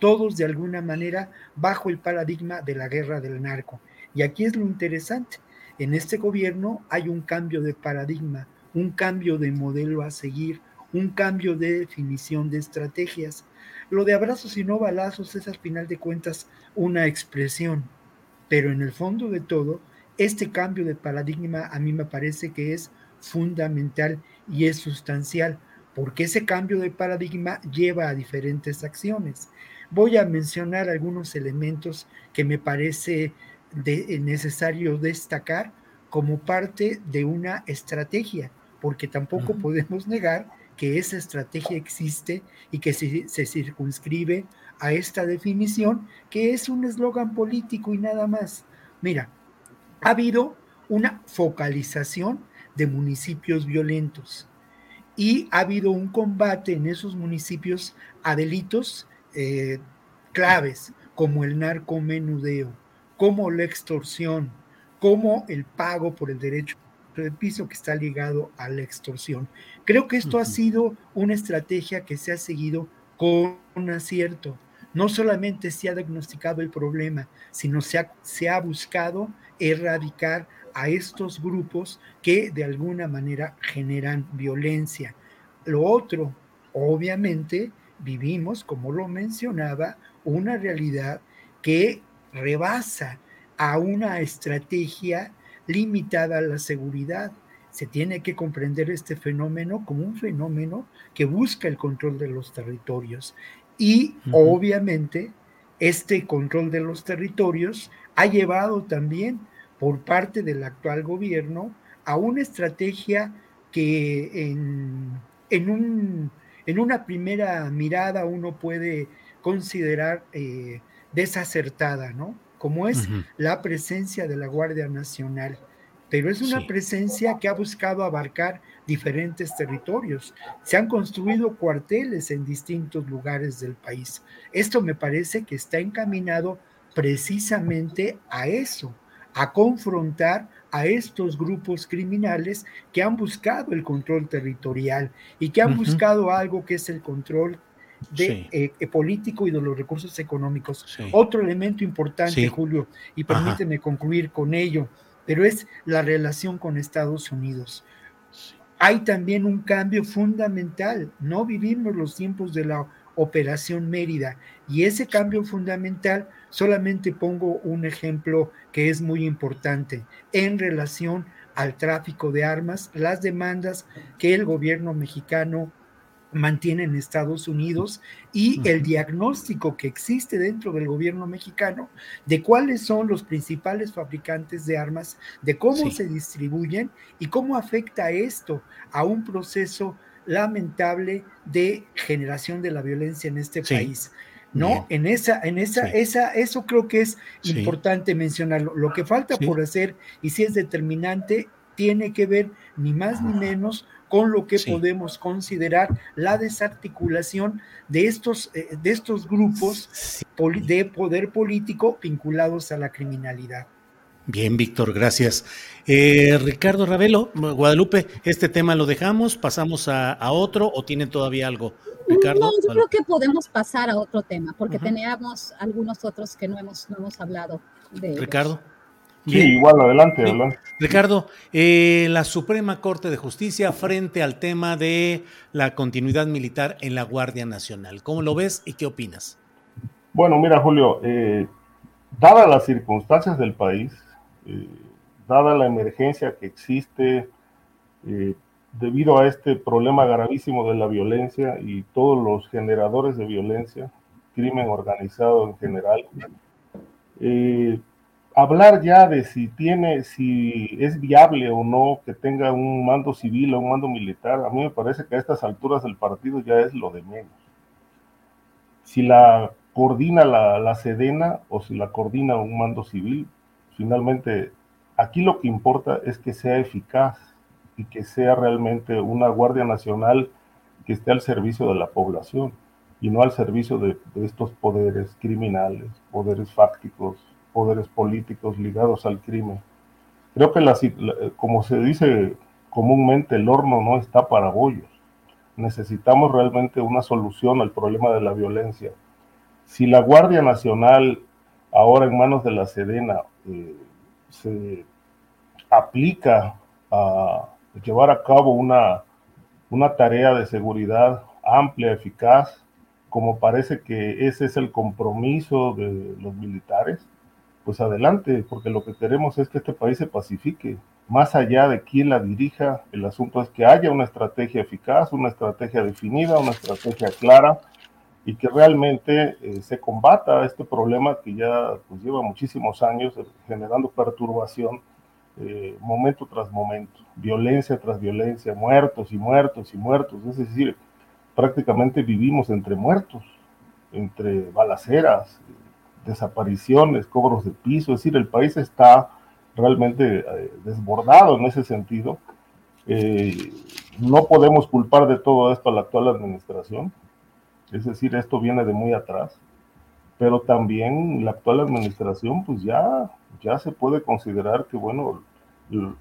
todos de alguna manera bajo el paradigma de la guerra del narco. Y aquí es lo interesante, en este gobierno hay un cambio de paradigma, un cambio de modelo a seguir, un cambio de definición de estrategias. Lo de abrazos y no balazos es al final de cuentas una expresión, pero en el fondo de todo, este cambio de paradigma a mí me parece que es fundamental y es sustancial, porque ese cambio de paradigma lleva a diferentes acciones. Voy a mencionar algunos elementos que me parece necesario destacar como parte de una estrategia, porque tampoco podemos negar que esa estrategia existe y que se, circunscribe a esta definición, que es un eslogan político y nada más. Mira, ha habido una focalización de municipios violentos y ha habido un combate en esos municipios a delitos eh, claves como el narcomenudeo, como la extorsión, como el pago por el derecho del piso que está ligado a la extorsión. Creo que esto ha sido una estrategia que se ha seguido con un acierto. No solamente se ha diagnosticado el problema, sino se ha, se ha buscado erradicar a estos grupos que de alguna manera generan violencia. Lo otro, obviamente, vivimos, como lo mencionaba, una realidad que rebasa a una estrategia limitada la seguridad. Se tiene que comprender este fenómeno como un fenómeno que busca el control de los territorios. Y obviamente este control de los territorios ha llevado también por parte del actual gobierno a una estrategia que en, un, en una primera mirada uno puede considerar eh, desacertada, ¿no? Como es la presencia de la Guardia Nacional. Pero es una presencia que ha buscado abarcar diferentes territorios. Se han construido cuarteles en distintos lugares del país. Esto me parece que está encaminado precisamente a eso, a confrontar a estos grupos criminales que han buscado el control territorial y que han buscado algo que es el control de, eh, eh, político y de los recursos económicos. Otro elemento importante, Julio, y permíteme concluir con ello, pero es la relación con Estados Unidos. Hay también un cambio fundamental. No vivimos los tiempos de la Operación Mérida y ese cambio fundamental Solamente pongo un ejemplo que es muy importante en relación al tráfico de armas, las demandas que el gobierno mexicano mantiene en Estados Unidos y el diagnóstico que existe dentro del gobierno mexicano de cuáles son los principales fabricantes de armas, de cómo se distribuyen y cómo afecta esto a un proceso lamentable de generación de la violencia en este país. ¿no? En esa, en esa, esa, eso creo que es importante mencionarlo. Lo que falta por hacer, y si es determinante, tiene que ver ni más ni menos con lo que podemos considerar la desarticulación de estos, eh, de estos grupos de poder político vinculados a la criminalidad. Bien, Víctor, gracias. Eh, Ricardo Ravelo, Guadalupe, este tema lo dejamos, pasamos a, a otro o tienen todavía algo Ricardo. No, yo creo que podemos pasar a otro tema, porque teníamos algunos otros que no hemos, no hemos hablado de. Ricardo. Sí, igual, adelante, adelante. Ricardo, eh, la Suprema Corte de Justicia frente al tema de la continuidad militar en la Guardia Nacional. ¿Cómo lo ves y qué opinas? Bueno, mira, Julio, eh, dadas las circunstancias del país, eh, dada la emergencia que existe, eh, debido a este problema gravísimo de la violencia y todos los generadores de violencia, crimen organizado en general, eh, hablar ya de si tiene, si es viable o no que tenga un mando civil o un mando militar, a mí me parece que a estas alturas del partido ya es lo de menos. Si la coordina la, la Sedena o si la coordina un mando civil, finalmente aquí lo que importa es que sea eficaz y que sea realmente una Guardia Nacional que esté al servicio de la población y no al servicio de, estos poderes criminales, poderes fácticos, poderes políticos ligados al crimen. Creo que, como se dice comúnmente, el horno no está para bollos. Necesitamos realmente una solución al problema de la violencia. Si la Guardia Nacional, ahora en manos de la Sedena, eh, se aplica a, llevar a cabo una, una tarea de seguridad amplia, eficaz, como parece que ese es el compromiso de los militares, pues adelante, porque lo que queremos es que este país se pacifique. Más allá de quién la dirija, el asunto es que haya una estrategia eficaz, una estrategia definida, una estrategia clara y que realmente eh, se combata este problema que ya pues, lleva muchísimos años generando perturbación eh, momento tras momento, violencia tras violencia, muertos y muertos y muertos. Es decir, prácticamente vivimos entre muertos, entre balaceras, desapariciones, cobros de piso. Es decir, el país está realmente eh, desbordado en ese sentido. Eh, no podemos culpar de todo esto a la actual administración. Es decir, esto viene de muy atrás. Pero también la actual administración, pues ya ya se puede considerar que, bueno,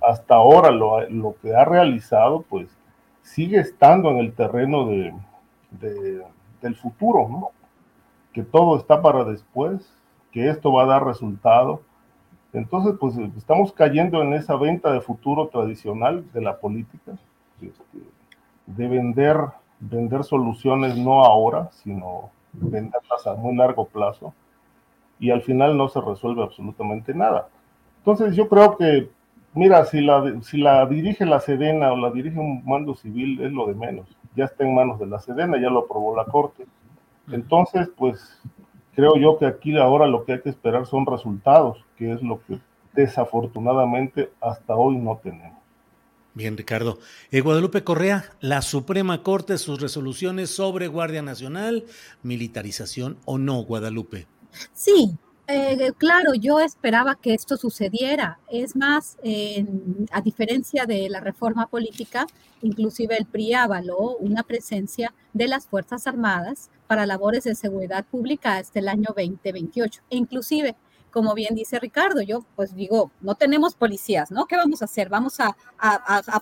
hasta ahora lo, lo que ha realizado, pues sigue estando en el terreno de, del futuro, ¿no? Que todo está para después, que esto va a dar resultado. Entonces, pues estamos cayendo en esa venta de futuro tradicional de la política, este, de vender vender soluciones no ahora, sino venderlas a muy largo plazo y al final no se resuelve absolutamente nada. Entonces yo creo que, mira, si la, si la dirige la Sedena o la dirige un mando civil es lo de menos. Ya está en manos de la Sedena, ya lo aprobó la Corte. Entonces, pues creo yo que aquí ahora lo que hay que esperar son resultados, que es lo que desafortunadamente hasta hoy no tenemos. Bien, Ricardo. Eh, Guadalupe Correa, la Suprema Corte, sus resoluciones sobre Guardia Nacional, militarización o no, Guadalupe. Sí, eh, claro, yo esperaba que esto sucediera. Es más, a diferencia de la reforma política, inclusive el PRI avaló una presencia de las Fuerzas Armadas para labores de seguridad pública hasta el año 2028. E inclusive como bien dice Ricardo, yo pues digo, no tenemos policías, ¿no? ¿Qué vamos a hacer? ¿Vamos a,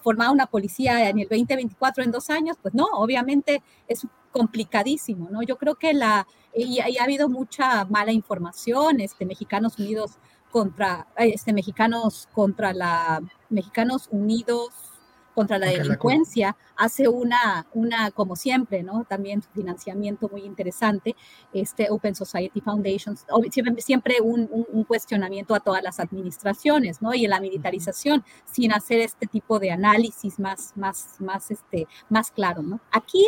formar una policía en el 2024 en dos años? Pues no, obviamente es complicadísimo, ¿no? Yo creo que la, y, ha habido mucha mala información, este, Mexicanos Unidos contra, este, Mexicanos contra la, Mexicanos Unidos contra la delincuencia, hace una, una, como siempre, ¿no? También financiamiento muy interesante, este Open Society Foundations, siempre, siempre un, un, cuestionamiento a todas las administraciones, ¿no? Y en la militarización, sin hacer este tipo de análisis más, más, más, este, más claro, ¿no? Aquí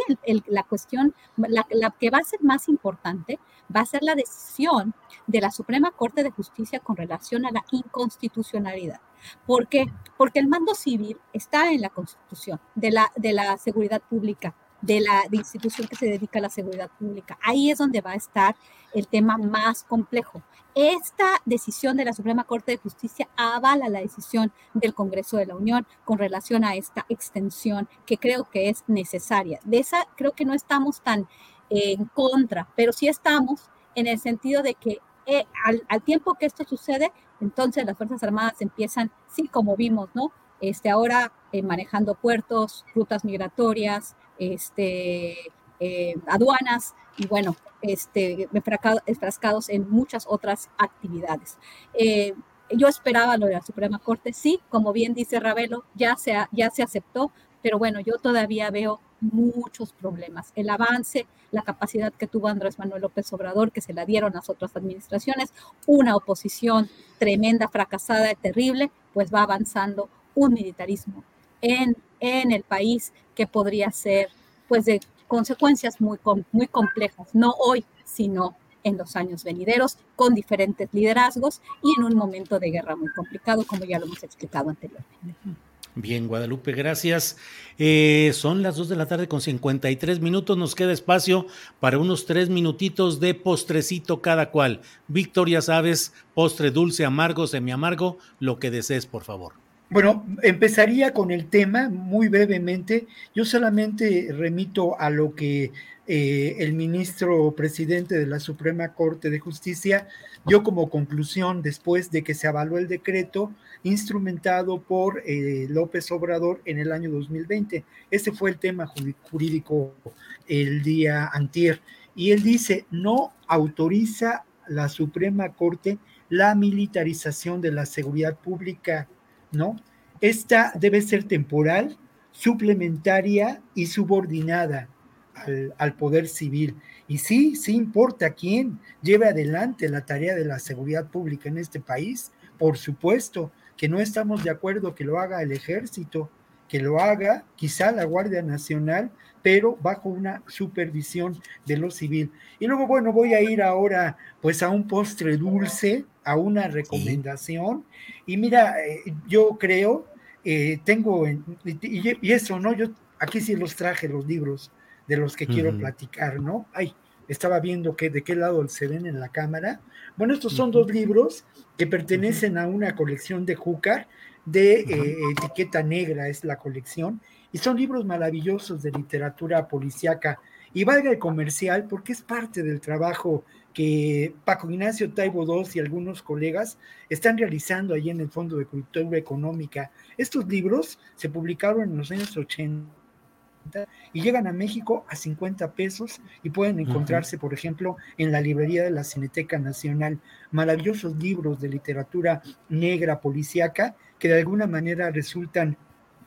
la cuestión, la, la que va a ser más importante va a ser la decisión de la Suprema Corte de Justicia con relación a la inconstitucionalidad. ¿Por qué? Porque el mando civil está en la Constitución de la, de la seguridad pública, de la institución que se dedica a la seguridad pública. Ahí es donde va a estar el tema más complejo. Esta decisión de la Suprema Corte de Justicia avala la decisión del Congreso de la Unión con relación a esta extensión que creo que es necesaria. De esa creo que no estamos tan en contra, pero sí estamos en el sentido de que eh, al, tiempo que esto sucede, entonces las Fuerzas Armadas empiezan, sí, como vimos, ¿no? Este, ahora eh, manejando puertos, rutas migratorias, este, eh, aduanas y bueno, este, enfrascados en muchas otras actividades. yo esperaba lo de la Suprema Corte, sí, como bien dice Ravelo, ya se, ya se aceptó, pero bueno, yo todavía veo muchos problemas. El avance, la capacidad que tuvo Andrés Manuel López Obrador, que se la dieron las otras administraciones, una oposición tremenda, fracasada terrible, pues va avanzando un militarismo en, el país que podría ser pues de consecuencias muy, muy complejas, no hoy, sino en los años venideros, con diferentes liderazgos y en un momento de guerra muy complicado, como ya lo hemos explicado anteriormente. Bien, Guadalupe, gracias. Eh, son las 2 de la tarde con 53 minutos. Nos queda espacio para unos tres minutitos de postrecito cada cual. Víctor, ya sabes, postre dulce, amargo, semiamargo, lo que desees, por favor. Bueno, empezaría con el tema muy brevemente. Yo solamente remito a lo que eh, el ministro presidente de la Suprema Corte de Justicia dio como conclusión después de que se avaló el decreto instrumentado por eh, López Obrador en el año 2020. Ese fue el tema jurídico el día antier. Y él dice, no autoriza la Suprema Corte la militarización de la seguridad pública, ¿no? Esta debe ser temporal, suplementaria y subordinada al, al, poder civil. Y sí, sí importa quién lleve adelante la tarea de la seguridad pública en este país, por supuesto, que no estamos de acuerdo que lo haga el ejército, que lo haga quizá la Guardia Nacional, pero bajo una supervisión de lo civil. Y luego, bueno, voy a ir ahora pues a un postre dulce, a una recomendación. Y mira, eh, yo creo, eh, tengo, y, eso, ¿no? Yo aquí sí los traje los libros de los que quiero platicar, ¿no? Ay, estaba viendo que de qué lado se ven en la cámara. Bueno, estos son dos libros que pertenecen a una colección de Júcar, de eh, etiqueta negra es la colección, y son libros maravillosos de literatura policiaca. Y valga el comercial porque es parte del trabajo que Paco Ignacio Taibo II y algunos colegas están realizando allí en el Fondo de Cultura Económica. Estos libros se publicaron en los años 80 y llegan a México a 50 pesos y pueden encontrarse, por ejemplo, en la librería de la Cineteca Nacional, maravillosos libros de literatura negra policíaca que de alguna manera resultan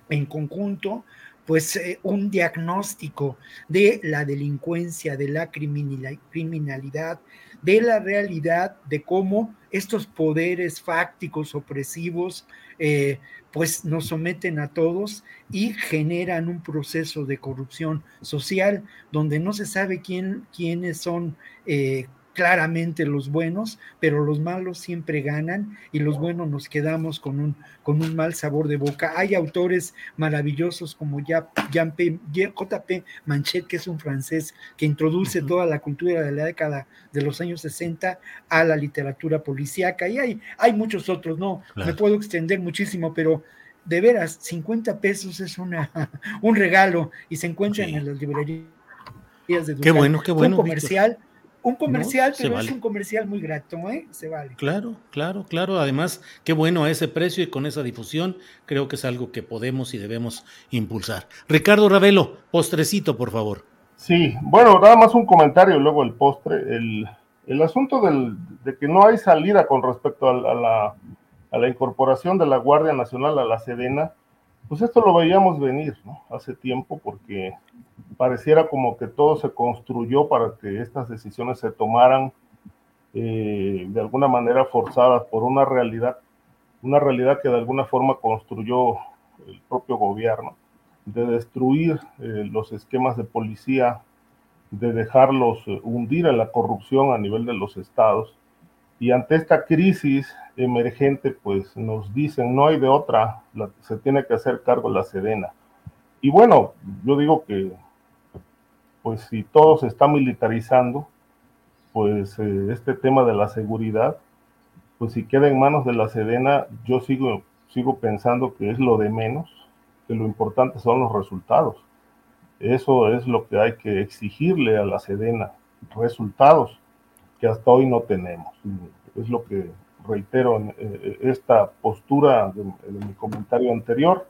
en conjunto pues eh, un diagnóstico de la delincuencia, de la criminalidad, de la realidad, de cómo estos poderes fácticos opresivos eh, pues nos someten a todos y generan un proceso de corrupción social donde no se sabe quién, quiénes son eh, claramente los buenos, pero los malos siempre ganan y los buenos nos quedamos con un, con un mal sabor de boca. Hay autores maravillosos como J.P. Manchet, que es un francés que introduce toda la cultura de la década de los años 60 a la literatura policíaca y hay, hay muchos otros, no, me puedo extender muchísimo, pero de veras, 50 pesos es una, (laughs) un regalo y se encuentran en las librerías de Qué bueno, qué bueno. Un comercial un comercial, pero es un comercial muy grato, ¿eh? Se vale. Claro, claro, claro. Además, qué bueno a ese precio y con esa difusión, creo que es algo que podemos y debemos impulsar. Ricardo Ravelo, postrecito, por favor. Sí, bueno, nada más un comentario, luego el postre. El, el asunto del, de que no hay salida con respecto a, la, a la incorporación de la Guardia Nacional a la Sedena, pues esto lo veíamos venir, ¿no? Hace tiempo, porque pareciera como que todo se construyó para que estas decisiones se tomaran eh, de alguna manera forzadas por una realidad, una realidad que de alguna forma construyó el propio gobierno, de destruir eh, los esquemas de policía, de dejarlos eh, hundir en la corrupción a nivel de los estados. Y ante esta crisis emergente, pues nos dicen, no hay de otra, se tiene que hacer cargo la Sedena. Y bueno, yo digo que pues si todo se está militarizando, pues eh, este tema de la seguridad, pues si queda en manos de la Sedena, yo sigo, sigo pensando que es lo de menos, que lo importante son los resultados. Eso es lo que hay que exigirle a la Sedena, resultados que hasta hoy no tenemos. Es lo que reitero en eh, esta postura de, mi comentario anterior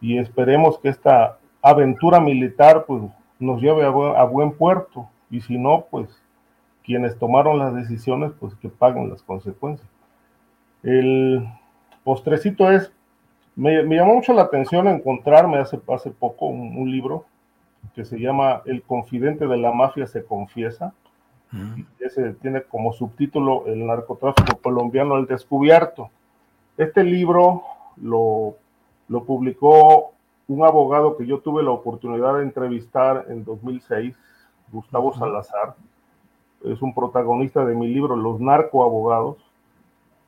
y esperemos que esta aventura militar pues nos lleve a buen, puerto y si no, pues quienes tomaron las decisiones, pues que paguen las consecuencias. El postrecito es, me, llamó mucho la atención encontrarme hace, hace poco un, libro que se llama El confidente de la mafia se confiesa. Ese tiene como subtítulo El narcotráfico colombiano al descubierto. Este libro lo, lo publicó un abogado que yo tuve la oportunidad de entrevistar en 2006, Gustavo Salazar, es un protagonista de mi libro Los narcoabogados.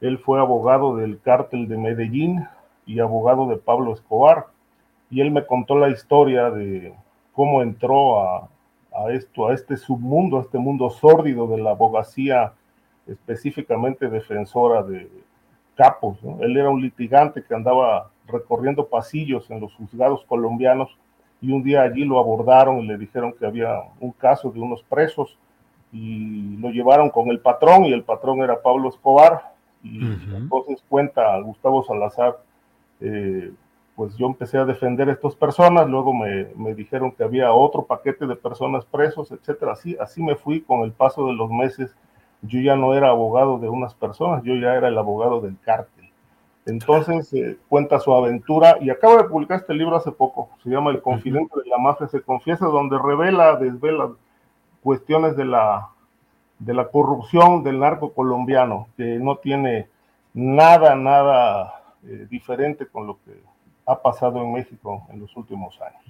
Él fue abogado del cártel de Medellín y abogado de Pablo Escobar. Y él me contó la historia de cómo entró a, a esto, a este submundo, a este mundo sórdido de la abogacía específicamente defensora de capos. Él era un litigante que andaba recorriendo pasillos en los juzgados colombianos y un día allí lo abordaron y le dijeron que había un caso de unos presos y lo llevaron con el patrón y el patrón era Pablo Escobar y entonces cuenta Gustavo Salazar, eh, pues yo empecé a defender a estas personas, luego me, me, dijeron que había otro paquete de personas presos, etcétera, así, así me fui con el paso de los meses, yo ya no era abogado de unas personas, yo ya era el abogado del cártel. Entonces eh, cuenta su aventura y acaba de publicar este libro hace poco, se llama El confidente de la mafia se confiesa, donde revela, desvela cuestiones de la, de la corrupción del narco colombiano, que no tiene nada, nada eh, diferente con lo que ha pasado en México en los últimos años.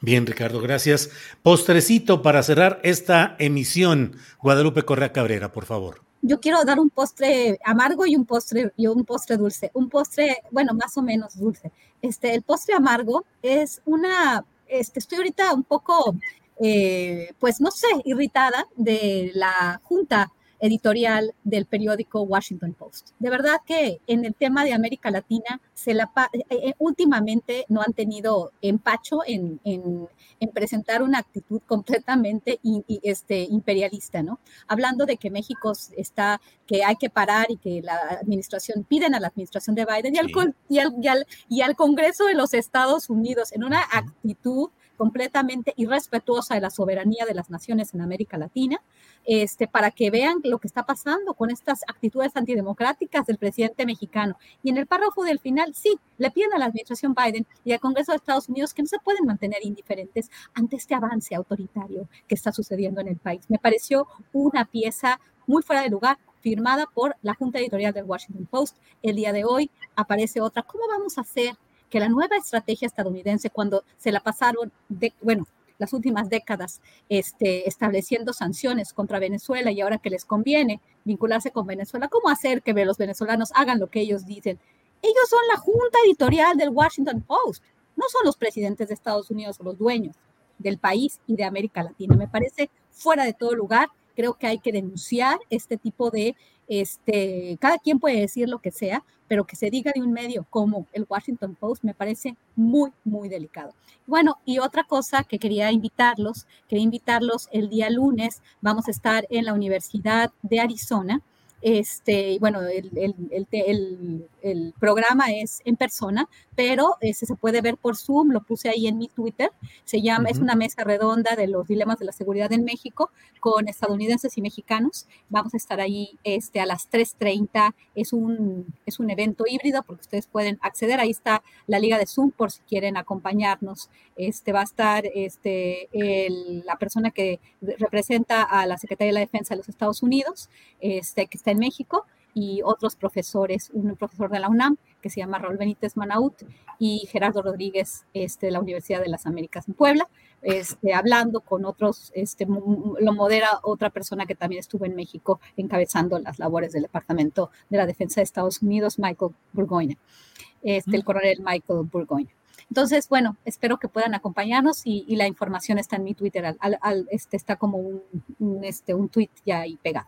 Bien, Ricardo, gracias. Postrecito para cerrar esta emisión. Guadalupe Correa Cabrera, por favor yo quiero dar un postre amargo y un postre, y un postre dulce. Un postre, bueno, más o menos dulce. Este, el postre amargo es una, este, estoy ahorita un poco, eh, pues no sé, irritada de la Junta editorial del periódico Washington Post. De verdad que en el tema de América Latina, se la, eh, eh, últimamente no han tenido empacho en, en, presentar una actitud completamente este, imperialista, ¿no? Hablando de que México está, que hay que parar y que la administración, piden a la administración de Biden y, al, y, al, y, al, Congreso de los Estados Unidos en una actitud completamente irrespetuosa de la soberanía de las naciones en América Latina, este, para que vean lo que está pasando con estas actitudes antidemocráticas del presidente mexicano. Y en el párrafo del final, sí, le piden a la administración Biden y al Congreso de Estados Unidos que no se pueden mantener indiferentes ante este avance autoritario que está sucediendo en el país. Me pareció una pieza muy fuera de lugar, firmada por la Junta Editorial del Washington Post. El día de hoy aparece otra. ¿Cómo vamos a hacer que la nueva estrategia estadounidense, cuando se la pasaron, de, bueno, las últimas décadas este, estableciendo sanciones contra Venezuela y ahora que les conviene vincularse con Venezuela, ¿cómo hacer que los venezolanos hagan lo que ellos dicen? Ellos son la junta editorial del Washington Post, no son los presidentes de Estados Unidos o los dueños del país y de América Latina. Me parece fuera de todo lugar creo que hay que denunciar este tipo de, este, cada quien puede decir lo que sea, pero que se diga de un medio como el Washington Post me parece muy, muy delicado. Bueno, y otra cosa que quería invitarlos, quería invitarlos el día lunes, vamos a estar en la Universidad de Arizona este, bueno, el, el, el, programa es en persona, pero este, se puede ver por Zoom, lo puse ahí en mi Twitter. Se llama, es una mesa redonda de los dilemas de la seguridad en México con estadounidenses y mexicanos. Vamos a estar ahí este, a las 3.30. Es un, es un evento híbrido porque ustedes pueden acceder. Ahí está la liga de Zoom por si quieren acompañarnos. Este, va a estar este, la persona que representa a la Secretaría de la Defensa de los Estados Unidos, este, que está en México, y otros profesores, un profesor de la UNAM que se llama Raúl Benítez Manaut y Gerardo Rodríguez este, de la Universidad de las Américas en Puebla, este, hablando con otros, este, lo modera otra persona que también estuvo en México encabezando las labores del Departamento de la Defensa de Estados Unidos, Michael Burgoyne, este, el coronel Michael Burgoyne. Entonces, bueno, espero que puedan acompañarnos y, la información está en mi Twitter, al, este, está como un, un, este, un tweet ya ahí pegado.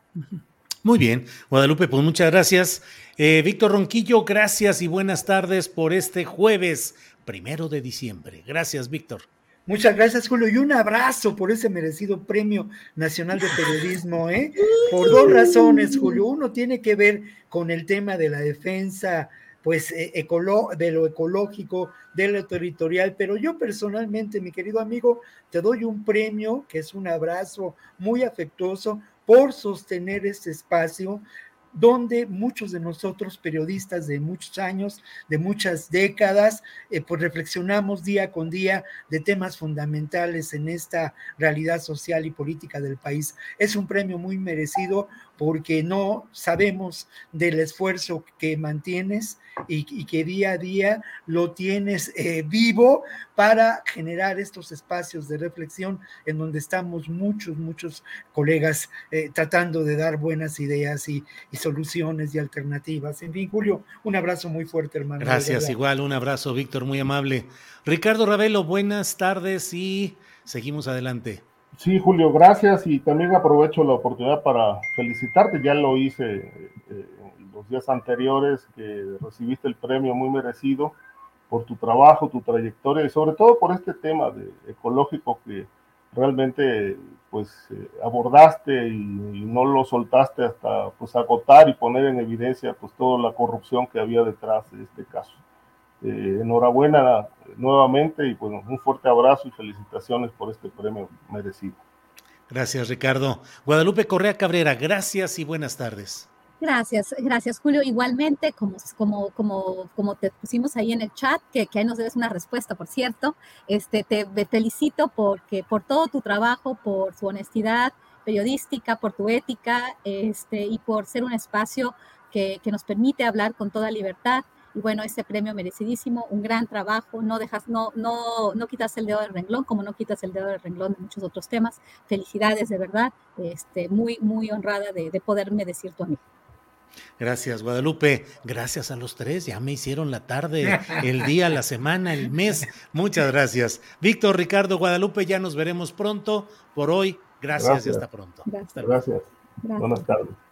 Muy bien, Guadalupe, pues muchas gracias. Eh, Víctor Ronquillo, gracias y buenas tardes por este jueves primero de diciembre. Gracias, Víctor. Muchas gracias, Julio, y un abrazo por ese merecido Premio Nacional de Periodismo, ¿eh? Por dos razones, Julio. Uno tiene que ver con el tema de la defensa, pues, eh, de lo ecológico, de lo territorial, pero yo personalmente, mi querido amigo, te doy un premio, que es un abrazo muy afectuoso, por sostener este espacio donde muchos de nosotros, periodistas de muchos años, de muchas décadas, eh, pues reflexionamos día con día de temas fundamentales en esta realidad social y política del país. Es un premio muy merecido porque no sabemos del esfuerzo que mantienes y, que día a día lo tienes eh, vivo para generar estos espacios de reflexión en donde estamos muchos, muchos colegas eh, tratando de dar buenas ideas y, soluciones y alternativas. En fin, Julio, un abrazo muy fuerte, hermano. Gracias, igual, un abrazo, Víctor, muy amable. Ricardo Ravelo, buenas tardes y seguimos adelante. Sí, Julio, gracias y también aprovecho la oportunidad para felicitarte. Ya lo hice eh, los días anteriores que recibiste el premio muy merecido por tu trabajo, tu trayectoria y sobre todo por este tema de ecológico que realmente pues eh, abordaste y, no lo soltaste hasta pues agotar y poner en evidencia pues toda la corrupción que había detrás de este caso. Eh, enhorabuena nuevamente y bueno, un fuerte abrazo y felicitaciones por este premio merecido. Gracias, Ricardo. Guadalupe Correa Cabrera, gracias y buenas tardes. Gracias, gracias Julio. Igualmente, como, como, como, como te pusimos ahí en el chat, que, que ahí nos debes una respuesta, por cierto, este, te, felicito porque, por todo tu trabajo, por su honestidad periodística, por tu ética este, y por ser un espacio que, que nos permite hablar con toda libertad y bueno, ese premio merecidísimo, un gran trabajo, no dejas, no, no, no quitas el dedo del renglón, como no quitas el dedo del renglón de muchos otros temas. Felicidades, de verdad, este, muy, muy honrada de, de poderme decir tu amigo. Gracias, Guadalupe. Gracias a los tres. Ya me hicieron la tarde, el día, la semana, el mes. Muchas gracias. Víctor, Ricardo, Guadalupe, ya nos veremos pronto. Por hoy, gracias, y hasta pronto. gracias. gracias. Buenas tardes.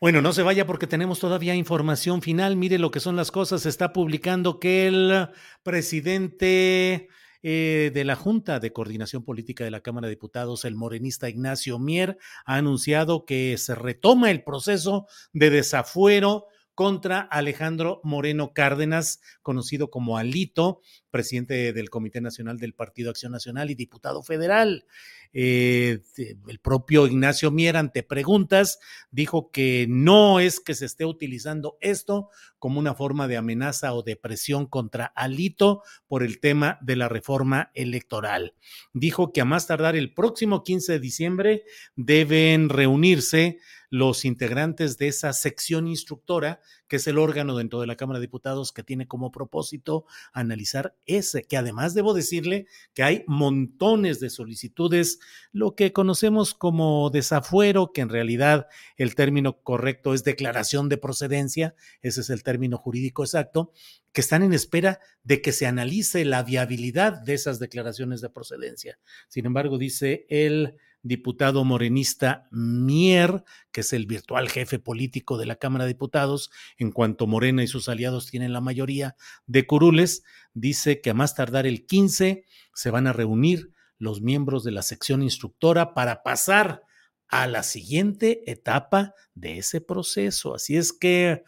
Bueno, no se vaya porque tenemos todavía información final. Mire lo que son las cosas. Se está publicando que el presidente eh, de la Junta de Coordinación Política de la Cámara de Diputados, el morenista Ignacio Mier, ha anunciado que se retoma el proceso de desafuero contra Alejandro Moreno Cárdenas, conocido como Alito, presidente del Comité Nacional del Partido Acción Nacional y diputado federal. Eh, el propio Ignacio Mier, ante preguntas, dijo que no es que se esté utilizando esto como una forma de amenaza o de presión contra Alito por el tema de la reforma electoral. Dijo que a más tardar el próximo 15 de diciembre deben reunirse los integrantes de esa sección instructora, que es el órgano dentro de la Cámara de Diputados que tiene como propósito analizar ese, que además debo decirle que hay montones de solicitudes, lo que conocemos como desafuero, que en realidad el término correcto es declaración de procedencia, ese es el término jurídico exacto, que están en espera de que se analice la viabilidad de esas declaraciones de procedencia. Sin embargo, dice el diputado morenista Mier, que es el virtual jefe político de la Cámara de Diputados, en cuanto Morena y sus aliados tienen la mayoría de curules, dice que a más tardar el 15 se van a reunir los miembros de la sección instructora para pasar a la siguiente etapa de ese proceso. Así es que,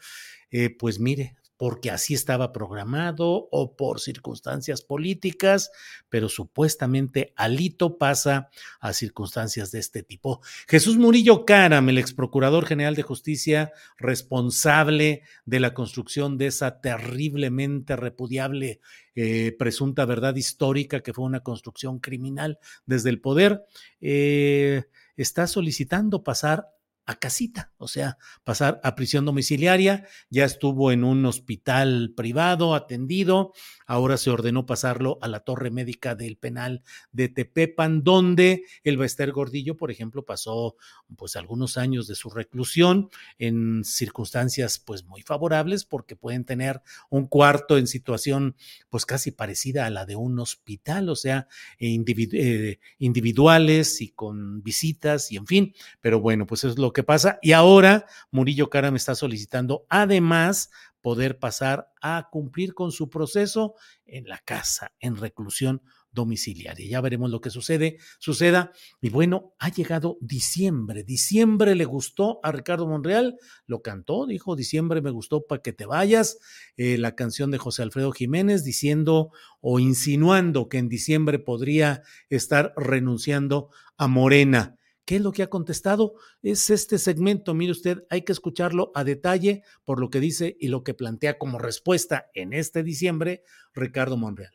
eh, pues mire, porque así estaba programado o por circunstancias políticas, pero supuestamente Alito pasa a circunstancias de este tipo. Jesús Murillo Caram, el ex procurador general de justicia responsable de la construcción de esa terriblemente repudiable eh, presunta verdad histórica que fue una construcción criminal desde el poder, eh, está solicitando pasar a casita, o sea, pasar a prisión domiciliaria, ya estuvo en un hospital privado atendido, ahora se ordenó pasarlo a la torre médica del penal de Tepepan, donde el Bester Gordillo, por ejemplo, pasó pues algunos años de su reclusión en circunstancias pues muy favorables porque pueden tener un cuarto en situación pues casi parecida a la de un hospital, o sea, eh, individuales y con visitas y en fin, pero bueno, pues es lo que pasa. Y ahora Murillo Cara me está solicitando además poder pasar a cumplir con su proceso en la casa, en reclusión domiciliaria. Ya veremos lo que sucede, suceda. Y bueno, ha llegado diciembre. Diciembre le gustó a Ricardo Monreal, lo cantó, dijo, diciembre me gustó para que te vayas. Eh, la canción de José Alfredo Jiménez diciendo o insinuando que en diciembre podría estar renunciando a Morena. ¿Qué es lo que ha contestado? Es este segmento, mire usted, hay que escucharlo a detalle por lo que dice y lo que plantea como respuesta en este diciembre Ricardo Monreal.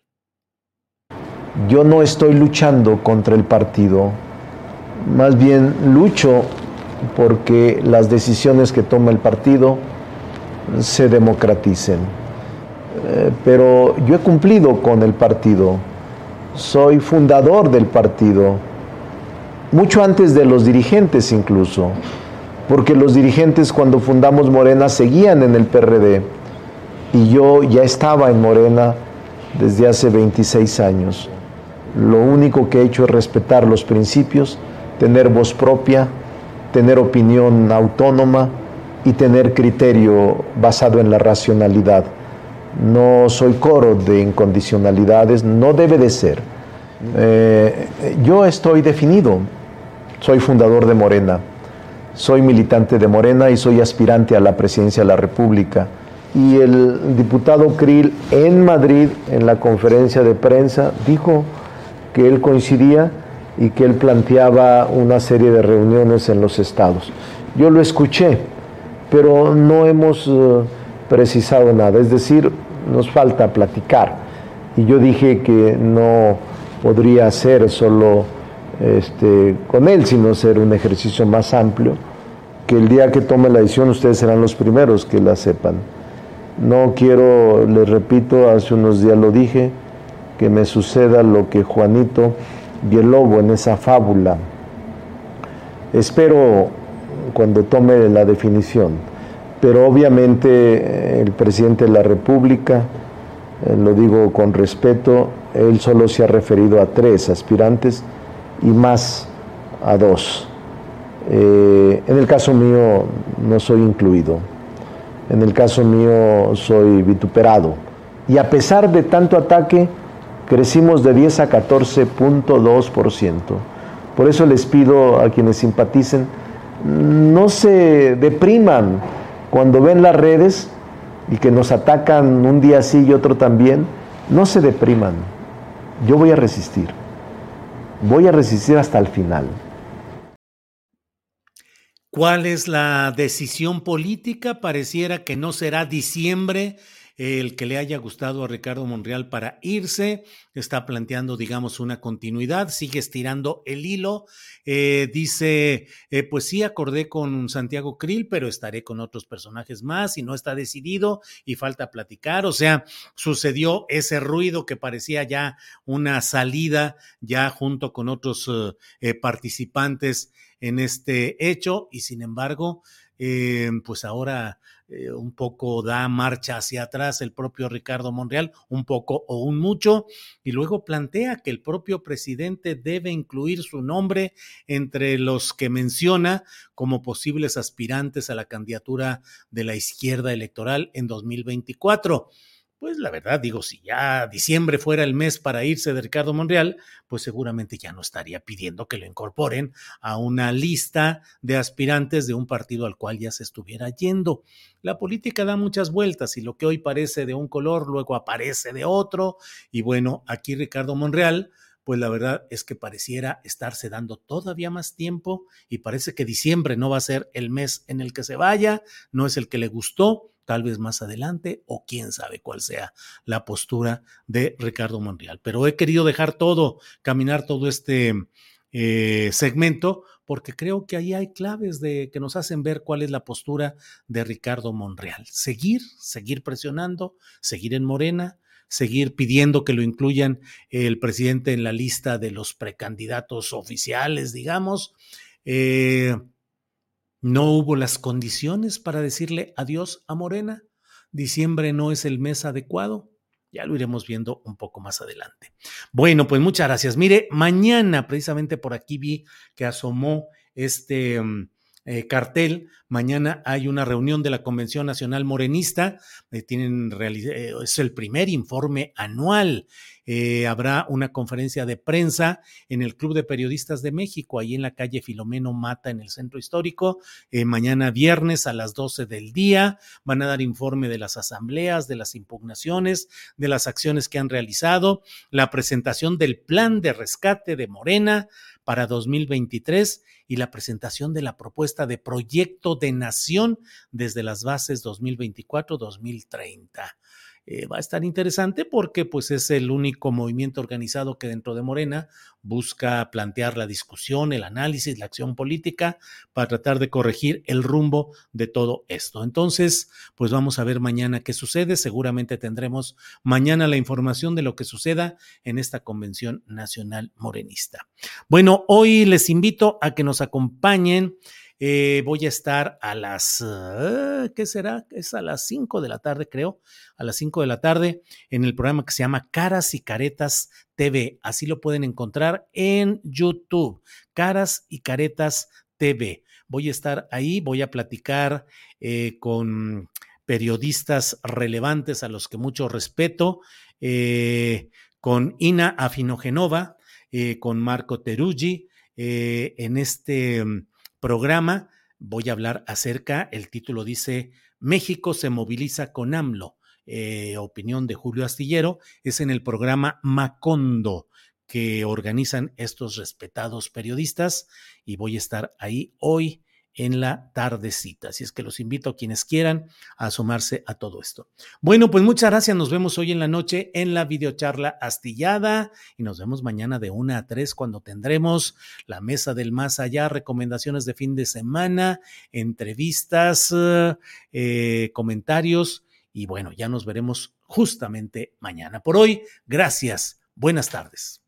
Yo no estoy luchando contra el partido, más bien lucho porque las decisiones que toma el partido se democraticen. Eh, pero yo he cumplido con el partido, soy fundador del partido mucho antes de los dirigentes incluso, porque los dirigentes cuando fundamos Morena seguían en el PRD y yo ya estaba en Morena desde hace 26 años. Lo único que he hecho es respetar los principios, tener voz propia, tener opinión autónoma y tener criterio basado en la racionalidad. No soy coro de incondicionalidades, no debe de ser. Eh, yo estoy definido, soy fundador de Morena, soy militante de Morena y soy aspirante a la presidencia de la República. Y el diputado Krill en Madrid, en la conferencia de prensa, dijo que él coincidía y que él planteaba una serie de reuniones en los estados. Yo lo escuché, pero no hemos eh, precisado nada, es decir, nos falta platicar. Y yo dije que no podría ser solo este, con él, sino ser un ejercicio más amplio, que el día que tome la decisión ustedes serán los primeros que la sepan. No quiero, les repito, hace unos días lo dije, que me suceda lo que Juanito y el lobo en esa fábula. Espero cuando tome la definición, pero obviamente eh, el presidente de la República, eh, lo digo con respeto, él solo se ha referido a tres aspirantes, y más a dos. Eh, en el caso mío no soy incluido. En el caso mío soy vituperado. Y a pesar de tanto ataque, crecimos de 10 a 14.2%. Por eso les pido a quienes simpaticen, no se depriman cuando ven las redes y que nos atacan un día sí y otro también, no se depriman. Yo voy a resistir. Voy a resistir hasta el final. ¿Cuál es la decisión política? Pareciera que no será diciembre el que le haya gustado a Ricardo Monreal para irse, está planteando, digamos, una continuidad, sigue estirando el hilo, eh, dice, eh, pues sí, acordé con Santiago Krill, pero estaré con otros personajes más y no está decidido y falta platicar, o sea, sucedió ese ruido que parecía ya una salida ya junto con otros eh, participantes en este hecho y sin embargo, pues ahora eh, un poco da marcha hacia atrás el propio Ricardo Monreal, un poco o un mucho, y luego plantea que el propio presidente debe incluir su nombre entre los que menciona como posibles aspirantes a la candidatura de la izquierda electoral en 2024. Pues la verdad, digo, si ya diciembre fuera el mes para irse de Ricardo Monreal, pues seguramente ya no estaría pidiendo que lo incorporen a una lista de aspirantes de un partido al cual ya se estuviera yendo. La política da muchas vueltas y lo que hoy parece de un color, luego aparece de otro. Y bueno, aquí Ricardo Monreal, pues la verdad es que pareciera estarse dando todavía más tiempo y parece que diciembre no va a ser el mes en el que se vaya, no es el que le gustó tal vez más adelante, o quién sabe cuál sea la postura de Ricardo Monreal. Pero he querido dejar todo, caminar todo este eh, segmento, porque creo que ahí hay claves de que nos hacen ver cuál es la postura de Ricardo Monreal. Seguir, seguir presionando, seguir en Morena, seguir pidiendo que lo incluyan el presidente en la lista de los precandidatos oficiales, digamos. Eh, no hubo las condiciones para decirle adiós a Morena. Diciembre no es el mes adecuado. Ya lo iremos viendo un poco más adelante. Bueno, pues muchas gracias. Mire, mañana precisamente por aquí vi que asomó este mm, eh, cartel. Mañana hay una reunión de la Convención Nacional Morenista. Eh, tienen eh, es el primer informe anual. habrá una conferencia de prensa en el Club de Periodistas de México, ahí en la calle Filomeno Mata, en el centro histórico. mañana viernes a las 12 del día van a dar informe de las asambleas, de las impugnaciones, de las acciones que han realizado, la presentación del plan de rescate de Morena para 2023 y la presentación de la propuesta de proyecto de nación desde las bases 2024-2030. Eh, va a estar interesante porque pues es el único movimiento organizado que dentro de Morena busca plantear la discusión, el análisis, la acción política para tratar de corregir el rumbo de todo esto. Entonces, pues vamos a ver mañana qué sucede. Seguramente tendremos mañana la información de lo que suceda en esta Convención Nacional Morenista. Bueno, hoy les invito a que nos acompañen eh, voy a estar a las, ah, ¿qué será? Es a las 5 de la tarde, creo, a las 5 de la tarde, en el programa que se llama Caras y Caretas TV. Así lo pueden encontrar en YouTube, Caras y Caretas TV. Voy a estar ahí, voy a platicar eh, con periodistas relevantes a los que mucho respeto, eh, con Ina Afinogenova, con Marco Teruggi, en este programa voy a hablar acerca, el título dice, México se moviliza con AMLO. Eh, opinión de Julio Astillero, es en el programa Macondo que organizan estos respetados periodistas y voy a estar ahí hoy en la tardecita. Así es que los invito a quienes quieran a sumarse a todo esto. Bueno, pues muchas gracias. Nos vemos hoy en la noche en la videocharla astillada y nos vemos mañana de una a tres cuando tendremos la mesa del más allá, recomendaciones de fin de semana, entrevistas, eh, comentarios y bueno, ya nos veremos justamente mañana. Por hoy, gracias. Buenas tardes.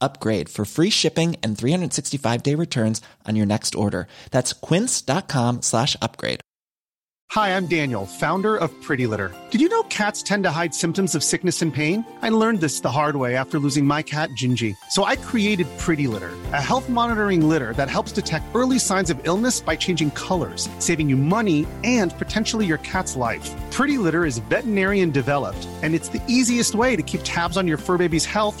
upgrade for free shipping and 365 day returns on your next order. That's quince.com slash upgrade. Hi, I'm Daniel, founder of Pretty Litter. Did you know cats tend to hide symptoms of sickness and pain? I learned this the hard way after losing my cat, Gingy. So I created Pretty Litter, a health monitoring litter that helps detect early signs of illness by changing colors, saving you money and potentially your cat's life. Pretty Litter is veterinarian developed, and it's the easiest way to keep tabs on your fur baby's health